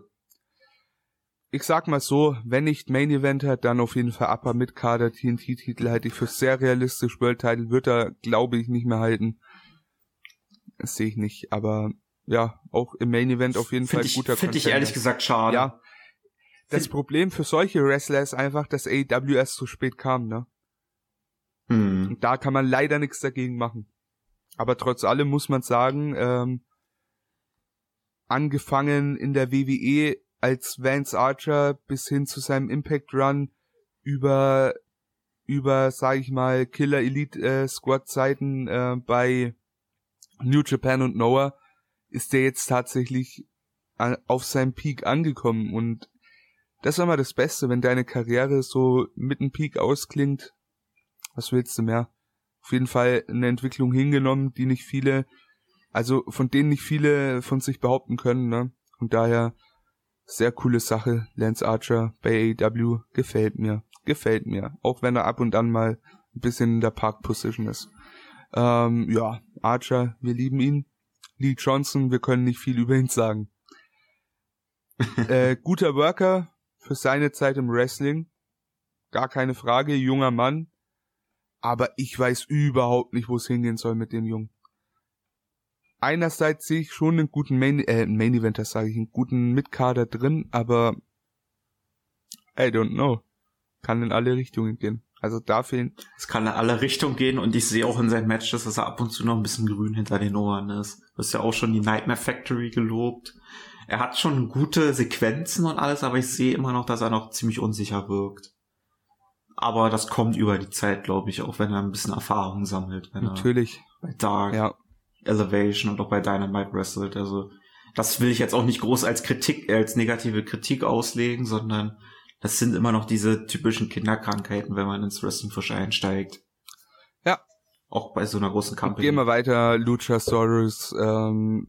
A: ich sag mal so, wenn nicht Main Eventer, dann auf jeden Fall Upper Mid Kader TNT Titel halte ich für sehr realistisch. World Title wird er, glaube ich, nicht mehr halten. Das sehe ich nicht, aber ja, auch im Main Event auf jeden
B: find
A: Fall
B: ich,
A: guter
B: Finde ich ehrlich gesagt schade.
A: Ja. Das find Problem für solche Wrestler ist einfach, dass AEW erst zu spät kam, ne?
B: Hm.
A: Und da kann man leider nichts dagegen machen. Aber trotz allem muss man sagen, ähm, angefangen in der WWE als Vance Archer bis hin zu seinem Impact Run über über sag ich mal Killer Elite äh, Squad Zeiten äh, bei New Japan und Noah ist der jetzt tatsächlich an, auf seinem Peak angekommen und das ist immer das Beste, wenn deine Karriere so mit dem Peak ausklingt. Was willst du mehr? Auf jeden Fall eine Entwicklung hingenommen, die nicht viele, also von denen nicht viele von sich behaupten können, ne? Und daher sehr coole Sache. Lance Archer bei AEW gefällt mir. Gefällt mir. Auch wenn er ab und an mal ein bisschen in der Park-Position ist. Ähm, ja, Archer, wir lieben ihn. Lee Johnson, wir können nicht viel über ihn sagen. äh, guter Worker für seine Zeit im Wrestling. Gar keine Frage, junger Mann. Aber ich weiß überhaupt nicht, wo es hingehen soll mit dem Jungen einerseits sehe ich schon einen guten Main, äh, Main Eventer, sage ich, einen guten Mitkader drin, aber I don't know. Kann in alle Richtungen gehen. Also da fehlen.
B: Es kann in alle Richtungen gehen und ich sehe auch in seinen Matches, dass er ab und zu noch ein bisschen grün hinter den Ohren ist. Du hast ja auch schon die Nightmare Factory gelobt. Er hat schon gute Sequenzen und alles, aber ich sehe immer noch, dass er noch ziemlich unsicher wirkt. Aber das kommt über die Zeit, glaube ich, auch wenn er ein bisschen Erfahrung sammelt.
A: Natürlich.
B: bei Dark.
A: Ja.
B: Elevation und auch bei Dynamite wrestelt. Also das will ich jetzt auch nicht groß als Kritik, als negative Kritik auslegen, sondern das sind immer noch diese typischen Kinderkrankheiten, wenn man ins Wrestling frisch einsteigt.
A: Ja.
B: Auch bei so einer großen Company.
A: Gehen wir weiter, Luchasaurus, ähm,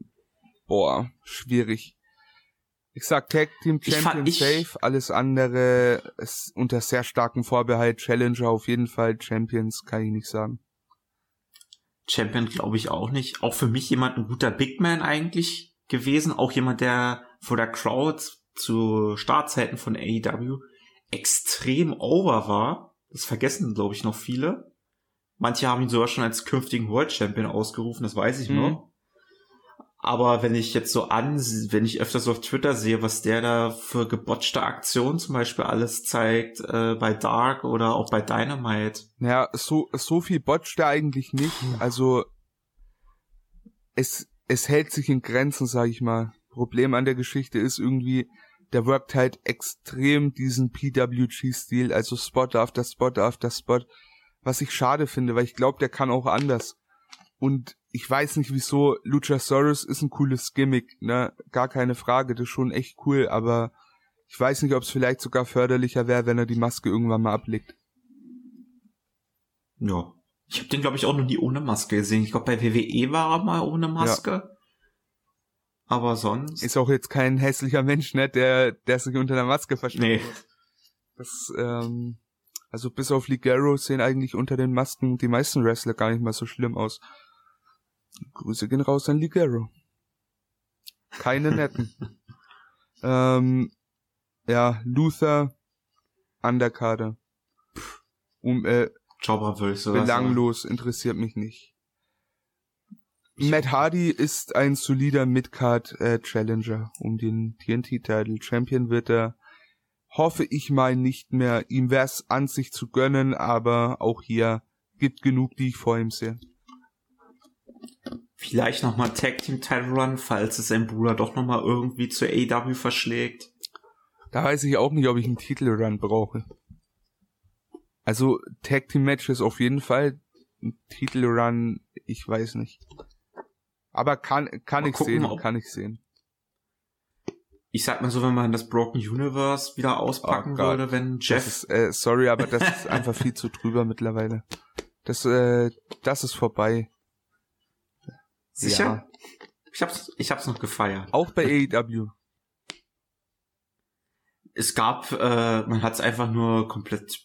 A: boah, schwierig. Ich sag Tag Team Champion ich safe, alles andere ist unter sehr starkem Vorbehalt. Challenger auf jeden Fall, Champions kann ich nicht sagen.
B: Champion glaube ich auch nicht. Auch für mich jemand ein guter Big Man eigentlich gewesen. Auch jemand, der vor der Crowd zu Startzeiten von AEW extrem over war. Das vergessen, glaube ich, noch viele. Manche haben ihn sogar schon als künftigen World Champion ausgerufen, das weiß ich mhm. noch. Aber wenn ich jetzt so an, wenn ich öfters auf Twitter sehe, was der da für gebotchte Aktionen zum Beispiel alles zeigt, äh, bei Dark oder auch bei Dynamite.
A: Ja, so, so viel botcht er eigentlich nicht. Also, es, es hält sich in Grenzen, sag ich mal. Problem an der Geschichte ist irgendwie, der workt halt extrem diesen PWG-Stil, also Spot after Spot after Spot, was ich schade finde, weil ich glaube, der kann auch anders. Und ich weiß nicht wieso, Luchasaurus ist ein cooles Gimmick, ne? Gar keine Frage, das ist schon echt cool, aber ich weiß nicht, ob es vielleicht sogar förderlicher wäre, wenn er die Maske irgendwann mal ablegt.
B: Ja. Ich habe den, glaube ich, auch noch nie ohne Maske gesehen. Ich glaube, bei WWE war er mal ohne Maske. Ja. Aber sonst.
A: Ist auch jetzt kein hässlicher Mensch, ne, der, der sich unter der Maske versteckt.
B: Nee.
A: Das, ähm, also bis auf Ligero sehen eigentlich unter den Masken die meisten Wrestler gar nicht mal so schlimm aus. Grüße gehen raus an Ligero. Keine netten. ähm, ja, Luther, Underkader. Um, äh,
B: Jobber
A: belanglos, interessiert mich nicht. Matt Hardy ist ein solider Midcard äh, Challenger um den TNT-Title. Champion wird er hoffe ich mal nicht mehr. Ihm wäre es an sich zu gönnen, aber auch hier gibt genug, die ich vor ihm sehe.
B: Vielleicht nochmal Tag Team Title Run, falls es sein Bruder doch nochmal irgendwie zur AW verschlägt.
A: Da weiß ich auch nicht, ob ich einen Titelrun brauche. Also Tag Team Matches auf jeden Fall. Ein Titelrun, ich weiß nicht. Aber kann, kann mal ich gucken, sehen, kann ich sehen.
B: Ich sag mal so, wenn man das Broken Universe wieder auspacken oh würde, wenn Jeff.
A: Ist, äh, sorry, aber das ist einfach viel zu drüber mittlerweile. Das, äh, das ist vorbei.
B: Sicher? Ja. Ich hab's, ich hab's noch gefeiert.
A: Auch bei AEW.
B: Es gab, äh, man hat's einfach nur komplett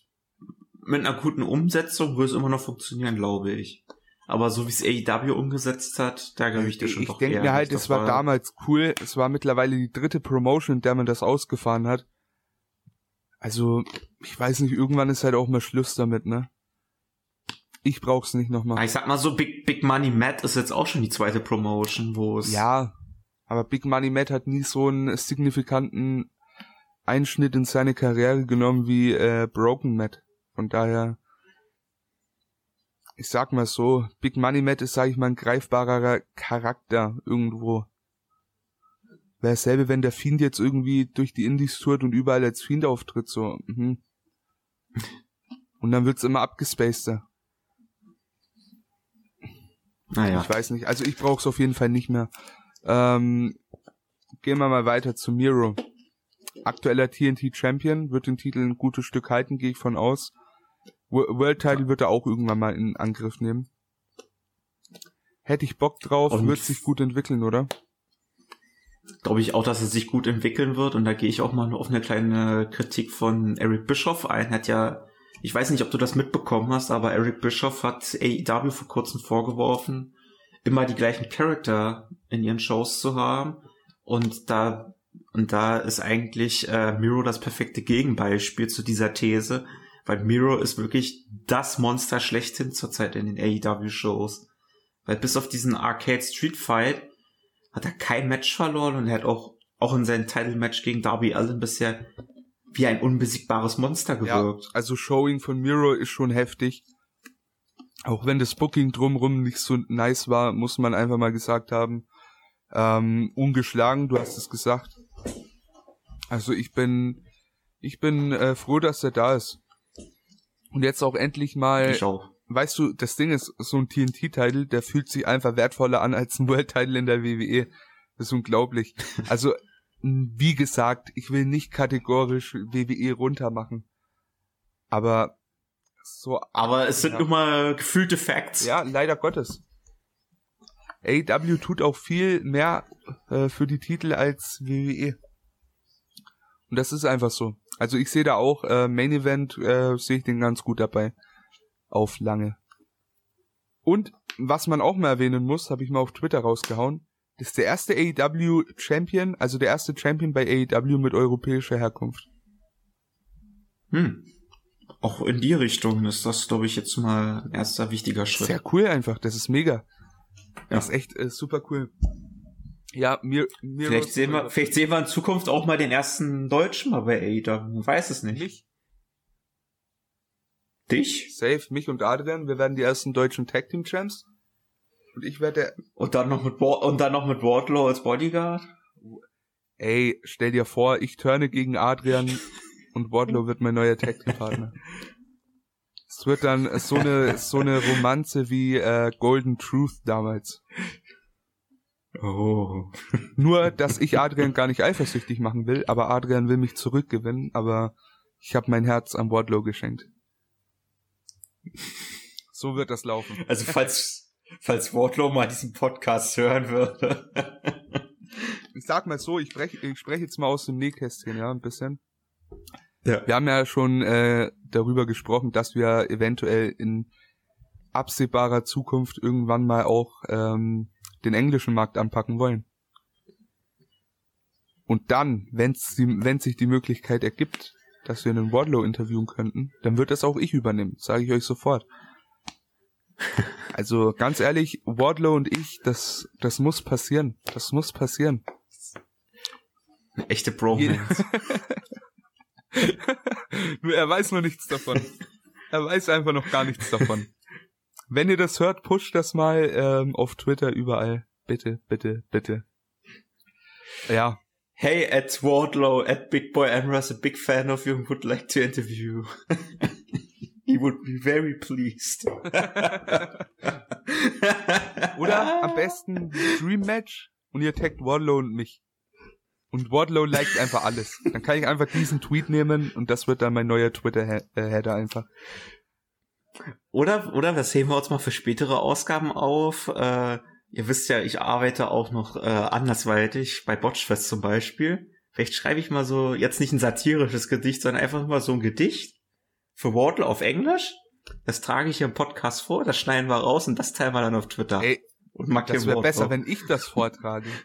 B: mit einer guten Umsetzung würde es immer noch funktionieren, glaube ich. Aber so wie es AEW umgesetzt hat, da glaube ich dir schon
A: ich
B: doch
A: Ich denke mir halt, es war, war damals cool. Es war mittlerweile die dritte Promotion, in der man das ausgefahren hat. Also, ich weiß nicht, irgendwann ist halt auch mal Schluss damit, ne? Ich brauch's nicht nochmal.
B: Ich sag mal so, Big, Big Money Matt ist jetzt auch schon die zweite Promotion, wo es.
A: Ja, aber Big Money Matt hat nie so einen signifikanten Einschnitt in seine Karriere genommen wie äh, Broken Matt. Von daher, ich sag mal so, Big Money Matt ist, sag ich mal, ein greifbarer Charakter irgendwo. Wäre dasselbe, wenn der Fiend jetzt irgendwie durch die Indies tourt und überall als Fiend auftritt, so, mhm. Und dann wird's immer abgespaceder. Naja. Ich weiß nicht. Also ich brauche es auf jeden Fall nicht mehr. Ähm, gehen wir mal weiter zu Miro. Aktueller TNT Champion, wird den Titel ein gutes Stück halten, gehe ich von aus. World Title wird er auch irgendwann mal in Angriff nehmen. Hätte ich Bock drauf, und wird sich gut entwickeln, oder?
B: Glaube ich auch, dass es sich gut entwickeln wird. Und da gehe ich auch mal auf eine kleine Kritik von Eric Bischoff ein. Hat ja ich weiß nicht, ob du das mitbekommen hast, aber Eric Bischoff hat AEW vor kurzem vorgeworfen, immer die gleichen Charakter in ihren Shows zu haben. Und da, und da ist eigentlich äh, Miro das perfekte Gegenbeispiel zu dieser These, weil Miro ist wirklich das Monster schlechthin zurzeit in den AEW-Shows. Weil bis auf diesen Arcade Street Fight hat er kein Match verloren und er hat auch, auch in seinem Title-Match gegen Darby Allen bisher wie ein unbesiegbares Monster gewirkt. Ja,
A: also Showing von Miro ist schon heftig. Auch wenn das Booking drumrum nicht so nice war, muss man einfach mal gesagt haben. Ähm, ungeschlagen, du hast es gesagt. Also ich bin, ich bin äh, froh, dass er da ist. Und jetzt auch endlich mal.
B: Ich auch.
A: Weißt du, das Ding ist, so ein TNT-Title, der fühlt sich einfach wertvoller an als ein World-Title in der WWE. Das ist unglaublich. Also wie gesagt, ich will nicht kategorisch WWE runtermachen. Aber so.
B: Aber es sind ja. nun mal gefühlte Facts.
A: Ja, leider Gottes. AW tut auch viel mehr äh, für die Titel als WWE. Und das ist einfach so. Also ich sehe da auch äh, Main Event äh, sehe ich den ganz gut dabei. Auf lange. Und was man auch mal erwähnen muss, habe ich mal auf Twitter rausgehauen. Das ist der erste AEW Champion, also der erste Champion bei AEW mit europäischer Herkunft.
B: Hm. Auch in die Richtung ist das, glaube ich, jetzt mal ein erster wichtiger Schritt.
A: Sehr cool einfach, das ist mega. Ja. Das ist echt äh, super cool. Ja, mir, mir
B: vielleicht sehen wir, vielleicht sehen wir in Zukunft auch mal den ersten Deutschen mal bei AEW. Weiß es nicht. Mich? Dich?
A: Safe, mich und Adrian. Wir werden die ersten deutschen Tag Team Champs. Und ich werde.
B: Und dann noch mit und dann noch mit Wardlow als Bodyguard?
A: Ey, stell dir vor, ich turne gegen Adrian und Wardlow wird mein neuer Tag Team Partner. Es wird dann so eine so eine Romanze wie äh, Golden Truth damals.
B: Oh.
A: Nur, dass ich Adrian gar nicht eifersüchtig machen will, aber Adrian will mich zurückgewinnen, aber ich habe mein Herz am Wardlow geschenkt. So wird das laufen.
B: Also falls falls Wardlow mal diesen Podcast hören würde.
A: ich sag mal so, ich spreche ich sprech jetzt mal aus dem Nähkästchen, ja, ein bisschen. Ja. Wir haben ja schon äh, darüber gesprochen, dass wir eventuell in absehbarer Zukunft irgendwann mal auch ähm, den englischen Markt anpacken wollen. Und dann, wenn's die, wenn sich die Möglichkeit ergibt, dass wir einen Wardlow interviewen könnten, dann wird das auch ich übernehmen, sage ich euch sofort. Also ganz ehrlich, Wardlow und ich, das, das muss passieren. Das muss passieren.
B: Eine echte Bromance.
A: Nur er weiß noch nichts davon. Er weiß einfach noch gar nichts davon. Wenn ihr das hört, pusht das mal ähm, auf Twitter überall. Bitte, bitte, bitte. Ja.
B: Hey, at Wardlow, at Big Boy Amras, a big fan of you and would like to interview. He would be very pleased.
A: Oder am besten Dream Match und ihr taggt Wardlow und mich. Und Wardlow liked einfach alles. Dann kann ich einfach diesen Tweet nehmen und das wird dann mein neuer Twitter-Header einfach.
B: Oder, oder das heben wir uns mal für spätere Ausgaben auf. Äh, ihr wisst ja, ich arbeite auch noch äh, andersweitig, bei Botchfest zum Beispiel. Vielleicht schreibe ich mal so, jetzt nicht ein satirisches Gedicht, sondern einfach mal so ein Gedicht für Wardle auf Englisch. Das trage ich hier im Podcast vor, das schneiden wir raus und das teilen wir dann auf Twitter.
A: Ey, und das wäre besser, wenn ich das vortrage.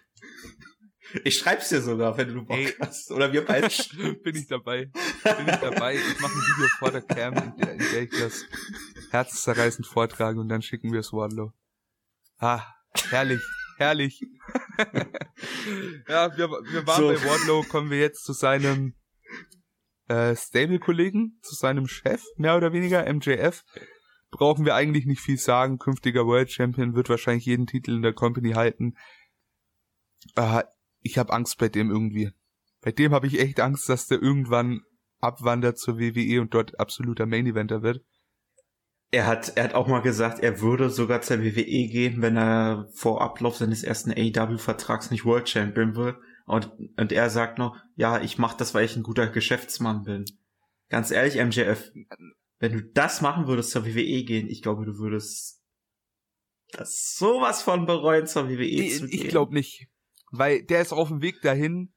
B: Ich schreib's dir sogar, wenn du Bock Ey, hast. Oder wir beide.
A: bin ich dabei. Bin ich dabei. Ich mache ein Video vor der Cam, in der, in der ich das herzzerreißend vortrage und dann schicken wir es Wardlow. Ah, herrlich, herrlich. ja, wir, wir waren so. bei Wardlow, kommen wir jetzt zu seinem äh, Stable-Kollegen, zu seinem Chef, mehr oder weniger, MJF. Brauchen wir eigentlich nicht viel sagen. Künftiger World Champion wird wahrscheinlich jeden Titel in der Company halten. Äh, ich habe Angst bei dem irgendwie. Bei dem habe ich echt Angst, dass der irgendwann abwandert zur WWE und dort absoluter Main Eventer wird.
B: Er hat, er hat auch mal gesagt, er würde sogar zur WWE gehen, wenn er vor Ablauf seines ersten AEW-Vertrags nicht World Champion wird. Und, und er sagt noch, ja, ich mache das, weil ich ein guter Geschäftsmann bin. Ganz ehrlich, MJF, wenn du das machen würdest, zur WWE gehen, ich glaube, du würdest das sowas von bereuen, zur WWE
A: ich,
B: zu gehen.
A: Ich glaube nicht weil der ist auf dem Weg dahin,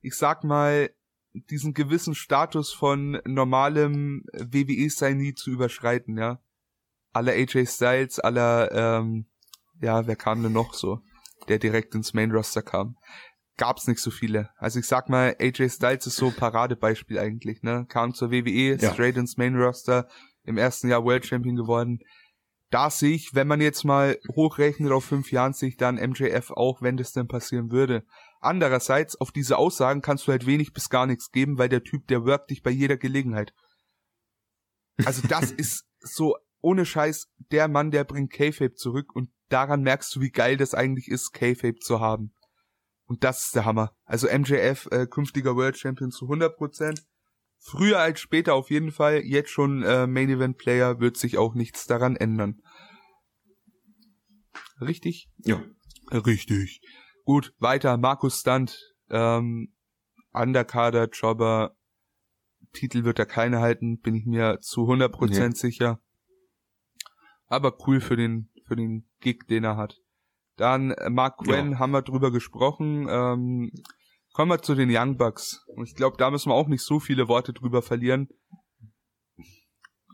A: ich sag mal, diesen gewissen Status von normalem WWE sein nie zu überschreiten, ja. Aller AJ Styles, aller, ähm, ja, wer kam denn noch so, der direkt ins Main Roster kam? Gab's nicht so viele. Also ich sag mal, AJ Styles ist so Paradebeispiel eigentlich, ne? Kam zur WWE, ja. straight ins Main Roster, im ersten Jahr World Champion geworden da sehe ich, wenn man jetzt mal hochrechnet auf fünf Jahren, sehe ich dann MJF auch, wenn das denn passieren würde. Andererseits, auf diese Aussagen kannst du halt wenig bis gar nichts geben, weil der Typ, der workt dich bei jeder Gelegenheit. Also das ist so, ohne Scheiß, der Mann, der bringt K-Fape zurück und daran merkst du, wie geil das eigentlich ist, K-Fape zu haben. Und das ist der Hammer. Also MJF, äh, künftiger World Champion zu 100 Prozent. Früher als später auf jeden Fall. Jetzt schon äh, Main Event Player wird sich auch nichts daran ändern. Richtig?
B: Ja.
A: Richtig. Gut, weiter. Markus Stunt, ähm, Underkader, Jobber, Titel wird er keine halten, bin ich mir zu 100% ja. sicher. Aber cool für den, für den Gig, den er hat. Dann äh, Mark Quinn ja. haben wir drüber gesprochen. Ähm, Kommen wir zu den Young Bucks. Und ich glaube, da müssen wir auch nicht so viele Worte drüber verlieren.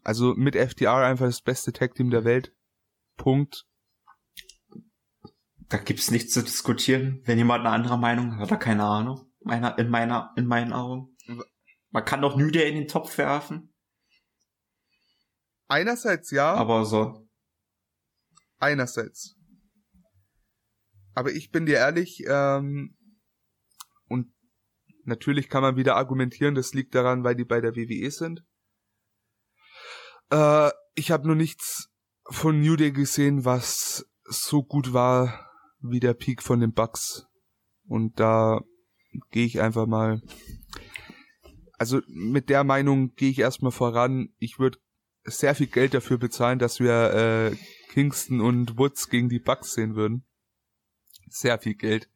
A: Also mit FTR einfach das beste Tag Team der Welt. Punkt.
B: Da gibt's nichts zu diskutieren. Wenn jemand eine andere Meinung hat, hat er keine Ahnung. Meiner, in meiner, in meinen Augen. Man kann doch New Day in den Topf werfen.
A: Einerseits ja.
B: Aber so.
A: Einerseits. Aber ich bin dir ehrlich, ähm, und natürlich kann man wieder argumentieren, das liegt daran, weil die bei der WWE sind. Äh, ich habe nur nichts von New Day gesehen, was so gut war wie der Peak von den Bucks. Und da gehe ich einfach mal. Also mit der Meinung gehe ich erstmal voran. Ich würde sehr viel Geld dafür bezahlen, dass wir äh, Kingston und Woods gegen die Bucks sehen würden. Sehr viel Geld.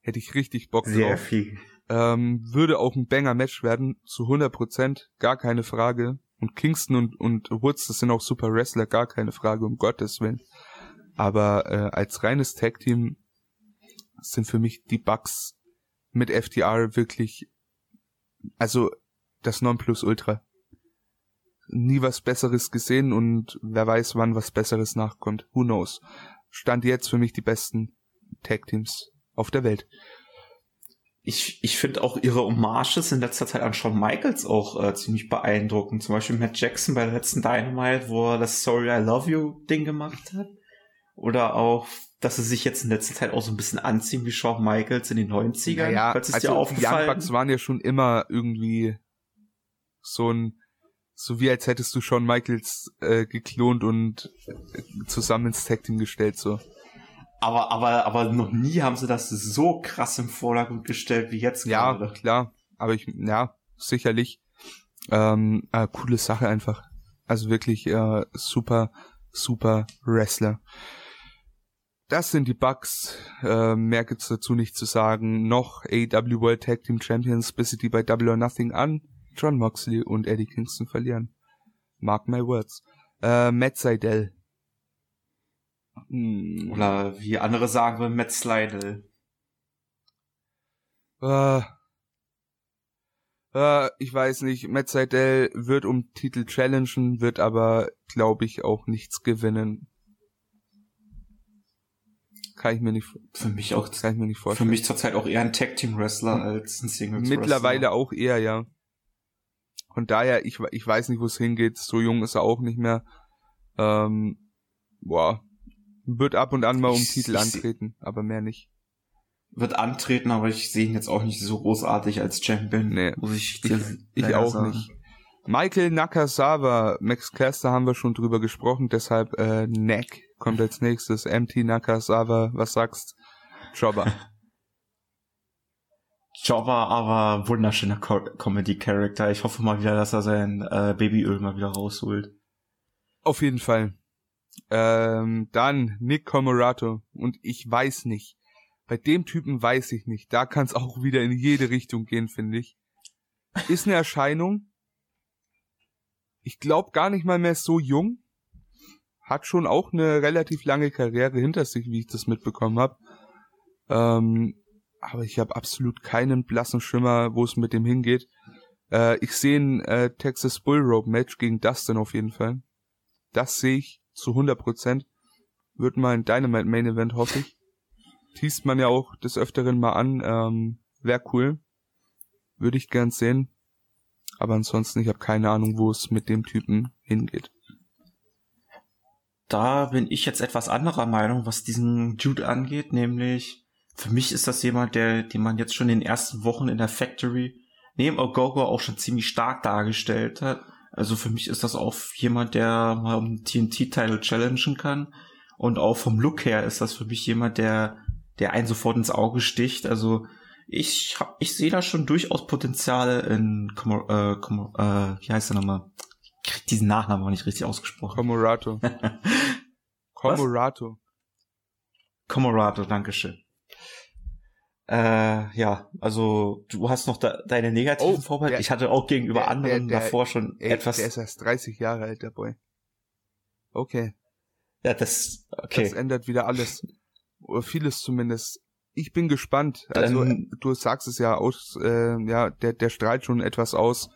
A: Hätte ich richtig Bock
B: Sehr drauf. viel.
A: Ähm, würde auch ein Banger-Match werden, zu 100 Prozent, gar keine Frage. Und Kingston und, und Woods, das sind auch super Wrestler, gar keine Frage, um Gottes Willen. Aber äh, als reines Tag-Team sind für mich die Bucks mit FTR wirklich, also das Nonplusultra. Nie was Besseres gesehen und wer weiß, wann was Besseres nachkommt. Who knows? Stand jetzt für mich die besten Tag-Teams auf der Welt.
B: Ich, ich finde auch ihre Hommages in letzter Zeit an Shawn Michaels auch äh, ziemlich beeindruckend. Zum Beispiel Matt Jackson bei der letzten Dynamite, wo er das Sorry I Love You Ding gemacht hat. Oder auch, dass sie sich jetzt in letzter Zeit auch so ein bisschen anziehen wie Shawn Michaels in den 90ern.
A: Ja, naja, also dir aufgefallen? die Young Bucks waren ja schon immer irgendwie so ein, so wie als hättest du Shawn Michaels äh, geklont und zusammen ins Tag Team gestellt, so.
B: Aber, aber, aber noch nie haben sie das so krass im Vordergrund gestellt wie jetzt
A: ja, gerade. Ja, klar. Aber ich, ja, sicherlich. Ähm, äh, coole Sache einfach. Also wirklich äh, super, super Wrestler. Das sind die Bugs. Äh, mehr gibt's dazu nicht zu sagen. Noch AW World Tag Team Champions, bis sie die bei Double or Nothing an John Moxley und Eddie Kingston verlieren. Mark my words. Äh, Matt Seidel
B: hm. Oder wie andere sagen würden, Matt Slidell.
A: Äh, äh, ich weiß nicht, Matt Seidel wird um Titel challengen, wird aber, glaube ich, auch nichts gewinnen. Kann ich mir nicht
B: für mich auch
A: kann ich mir nicht vorstellen.
B: Für mich zurzeit auch eher ein Tag Team Wrestler als ein Singles
A: Wrestler. Mittlerweile auch eher, ja. Von daher, ich, ich weiß nicht, wo es hingeht. So jung ist er auch nicht mehr. Ähm, boah, wird ab und an mal um Titel antreten, aber mehr nicht.
B: Wird antreten, aber ich sehe ihn jetzt auch nicht so großartig als Champion.
A: Nee, muss ich dir Ich, ich auch sagen. nicht. Michael Nakasawa, Max Caster haben wir schon drüber gesprochen, deshalb äh, Neck kommt als nächstes. MT Nakasawa, was sagst? Jobber.
B: Jobber, aber wunderschöner Co Comedy-Character. Ich hoffe mal wieder, dass er sein äh, Babyöl mal wieder rausholt.
A: Auf jeden Fall. Ähm, dann Nick Comorato. Und ich weiß nicht. Bei dem Typen weiß ich nicht. Da kann es auch wieder in jede Richtung gehen, finde ich. Ist eine Erscheinung. Ich glaube gar nicht mal mehr so jung. Hat schon auch eine relativ lange Karriere hinter sich, wie ich das mitbekommen habe. Ähm, aber ich habe absolut keinen blassen Schimmer, wo es mit dem hingeht. Äh, ich sehe ein äh, Texas Bull Rope Match gegen Dustin auf jeden Fall. Das sehe ich zu 100 Prozent. Wird mal ein Dynamite Main Event, hoffe ich. Teast man ja auch des Öfteren mal an. Ähm, Wäre cool. Würde ich gern sehen. Aber ansonsten, ich habe keine Ahnung, wo es mit dem Typen hingeht.
B: Da bin ich jetzt etwas anderer Meinung, was diesen Jude angeht, nämlich für mich ist das jemand, der, den man jetzt schon in den ersten Wochen in der Factory neben Ogogo auch schon ziemlich stark dargestellt hat. Also für mich ist das auch jemand, der mal um TNT-Title challengen kann. Und auch vom Look her ist das für mich jemand, der, der einen sofort ins Auge sticht. Also ich hab, ich sehe da schon durchaus Potenziale in, äh, äh, wie heißt er nochmal? Ich krieg diesen Nachnamen auch nicht richtig ausgesprochen.
A: Comorato. Comorato.
B: Comorato, Dankeschön. Äh, ja, also du hast noch da, deine negativen oh, Vorbehalte. Der, ich hatte auch gegenüber der, anderen der, davor schon ey, etwas.
A: Der ist erst 30 Jahre alt, der Boy. Okay.
B: Ja, das, okay.
A: Das ändert wieder alles. Oder vieles zumindest. Ich bin gespannt. Also Dann, du sagst es ja aus, äh, ja, der, der strahlt schon etwas aus.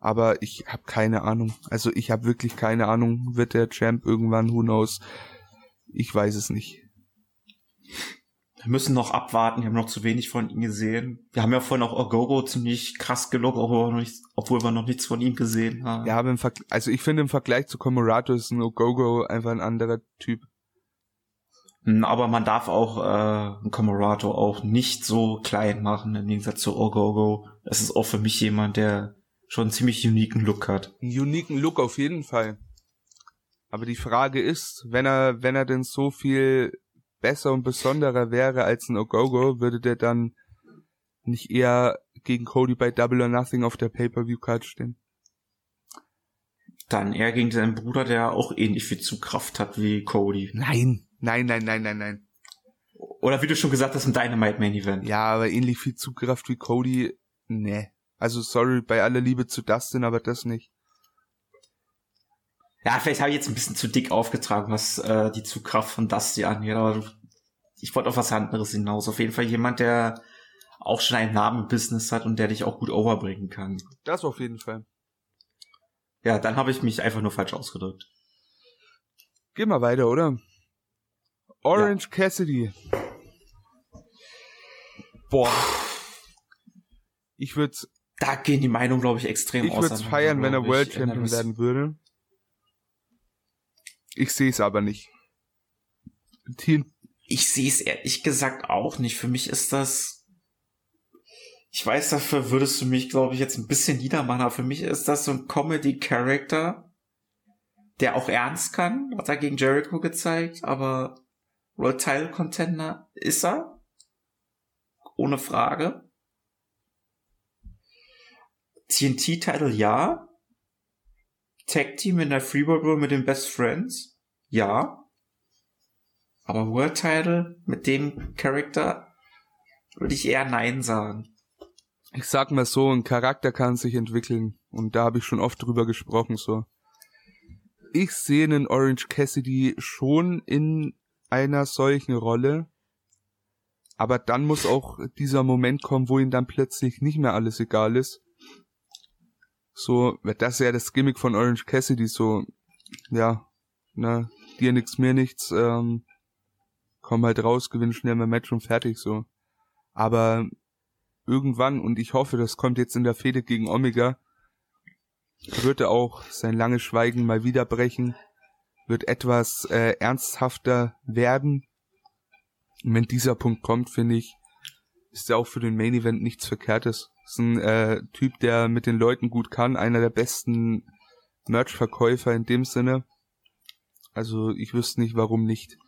A: Aber ich habe keine Ahnung. Also ich habe wirklich keine Ahnung. Wird der Champ irgendwann? Who knows? Ich weiß es nicht.
B: Wir müssen noch abwarten, wir haben noch zu wenig von ihm gesehen. Wir haben ja vorhin auch Ogogo ziemlich krass gelobt, obwohl wir noch nichts, obwohl wir noch nichts von ihm gesehen haben.
A: Ja, aber im Ver also ich finde im Vergleich zu Comorato ist ein Ogogo einfach ein anderer Typ.
B: Hm, aber man darf auch äh, ein Comorato auch nicht so klein machen, im Gegensatz zu Ogogo. Es ist auch für mich jemand, der schon einen ziemlich uniken Look hat.
A: Einen uniken Look auf jeden Fall. Aber die Frage ist, wenn er, wenn er denn so viel besser und besonderer wäre als ein Ogogo, würde der dann nicht eher gegen Cody bei Double or Nothing auf der Pay-Per-View-Card stehen?
B: Dann eher gegen seinen Bruder, der auch ähnlich viel Zugkraft hat wie Cody.
A: Nein, nein, nein, nein, nein, nein.
B: Oder wie du schon gesagt hast, ein Dynamite Main Event.
A: Ja, aber ähnlich viel Zugkraft wie Cody, ne. Also sorry, bei aller Liebe zu Dustin, aber das nicht.
B: Ja, vielleicht habe ich jetzt ein bisschen zu dick aufgetragen, was äh, die Zugkraft von Dusty angeht, aber ich wollte auf was anderes hinaus. Auf jeden Fall jemand, der auch schon einen Namen im Business hat und der dich auch gut overbringen kann.
A: Das auf jeden Fall.
B: Ja, dann habe ich mich einfach nur falsch ausgedrückt.
A: Geh mal weiter, oder? Orange ja. Cassidy. Boah. Ich würde
B: Da gehen die Meinungen, glaube ich, extrem
A: ich aus. Ich würde feiern, wenn er World Champion werden würde. Ich sehe es aber nicht.
B: Team. Ich sehe es ehrlich gesagt auch nicht. Für mich ist das. ich weiß, dafür würdest du mich, glaube ich, jetzt ein bisschen niedermachen, aber für mich ist das so ein Comedy-Character, der auch ernst kann, hat er gegen Jericho gezeigt, aber World Title Contender ist er. Ohne Frage. TNT-Title ja. Tag Team in der Freeboard Room mit den Best Friends? Ja. Aber World Title mit dem Charakter würde ich eher Nein sagen.
A: Ich sag mal so, ein Charakter kann sich entwickeln. Und da habe ich schon oft drüber gesprochen, so. Ich sehe einen Orange Cassidy schon in einer solchen Rolle. Aber dann muss auch dieser Moment kommen, wo ihm dann plötzlich nicht mehr alles egal ist. So, das ist ja das Gimmick von Orange Cassidy, so, ja, na, dir nix, mir nichts, ähm, komm halt raus, gewinn schnell mein Match und fertig, so. Aber irgendwann, und ich hoffe, das kommt jetzt in der Fehde gegen Omega, wird er auch sein langes Schweigen mal wieder brechen, wird etwas äh, ernsthafter werden. Und wenn dieser Punkt kommt, finde ich, ist er auch für den Main Event nichts Verkehrtes. Ist ein äh, Typ, der mit den Leuten gut kann, einer der besten Merch-Verkäufer in dem Sinne. Also ich wüsste nicht, warum nicht.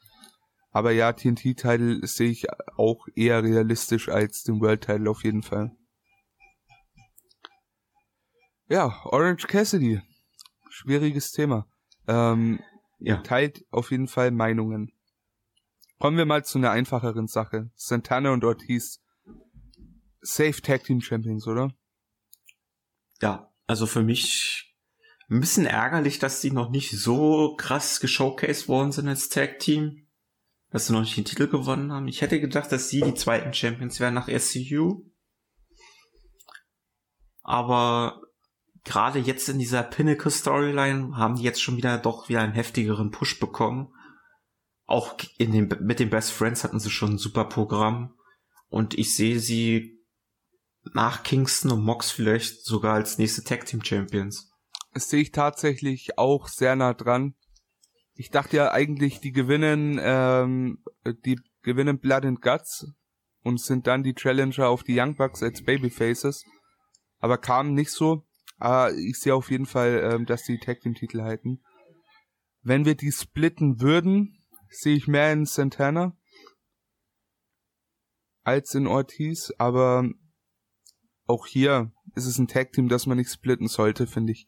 A: Aber ja, TNT-Title sehe ich auch eher realistisch als den World-Title auf jeden Fall. Ja, Orange Cassidy. Schwieriges Thema. Ähm, ja. Teilt auf jeden Fall Meinungen. Kommen wir mal zu einer einfacheren Sache. Santana und Ortiz Safe Tag Team Champions, oder?
B: Ja, also für mich ein bisschen ärgerlich, dass die noch nicht so krass geshowcased worden sind als Tag Team, dass sie noch nicht den Titel gewonnen haben. Ich hätte gedacht, dass sie die zweiten Champions wären nach SCU. Aber gerade jetzt in dieser Pinnacle Storyline haben die jetzt schon wieder doch wieder einen heftigeren Push bekommen. Auch in dem, mit den Best Friends hatten sie schon ein super Programm. Und ich sehe sie nach Kingston und Mox vielleicht sogar als nächste Tag Team Champions.
A: Das sehe ich tatsächlich auch sehr nah dran. Ich dachte ja eigentlich, die gewinnen, ähm, die gewinnen Blood and Guts und sind dann die Challenger auf die Young Bucks als Babyfaces. Aber kam nicht so. Aber ich sehe auf jeden Fall, ähm, dass die Tag Team Titel halten. Wenn wir die splitten würden, sehe ich mehr in Santana als in Ortiz, aber auch hier ist es ein Tag Team, das man nicht splitten sollte, finde ich.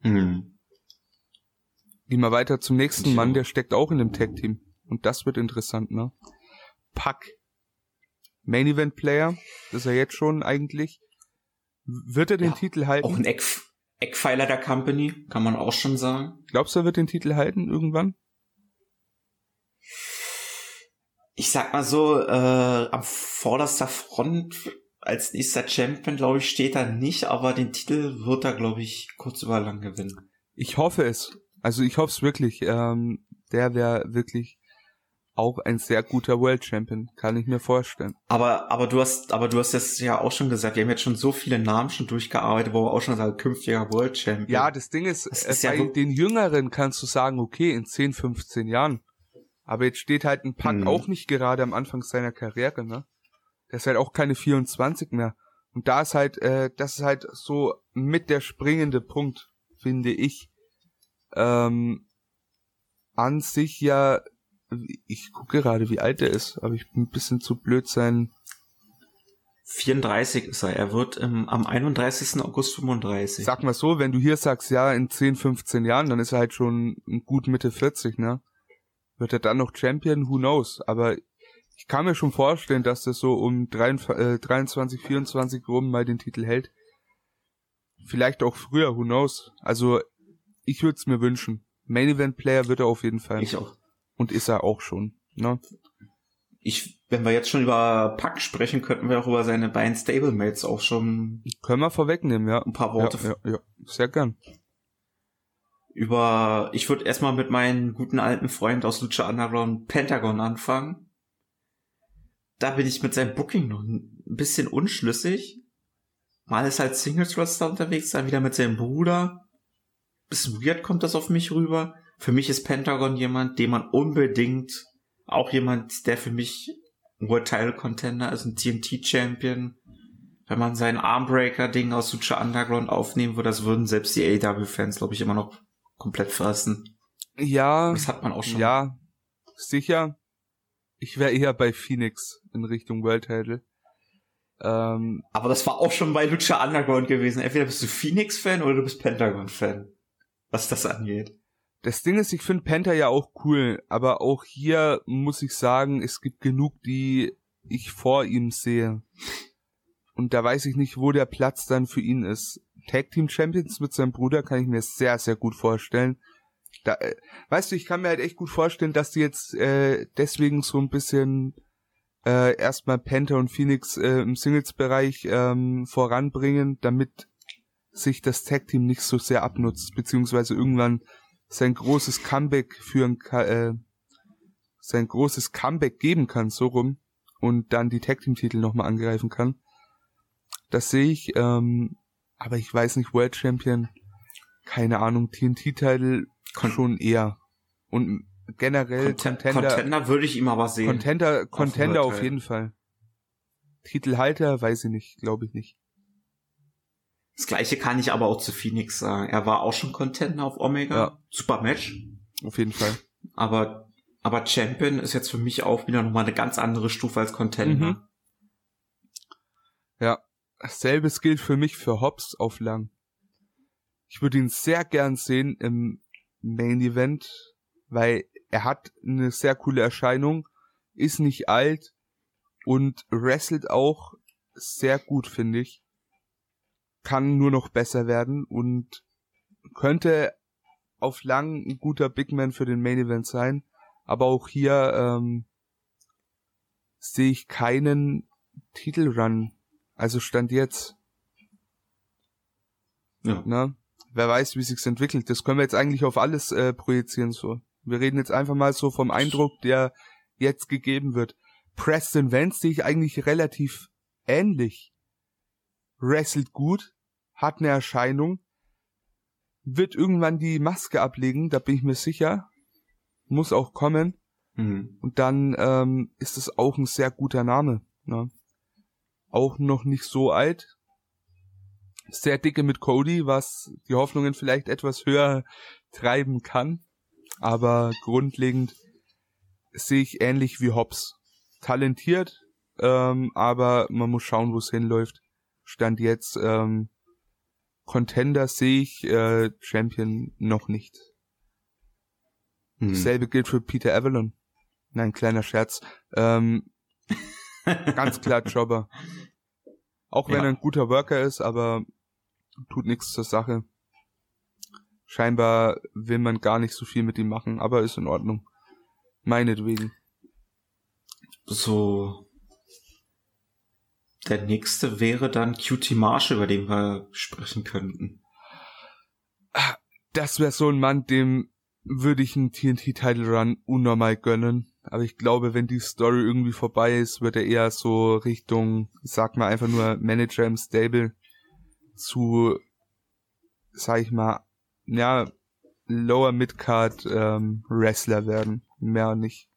A: Hm. Gehen wir weiter zum nächsten. Mann, der steckt auch in dem Tag Team. Und das wird interessant, ne? Pack. Main Event Player, das ist er jetzt schon eigentlich. Wird er den ja, Titel halten?
B: Auch ein Eck, Eckpfeiler der Company, kann man auch schon sagen.
A: Glaubst du, er wird den Titel halten irgendwann?
B: Ich sag mal so, äh, am vorderster Front als nächster Champion, glaube ich, steht er nicht, aber den Titel wird er, glaube ich, kurz über lang gewinnen.
A: Ich hoffe es. Also ich hoffe es wirklich. Ähm, der wäre wirklich auch ein sehr guter World Champion, kann ich mir vorstellen.
B: Aber, aber du hast, aber du hast das ja auch schon gesagt, wir haben jetzt schon so viele Namen schon durchgearbeitet, wo wir auch schon sagen, künftiger World Champion.
A: Ja, das Ding ist, das ist bei ja den Jüngeren kannst du sagen, okay, in 10, 15 Jahren. Aber jetzt steht halt ein Pack hm. auch nicht gerade am Anfang seiner Karriere, ne? Der ist halt auch keine 24 mehr. Und da ist halt, äh, das ist halt so mit der springende Punkt, finde ich. Ähm, an sich ja, ich gucke gerade, wie alt er ist, aber ich bin ein bisschen zu blöd sein.
B: 34 ist er. Er wird im, am 31. August 35.
A: Sag mal so, wenn du hier sagst, ja, in 10, 15 Jahren, dann ist er halt schon gut Mitte 40, ne? Wird er dann noch Champion? Who knows? Aber ich kann mir schon vorstellen, dass das so um 23, 24 äh, rum mal den Titel hält. Vielleicht auch früher, who knows. Also, ich würde es mir wünschen. Main Event Player wird er auf jeden Fall.
B: Ich auch.
A: Und ist er auch schon. Ne?
B: Ich, wenn wir jetzt schon über Pack sprechen, könnten wir auch über seine beiden Stablemates auch schon.
A: Können wir vorwegnehmen, ja.
B: Ein paar Worte.
A: Ja, ja, ja. Sehr gern.
B: Über, ich würde erstmal mit meinem guten alten Freund aus Lucha Underground Pentagon anfangen da bin ich mit seinem Booking noch ein bisschen unschlüssig. Mal ist halt Singles Wrestler unterwegs, dann wieder mit seinem Bruder. Bisschen weird kommt das auf mich rüber. Für mich ist Pentagon jemand, den man unbedingt, auch jemand, der für mich ein World Title Contender ist, ein TNT Champion, wenn man sein Armbreaker-Ding aus Sucha Underground aufnehmen würde, das würden selbst die AW-Fans, glaube ich, immer noch komplett fressen.
A: Ja.
B: Das hat man auch schon.
A: Ja, sicher. Ich wäre eher bei Phoenix in Richtung World Title.
B: Ähm, Aber das war auch schon bei Lucha Underground gewesen. Entweder bist du Phoenix-Fan oder du bist Pentagon-Fan. Was das angeht.
A: Das Ding ist, ich finde Penta ja auch cool, aber auch hier muss ich sagen, es gibt genug, die ich vor ihm sehe. Und da weiß ich nicht, wo der Platz dann für ihn ist. Tag Team Champions mit seinem Bruder kann ich mir sehr, sehr gut vorstellen. Da, äh, weißt du, ich kann mir halt echt gut vorstellen, dass die jetzt äh, deswegen so ein bisschen äh, erstmal Penta und Phoenix äh, im Singles-Bereich ähm, voranbringen, damit sich das Tag Team nicht so sehr abnutzt, beziehungsweise irgendwann sein großes Comeback führen kann, äh, sein großes Comeback geben kann, so rum, und dann die Tag Team Titel nochmal angreifen kann. Das sehe ich, ähm, aber ich weiß nicht, World Champion, keine Ahnung, TNT-Titel schon eher. Und generell
B: Conten Contender. Contender würde ich ihm aber sehen.
A: Contender, Contender auf, auf jeden Fall. Titelhalter weiß ich nicht, glaube ich nicht.
B: Das gleiche kann ich aber auch zu Phoenix sagen. Er war auch schon Contender auf Omega. Ja. Super Match.
A: Auf jeden Fall.
B: Aber, aber Champion ist jetzt für mich auch wieder nochmal eine ganz andere Stufe als Contender. Mhm.
A: Ja. Selbes gilt für mich für Hobbs auf lang. Ich würde ihn sehr gern sehen im Main Event, weil er hat eine sehr coole Erscheinung, ist nicht alt und wrestelt auch sehr gut, finde ich. Kann nur noch besser werden und könnte auf lang ein guter Big Man für den Main Event sein. Aber auch hier ähm, sehe ich keinen Titelrun also stand jetzt. Ja. Ne? Wer weiß, wie sich's entwickelt. Das können wir jetzt eigentlich auf alles äh, projizieren so. Wir reden jetzt einfach mal so vom Eindruck, der jetzt gegeben wird. Preston Vance sehe ich eigentlich relativ ähnlich. Wrestelt gut, hat eine Erscheinung, wird irgendwann die Maske ablegen, da bin ich mir sicher. Muss auch kommen. Mhm. Und dann ähm, ist es auch ein sehr guter Name. Ne? auch noch nicht so alt. Sehr dicke mit Cody, was die Hoffnungen vielleicht etwas höher treiben kann. Aber grundlegend sehe ich ähnlich wie Hobbs. Talentiert, ähm, aber man muss schauen, wo es hinläuft. Stand jetzt ähm, Contender sehe ich, äh, Champion noch nicht. Hm. Dasselbe gilt für Peter Avalon. Nein, kleiner Scherz. Ähm, ganz klar Jobber. Auch wenn ja. er ein guter Worker ist, aber tut nichts zur Sache. Scheinbar will man gar nicht so viel mit ihm machen, aber ist in Ordnung. Meinetwegen.
B: So. Der nächste wäre dann Cutie Marshall, über den wir sprechen könnten.
A: Das wäre so ein Mann, dem würde ich einen TNT-Title Run unnormal gönnen. Aber ich glaube, wenn die Story irgendwie vorbei ist, wird er eher so Richtung, sag mal einfach nur Manager im Stable zu, sag ich mal, ja, Lower Midcard ähm, Wrestler werden. Mehr nicht.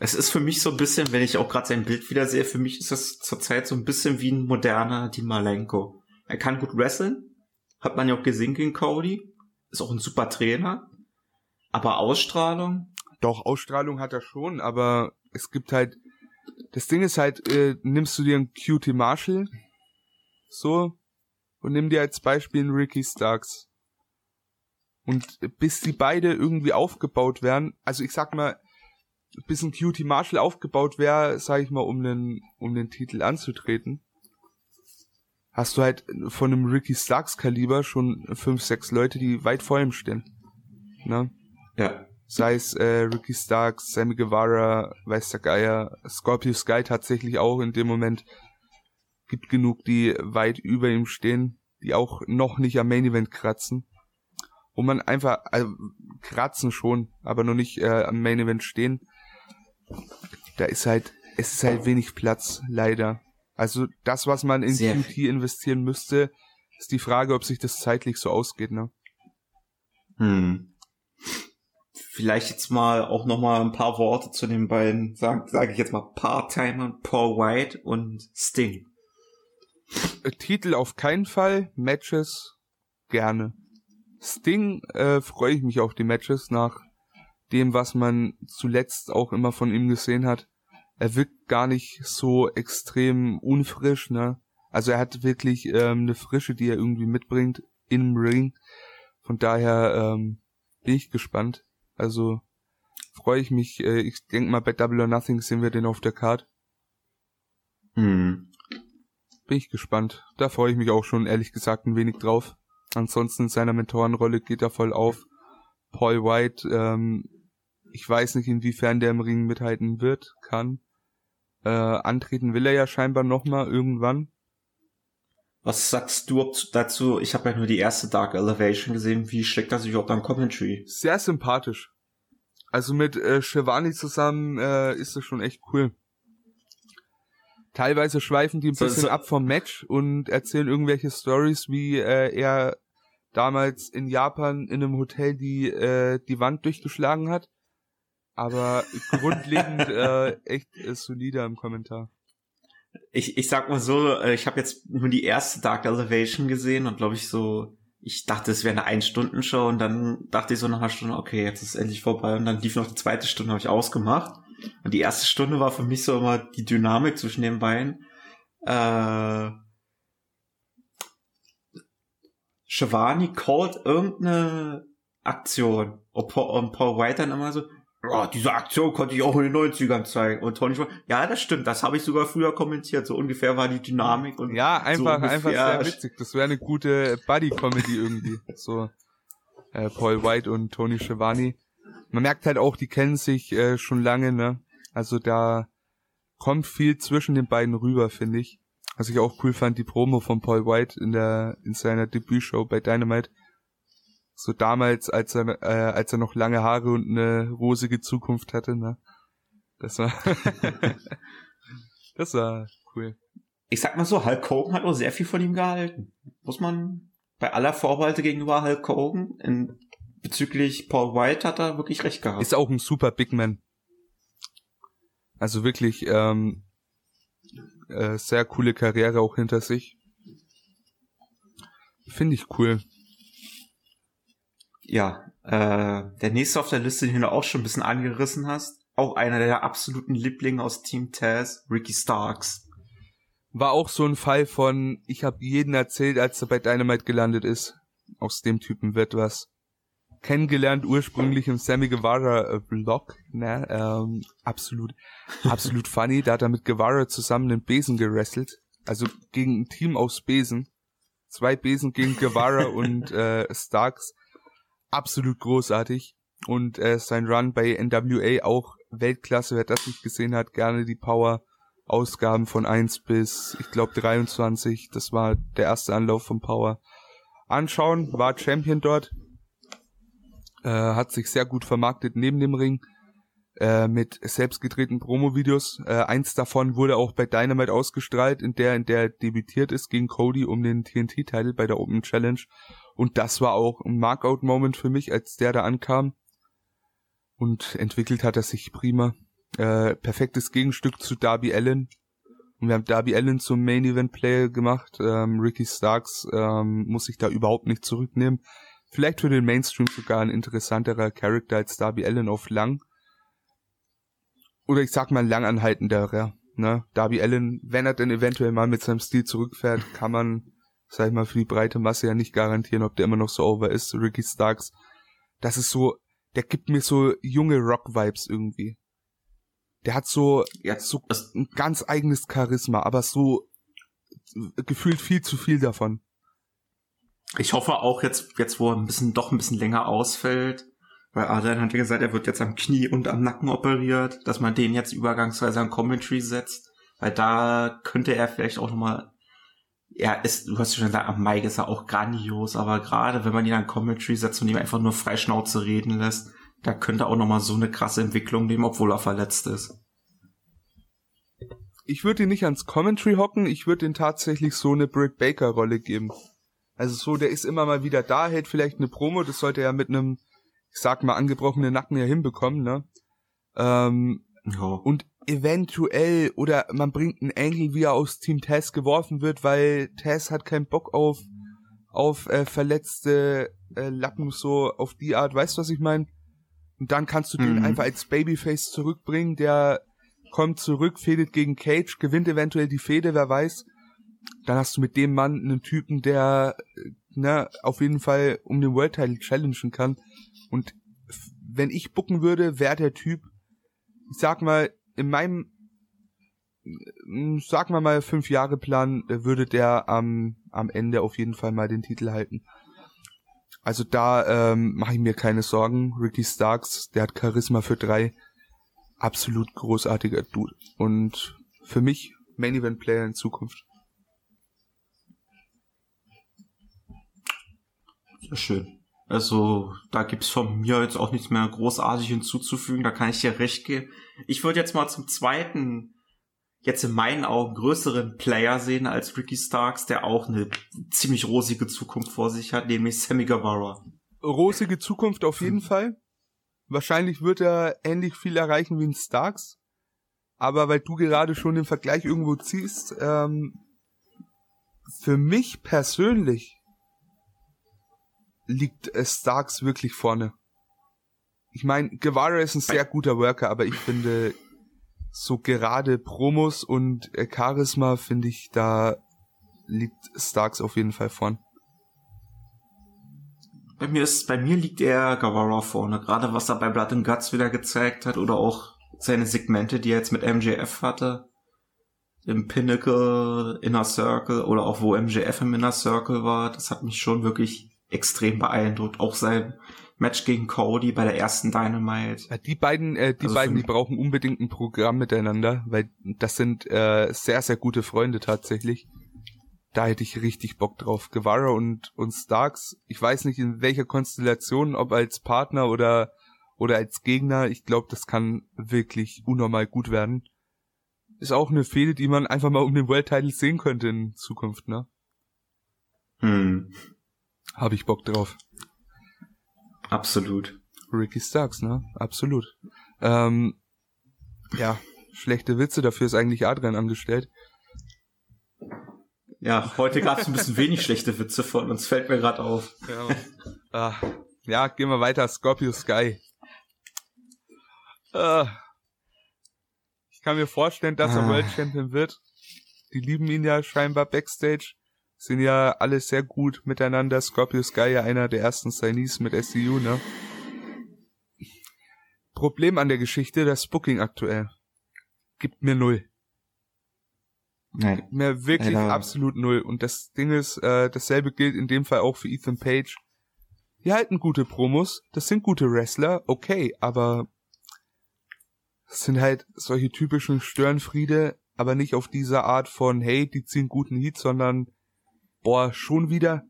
B: Es ist für mich so ein bisschen, wenn ich auch gerade sein Bild wieder sehe, für mich ist das zurzeit so ein bisschen wie ein moderner Di Malenko. Er kann gut wrestlen, hat man ja auch gesehen gegen Cody, ist auch ein super Trainer, aber Ausstrahlung
A: doch, Ausstrahlung hat er schon, aber es gibt halt, das Ding ist halt, äh, nimmst du dir einen Cutie Marshall, so, und nimm dir als Beispiel einen Ricky Starks. Und bis die beide irgendwie aufgebaut werden, also ich sag mal, bis ein Cutie Marshall aufgebaut wäre, sag ich mal, um den, um den Titel anzutreten, hast du halt von einem Ricky Starks Kaliber schon fünf, sechs Leute, die weit vor ihm stehen. Ne?
B: Ja
A: sei es äh, Ricky Starks, Sammy Guevara, weiß der Geier, Scorpio Sky tatsächlich auch in dem Moment. Gibt genug, die weit über ihm stehen, die auch noch nicht am Main Event kratzen. Wo man einfach, also kratzen schon, aber noch nicht äh, am Main Event stehen. Da ist halt, es ist halt wenig Platz, leider. Also das, was man in Sehr QT investieren müsste, ist die Frage, ob sich das zeitlich so ausgeht, ne?
B: Hm vielleicht jetzt mal auch noch mal ein paar Worte zu den beiden, sage sag ich jetzt mal Part-Timern, Paul White und Sting.
A: Titel auf keinen Fall, Matches gerne. Sting äh, freue ich mich auf die Matches nach dem, was man zuletzt auch immer von ihm gesehen hat. Er wirkt gar nicht so extrem unfrisch, ne? Also er hat wirklich ähm, eine Frische, die er irgendwie mitbringt im Ring. Von daher ähm, bin ich gespannt. Also freue ich mich. Äh, ich denke mal, bei Double or Nothing sehen wir den auf der Card.
B: Hm.
A: Bin ich gespannt. Da freue ich mich auch schon ehrlich gesagt ein wenig drauf. Ansonsten in seiner Mentorenrolle geht er voll auf. Paul White, ähm, ich weiß nicht, inwiefern der im Ring mithalten wird, kann. Äh, antreten will er ja scheinbar nochmal irgendwann.
B: Was sagst du dazu? Ich habe ja nur die erste Dark Elevation gesehen. Wie schlägt das sich überhaupt am Commentary?
A: Sehr sympathisch. Also mit äh, Shivani zusammen äh, ist das schon echt cool. Teilweise schweifen die ein bisschen so, ab vom Match und erzählen irgendwelche Stories, wie äh, er damals in Japan in einem Hotel die äh, die Wand durchgeschlagen hat. Aber grundlegend äh, echt äh, solider im Kommentar
B: ich, ich sag mal so, äh, ich habe jetzt nur die erste Dark Elevation gesehen und glaube ich so, ich dachte, es wäre eine Ein-Stunden-Show und dann dachte ich so nach einer Stunde, okay, jetzt ist es endlich vorbei und dann lief noch die zweite Stunde, habe ich ausgemacht. Und die erste Stunde war für mich so immer die Dynamik zwischen den beiden. Äh, Shivani called irgendeine Aktion und Paul White dann immer so, oh, diese Aktion konnte ich auch in den 90ern zeigen. Und Tony Schwarz, ja, das stimmt, das habe ich sogar früher kommentiert. So ungefähr war die Dynamik und
A: Ja, einfach, so einfach sehr witzig. Das wäre eine gute Buddy-Comedy irgendwie. So äh, Paul White und Tony Schiavone. Man merkt halt auch, die kennen sich äh, schon lange, ne? Also da kommt viel zwischen den beiden rüber, finde ich. Was ich auch cool fand, die Promo von Paul White in der in seiner Debütshow bei Dynamite so damals, als er, äh, als er noch lange Haare und eine rosige Zukunft hatte, ne? Das war, das war cool.
B: Ich sag mal so, Hulk Hogan hat auch sehr viel von ihm gehalten. Muss man bei aller Vorbehalte gegenüber Hulk Hogan in, bezüglich Paul White hat er wirklich recht gehabt.
A: Ist auch ein super Big Man. Also wirklich ähm, äh, sehr coole Karriere auch hinter sich. Finde ich cool
B: ja, äh, der nächste auf der Liste, den du auch schon ein bisschen angerissen hast, auch einer der absoluten Lieblinge aus Team Taz, Ricky Starks.
A: War auch so ein Fall von, ich habe jeden erzählt, als er bei Dynamite gelandet ist. Aus dem Typen wird was. Kennengelernt ursprünglich im Sammy Guevara äh, Blog, ne, ähm, absolut, absolut funny. Da hat er mit Guevara zusammen den Besen gerestelt. Also gegen ein Team aus Besen. Zwei Besen gegen Guevara und äh, Starks absolut großartig. Und äh, sein Run bei NWA auch Weltklasse. Wer das nicht gesehen hat, gerne die Power Ausgaben von 1 bis, ich glaube, 23. Das war der erste Anlauf von Power. Anschauen, war Champion dort. Äh, hat sich sehr gut vermarktet neben dem Ring. Äh, mit selbstgedrehten Promo-Videos. Äh, eins davon wurde auch bei Dynamite ausgestrahlt, in der, in der er debütiert ist gegen Cody um den TNT-Titel bei der Open Challenge. Und das war auch ein Markout-Moment für mich, als der da ankam. Und entwickelt hat er sich prima. Äh, perfektes Gegenstück zu Darby Allen. Und wir haben Darby Allen zum Main Event Player gemacht. Ähm, Ricky Starks ähm, muss sich da überhaupt nicht zurücknehmen. Vielleicht für den Mainstream sogar ein interessanterer Charakter als Darby Allen auf lang. Oder ich sag mal langanhaltenderer. Ne? Darby Allen, wenn er denn eventuell mal mit seinem Stil zurückfährt, kann man sag ich mal, für die breite Masse ja nicht garantieren, ob der immer noch so over ist. Ricky Starks, das ist so, der gibt mir so junge Rock-Vibes irgendwie. Der hat so, ja, so ein ganz eigenes Charisma, aber so gefühlt viel zu viel davon.
B: Ich hoffe auch jetzt, jetzt wo er ein bisschen, doch ein bisschen länger ausfällt, weil Adrian hat ja gesagt, er wird jetzt am Knie und am Nacken operiert, dass man den jetzt übergangsweise an Commentary setzt, weil da könnte er vielleicht auch nochmal ja, ist, du hast schon gesagt, Mike ist ja auch grandios, aber gerade wenn man ihn an Commentary setzt und ihm einfach nur Freischnauze reden lässt, da könnte auch nochmal so eine krasse Entwicklung nehmen, obwohl er verletzt ist.
A: Ich würde ihn nicht ans Commentary hocken, ich würde ihn tatsächlich so eine Britt Baker Rolle geben. Also so, der ist immer mal wieder da, hält vielleicht eine Promo, das sollte ja mit einem ich sag mal, angebrochene Nacken ja hinbekommen, ne? Ähm, ja. Und eventuell, oder man bringt einen Engel, wie er aus Team Tess geworfen wird, weil Tess hat keinen Bock auf, auf äh, verletzte äh, Lappen, so auf die Art, weißt du, was ich meine? Und dann kannst du mhm. den einfach als Babyface zurückbringen, der kommt zurück, fädet gegen Cage, gewinnt eventuell die Fehde, wer weiß. Dann hast du mit dem Mann einen Typen, der äh, ne, auf jeden Fall um den World Title challengen kann. Und wenn ich bucken würde, wäre der Typ, ich sag mal, in meinem, sag mal mal fünf Jahre Plan, äh, würde der am, am Ende auf jeden Fall mal den Titel halten. Also da ähm, mache ich mir keine Sorgen. Ricky Starks, der hat Charisma für drei. Absolut großartiger Dude. Und für mich Main Event Player in Zukunft.
B: Schön. Also da gibt's von mir jetzt auch nichts mehr großartig hinzuzufügen. Da kann ich dir recht geben. Ich würde jetzt mal zum zweiten, jetzt in meinen Augen größeren Player sehen als Ricky Starks, der auch eine ziemlich rosige Zukunft vor sich hat, nämlich Sammy Guevara.
A: Rosige Zukunft auf jeden Fall. Wahrscheinlich wird er ähnlich viel erreichen wie ein Starks. Aber weil du gerade schon den Vergleich irgendwo ziehst, ähm, für mich persönlich liegt Starks wirklich vorne. Ich meine, Guevara ist ein sehr guter Worker, aber ich finde, so gerade Promos und äh, Charisma finde ich, da liegt Starks auf jeden Fall vorn.
B: Bei mir ist, bei mir liegt eher Guevara vorne. Gerade was er bei Blood and Guts wieder gezeigt hat oder auch seine Segmente, die er jetzt mit MJF hatte. Im Pinnacle, Inner Circle oder auch wo MJF im Inner Circle war. Das hat mich schon wirklich extrem beeindruckt. Auch sein Match gegen Cody bei der ersten Dynamite.
A: Ja, die beiden, äh, die also beiden, die brauchen unbedingt ein Programm miteinander, weil das sind äh, sehr, sehr gute Freunde tatsächlich. Da hätte ich richtig Bock drauf. Guevara und, und Starks, ich weiß nicht in welcher Konstellation, ob als Partner oder, oder als Gegner, ich glaube, das kann wirklich unnormal gut werden. Ist auch eine Fehde, die man einfach mal um den World Title sehen könnte in Zukunft, ne? Hm. Habe ich Bock drauf.
B: Absolut.
A: Ricky Starks, ne? Absolut. Ähm, ja, schlechte Witze, dafür ist eigentlich Adrian angestellt.
B: Ja, heute gab es ein bisschen wenig schlechte Witze von uns, fällt mir gerade auf.
A: Ja. Ah, ja, gehen wir weiter. Scorpio Sky. Ah. Ich kann mir vorstellen, dass er ah. World Champion wird. Die lieben ihn ja scheinbar backstage sind ja alle sehr gut miteinander. Scorpio Sky ja einer der ersten Signees mit SCU, ne? Problem an der Geschichte, das Booking aktuell. Gibt mir null. Nein. Gibt mir wirklich Nein, absolut null. Und das Ding ist, äh, dasselbe gilt in dem Fall auch für Ethan Page. Die halten gute Promos, das sind gute Wrestler, okay, aber das sind halt solche typischen Störenfriede, aber nicht auf dieser Art von, hey, die ziehen guten Heat, sondern boah, schon wieder.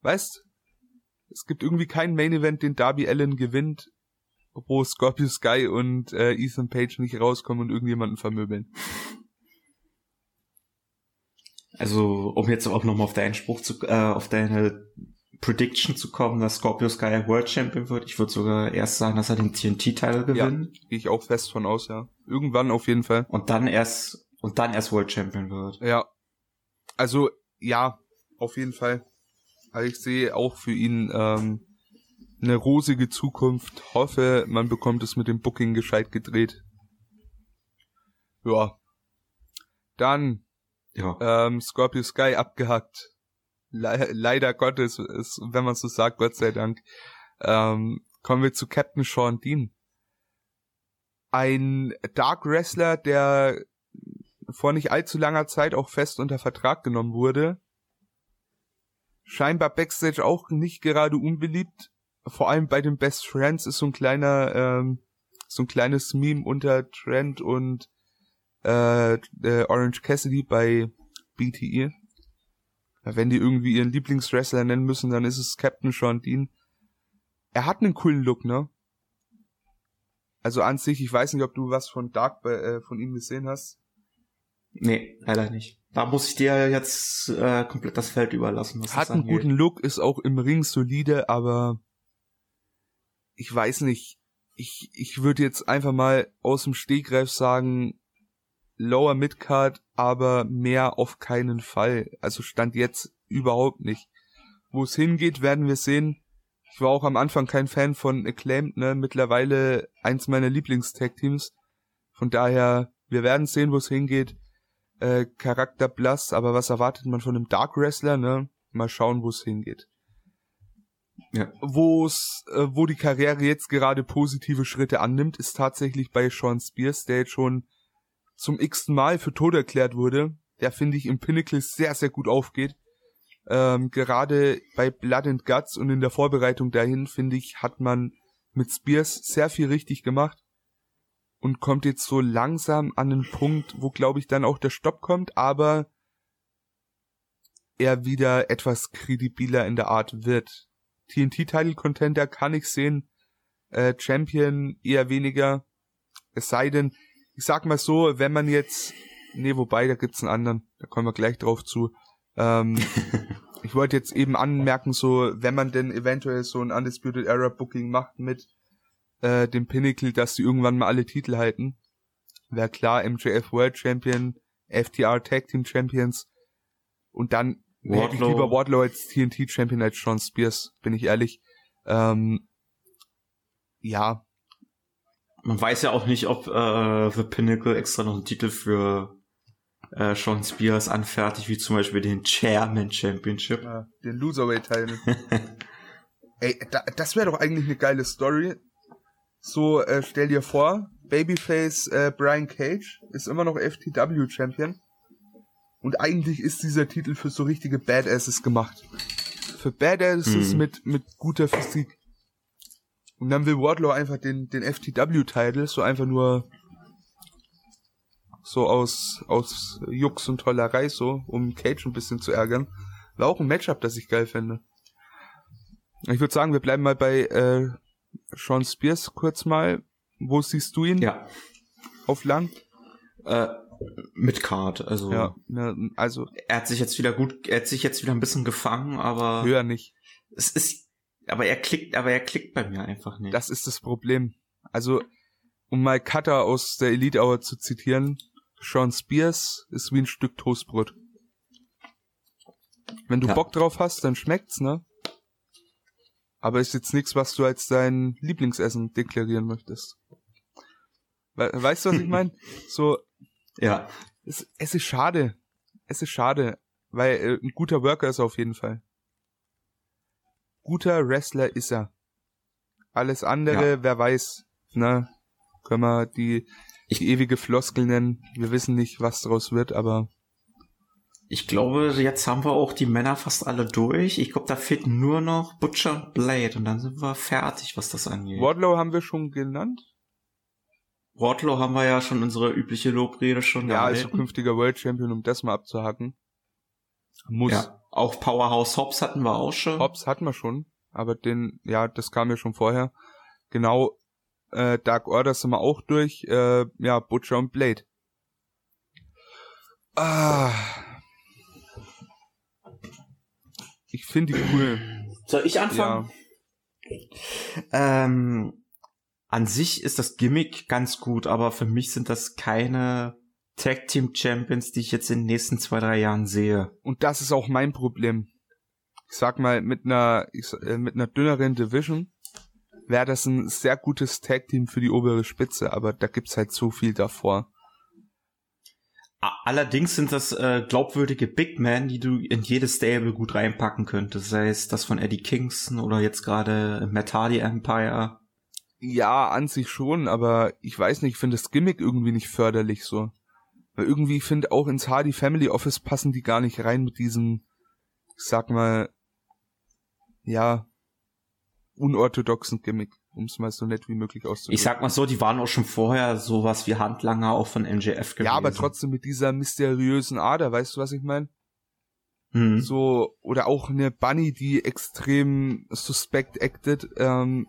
A: Weißt? Es gibt irgendwie keinen Main Event, den Darby Allen gewinnt, wo Scorpio Sky und äh, Ethan Page nicht rauskommen und irgendjemanden vermöbeln.
B: Also, um jetzt auch nochmal auf deinen Spruch zu, äh, auf deine Prediction zu kommen, dass Scorpio Sky World Champion wird. Ich würde sogar erst sagen, dass er den TNT-Teil gewinnt.
A: Ja, gehe ich auch fest von aus, ja. Irgendwann auf jeden Fall.
B: Und dann erst, und dann erst World Champion wird.
A: Ja. Also, ja, auf jeden Fall. Also ich sehe auch für ihn ähm, eine rosige Zukunft. Hoffe, man bekommt es mit dem Booking gescheit gedreht. Ja. Dann ja. Ähm, Scorpio Sky abgehackt. Le leider Gottes, ist, wenn man so sagt, Gott sei Dank. Ähm, kommen wir zu Captain Sean Dean. Ein Dark Wrestler, der vor nicht allzu langer Zeit auch fest unter Vertrag genommen wurde. Scheinbar Backstage auch nicht gerade unbeliebt. Vor allem bei den Best Friends ist so ein kleiner, ähm, so ein kleines Meme unter Trent und äh, äh, Orange Cassidy bei BTE. Wenn die irgendwie ihren Lieblingswrestler nennen müssen, dann ist es Captain Sean Dean. Er hat einen coolen Look, ne? Also an sich, ich weiß nicht, ob du was von Dark äh, von ihm gesehen hast.
B: Nee, leider nicht. Da muss ich dir jetzt äh, komplett das Feld überlassen.
A: Was Hat einen guten Look, ist auch im Ring solide, aber ich weiß nicht, ich, ich würde jetzt einfach mal aus dem Stegreif sagen, Lower Midcard, aber mehr auf keinen Fall. Also stand jetzt überhaupt nicht. Wo es hingeht, werden wir sehen. Ich war auch am Anfang kein Fan von Acclaimed, ne? Mittlerweile eins meiner Lieblingstag-Teams. Von daher, wir werden sehen, wo es hingeht. Äh, Charakter blass, aber was erwartet man von einem Dark Wrestler, ne? Mal schauen, wo es hingeht. Ja. Wo's, äh, wo die Karriere jetzt gerade positive Schritte annimmt, ist tatsächlich bei Sean Spears, der jetzt schon zum x-ten Mal für tot erklärt wurde. Der finde ich im Pinnacle sehr, sehr gut aufgeht. Ähm, gerade bei Blood and Guts und in der Vorbereitung dahin, finde ich, hat man mit Spears sehr viel richtig gemacht und kommt jetzt so langsam an einen Punkt, wo glaube ich dann auch der Stopp kommt, aber er wieder etwas kredibiler in der Art wird. TNT-Title Contender kann ich sehen, äh, Champion eher weniger. Es sei denn, ich sag mal so, wenn man jetzt, nee, wobei, da gibt's einen anderen, da kommen wir gleich drauf zu. Ähm, ich wollte jetzt eben anmerken, so, wenn man denn eventuell so ein Undisputed Era Booking macht mit äh, dem Pinnacle, dass sie irgendwann mal alle Titel halten, wäre klar MJF World Champion, FTR Tag Team Champions und dann Wardlow. hätte ich lieber Wardlow als TNT Champion als Sean Spears, bin ich ehrlich. Ähm, ja.
B: Man weiß ja auch nicht, ob äh, The Pinnacle extra noch einen Titel für äh, Sean Spears anfertigt, wie zum Beispiel den Chairman Championship. Ja,
A: den Loserweight-Teil. Ey, da, das wäre doch eigentlich eine geile Story. So, äh, stell dir vor, Babyface äh, Brian Cage ist immer noch FTW Champion. Und eigentlich ist dieser Titel für so richtige Badasses gemacht. Für Badasses mhm. mit, mit guter Physik. Und dann will Wardlow einfach den, den FTW-Title so einfach nur so aus, aus Jux und Tollerei so, um Cage ein bisschen zu ärgern. War auch ein Matchup, das ich geil finde. Ich würde sagen, wir bleiben mal bei äh, Sean Spears kurz mal. Wo siehst du ihn?
B: Ja.
A: Auf lang?
B: Äh, mit Card, also.
A: Ja, also.
B: Er hat sich jetzt wieder gut, er hat sich jetzt wieder ein bisschen gefangen, aber.
A: Höher nicht.
B: Es ist, aber er klickt, aber er klickt bei mir einfach nicht.
A: Das ist das Problem. Also, um mal Cutter aus der Elite Hour zu zitieren, Sean Spears ist wie ein Stück Toastbrot. Wenn du ja. Bock drauf hast, dann schmeckt's, ne? Aber ist jetzt nichts, was du als dein Lieblingsessen deklarieren möchtest. weißt du, was ich meine? So,
B: ja.
A: Es, es ist schade. Es ist schade, weil äh, ein guter Worker ist er auf jeden Fall. Guter Wrestler ist er. Alles andere, ja. wer weiß, ne? Können wir die, die ewige Floskel nennen. Wir wissen nicht, was draus wird, aber.
B: Ich glaube, jetzt haben wir auch die Männer fast alle durch. Ich glaube, da fehlt nur noch Butcher und Blade und dann sind wir fertig, was das angeht.
A: Wardlow haben wir schon genannt.
B: Wardlow haben wir ja schon unsere übliche Lobrede schon
A: Ja, als künftiger World Champion, um das mal abzuhacken.
B: Muss. Ja, auch Powerhouse Hobbs hatten wir auch schon.
A: Hobbs hatten wir schon, aber den, ja, das kam ja schon vorher. Genau, äh, Dark Order sind wir auch durch, äh, ja, Butcher und Blade. Ah. Ich finde die cool.
B: Soll ich anfangen? Ja. Ähm, an sich ist das Gimmick ganz gut, aber für mich sind das keine Tag Team Champions, die ich jetzt in den nächsten zwei, drei Jahren sehe.
A: Und das ist auch mein Problem. Ich sag mal, mit einer, ich, äh, mit einer dünneren Division wäre das ein sehr gutes Tag Team für die obere Spitze, aber da gibt's halt so viel davor.
B: Allerdings sind das äh, glaubwürdige Big Men, die du in jedes Stable gut reinpacken könntest, sei es das von Eddie Kingston oder jetzt gerade Matt Hardy Empire.
A: Ja, an sich schon, aber ich weiß nicht, ich finde das Gimmick irgendwie nicht förderlich so. Weil irgendwie, finde, auch ins Hardy Family Office passen die gar nicht rein mit diesem, ich sag mal, ja, unorthodoxen Gimmick, um es mal so nett wie möglich auszudrücken.
B: Ich sag mal so, die waren auch schon vorher sowas wie Handlanger auch von MJF
A: gewesen. Ja, aber trotzdem mit dieser mysteriösen Ader, weißt du, was ich meine? Hm. So, oder auch eine Bunny, die extrem suspect acted, ähm,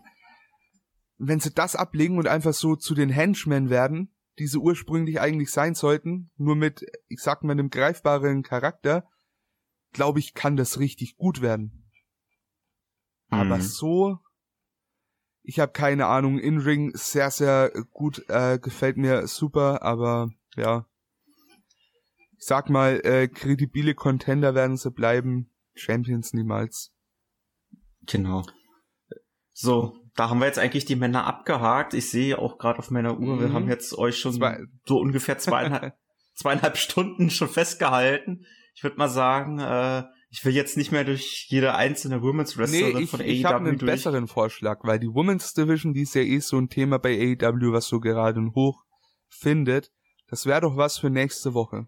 A: wenn sie das ablegen und einfach so zu den Henchmen werden, die sie ursprünglich eigentlich sein sollten, nur mit, ich sag mal, einem greifbaren Charakter, glaube ich, kann das richtig gut werden. Mhm. Aber so, Ich habe keine Ahnung. In-Ring sehr, sehr gut, äh, gefällt mir super, aber ja. Ich sag mal, äh, kredibile Contender werden sie bleiben, Champions niemals.
B: Genau. So, da haben wir jetzt eigentlich die Männer abgehakt. Ich sehe auch gerade auf meiner Uhr, mhm. wir haben jetzt euch schon Zwei. so ungefähr zweieinhalb, zweieinhalb Stunden schon festgehalten. Ich würde mal sagen, äh, ich will jetzt nicht mehr durch jede einzelne Women's Wrestlerin
A: nee, ich,
B: von AEW
A: ich habe einen
B: durch.
A: besseren Vorschlag, weil die Women's Division, die ist ja eh so ein Thema bei AEW, was so gerade hoch findet. Das wäre doch was für nächste Woche.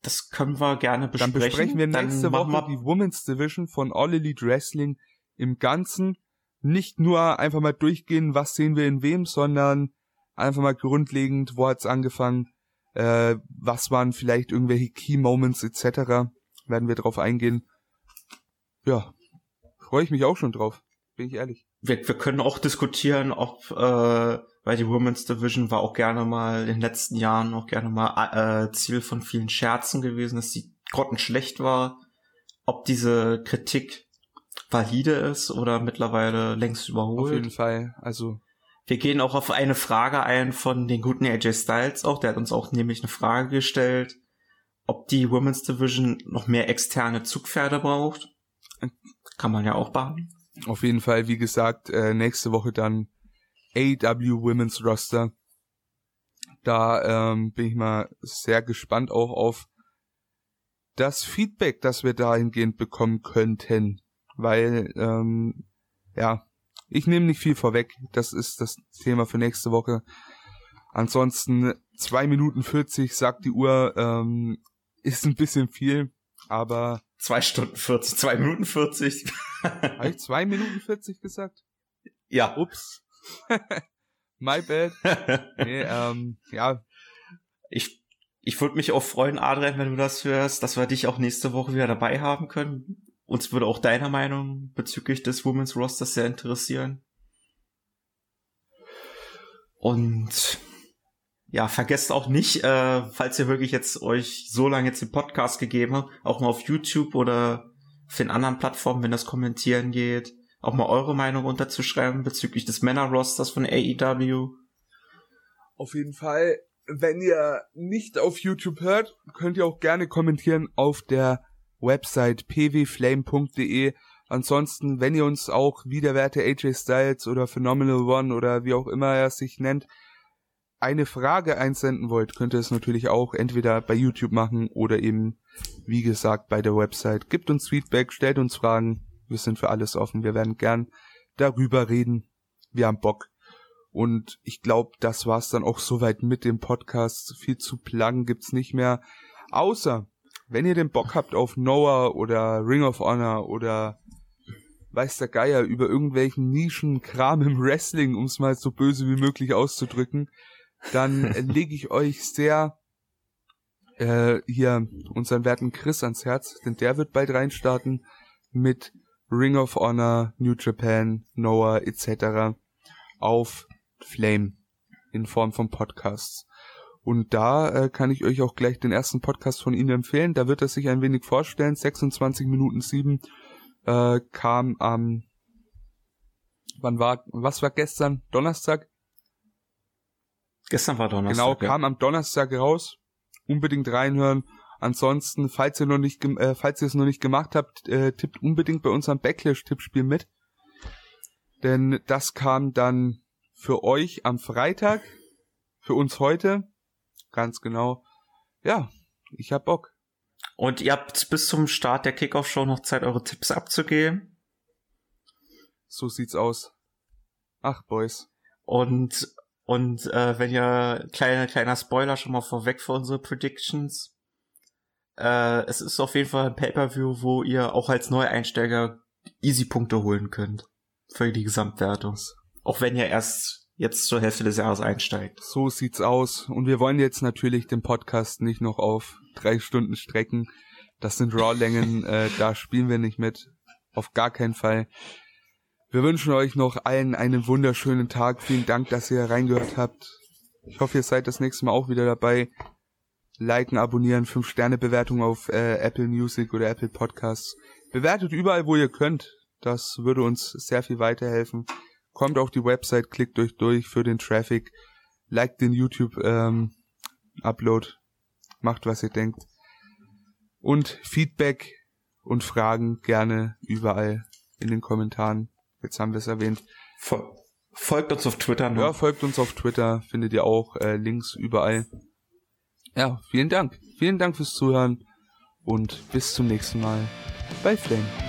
B: Das können wir gerne besprechen.
A: Dann besprechen wir nächste Woche wir die Women's Division von All Elite Wrestling im Ganzen. Nicht nur einfach mal durchgehen, was sehen wir in wem, sondern einfach mal grundlegend, wo hat's angefangen, äh, was waren vielleicht irgendwelche Key Moments etc. Werden wir drauf eingehen. Ja, freue ich mich auch schon drauf, bin ich ehrlich.
B: Wir, wir können auch diskutieren, ob äh, weil die Women's Division war auch gerne mal in den letzten Jahren auch gerne mal äh, Ziel von vielen Scherzen gewesen, dass sie grottenschlecht war. Ob diese Kritik valide ist oder mittlerweile längst überholt.
A: Auf jeden Fall, also.
B: Wir gehen auch auf eine Frage ein von den guten AJ Styles auch. Der hat uns auch nämlich eine Frage gestellt, ob die Women's Division noch mehr externe Zugpferde braucht. Kann man ja auch behandeln.
A: Auf jeden Fall, wie gesagt, äh, nächste Woche dann AW Women's Roster. Da ähm, bin ich mal sehr gespannt auch auf das Feedback, das wir dahingehend bekommen könnten. Weil, ähm, ja, ich nehme nicht viel vorweg. Das ist das Thema für nächste Woche. Ansonsten zwei Minuten 40, sagt die Uhr, ähm, ist ein bisschen viel, aber.
B: Zwei Stunden 40, zwei Minuten 40.
A: Habe ich zwei Minuten 40 gesagt?
B: Ja.
A: Ups. My bad. Nee, ähm, ja.
B: Ich, ich würde mich auch freuen, Adrian, wenn du das hörst, dass wir dich auch nächste Woche wieder dabei haben können. Uns würde auch deine Meinung bezüglich des Women's Rosters sehr interessieren. Und ja, vergesst auch nicht, äh, falls ihr wirklich jetzt euch so lange jetzt den Podcast gegeben habt, auch mal auf YouTube oder auf den anderen Plattformen, wenn das kommentieren geht, auch mal eure Meinung unterzuschreiben bezüglich des Männer-Rosters von AEW.
A: Auf jeden Fall, wenn ihr nicht auf YouTube hört, könnt ihr auch gerne kommentieren auf der Website pwflame.de. Ansonsten, wenn ihr uns auch wiederwerte AJ Styles oder Phenomenal One oder wie auch immer er sich nennt, eine Frage einsenden wollt, könnt ihr es natürlich auch entweder bei YouTube machen oder eben, wie gesagt, bei der Website. Gebt uns Feedback, stellt uns Fragen, wir sind für alles offen. Wir werden gern darüber reden. Wir haben Bock. Und ich glaube, das war's dann auch soweit mit dem Podcast. Viel zu plagen gibt's nicht mehr. Außer, wenn ihr den Bock habt auf Noah oder Ring of Honor oder weiß der Geier über irgendwelchen Nischenkram im Wrestling, um es mal so böse wie möglich auszudrücken, dann lege ich euch sehr äh, hier unseren werten Chris ans Herz, denn der wird bald reinstarten mit Ring of Honor, New Japan, Noah etc. auf Flame in Form von Podcasts. Und da äh, kann ich euch auch gleich den ersten Podcast von Ihnen empfehlen. Da wird er sich ein wenig vorstellen. 26 Minuten 7 äh, kam am wann war was war gestern Donnerstag?
B: Gestern war Donnerstag.
A: Genau, kam am Donnerstag raus. Unbedingt reinhören. Ansonsten, falls ihr noch nicht, äh, falls ihr es noch nicht gemacht habt, äh, tippt unbedingt bei unserem Backlash-Tippspiel mit. Denn das kam dann für euch am Freitag, für uns heute. Ganz genau. Ja, ich hab Bock.
B: Und ihr habt bis zum Start der Kickoff-Show noch Zeit, eure Tipps abzugeben.
A: So sieht's aus. Ach, Boys.
B: Und, und äh, wenn ihr, kleiner, kleiner Spoiler schon mal vorweg für unsere Predictions. Äh, es ist auf jeden Fall ein Pay-Per-View, wo ihr auch als Neueinsteiger Easy-Punkte holen könnt. Für die Gesamtwertung. Auch wenn ihr erst jetzt zur Hälfte des Jahres einsteigt.
A: So sieht's aus. Und wir wollen jetzt natürlich den Podcast nicht noch auf drei Stunden strecken. Das sind Raw-Längen, äh, da spielen wir nicht mit. Auf gar keinen Fall. Wir wünschen euch noch allen einen wunderschönen Tag. Vielen Dank, dass ihr reingehört habt. Ich hoffe, ihr seid das nächste Mal auch wieder dabei liken, abonnieren, 5-Sterne-Bewertung auf äh, Apple Music oder Apple Podcasts. Bewertet überall, wo ihr könnt. Das würde uns sehr viel weiterhelfen. Kommt auf die Website, klickt euch durch für den Traffic, liked den YouTube ähm, macht was ihr denkt. Und Feedback und Fragen gerne überall in den Kommentaren. Jetzt haben wir es erwähnt.
B: Folgt uns auf Twitter.
A: Ne? Ja, folgt uns auf Twitter. Findet ihr auch äh, Links überall. Ja, vielen Dank. Vielen Dank fürs Zuhören und bis zum nächsten Mal bei Flame.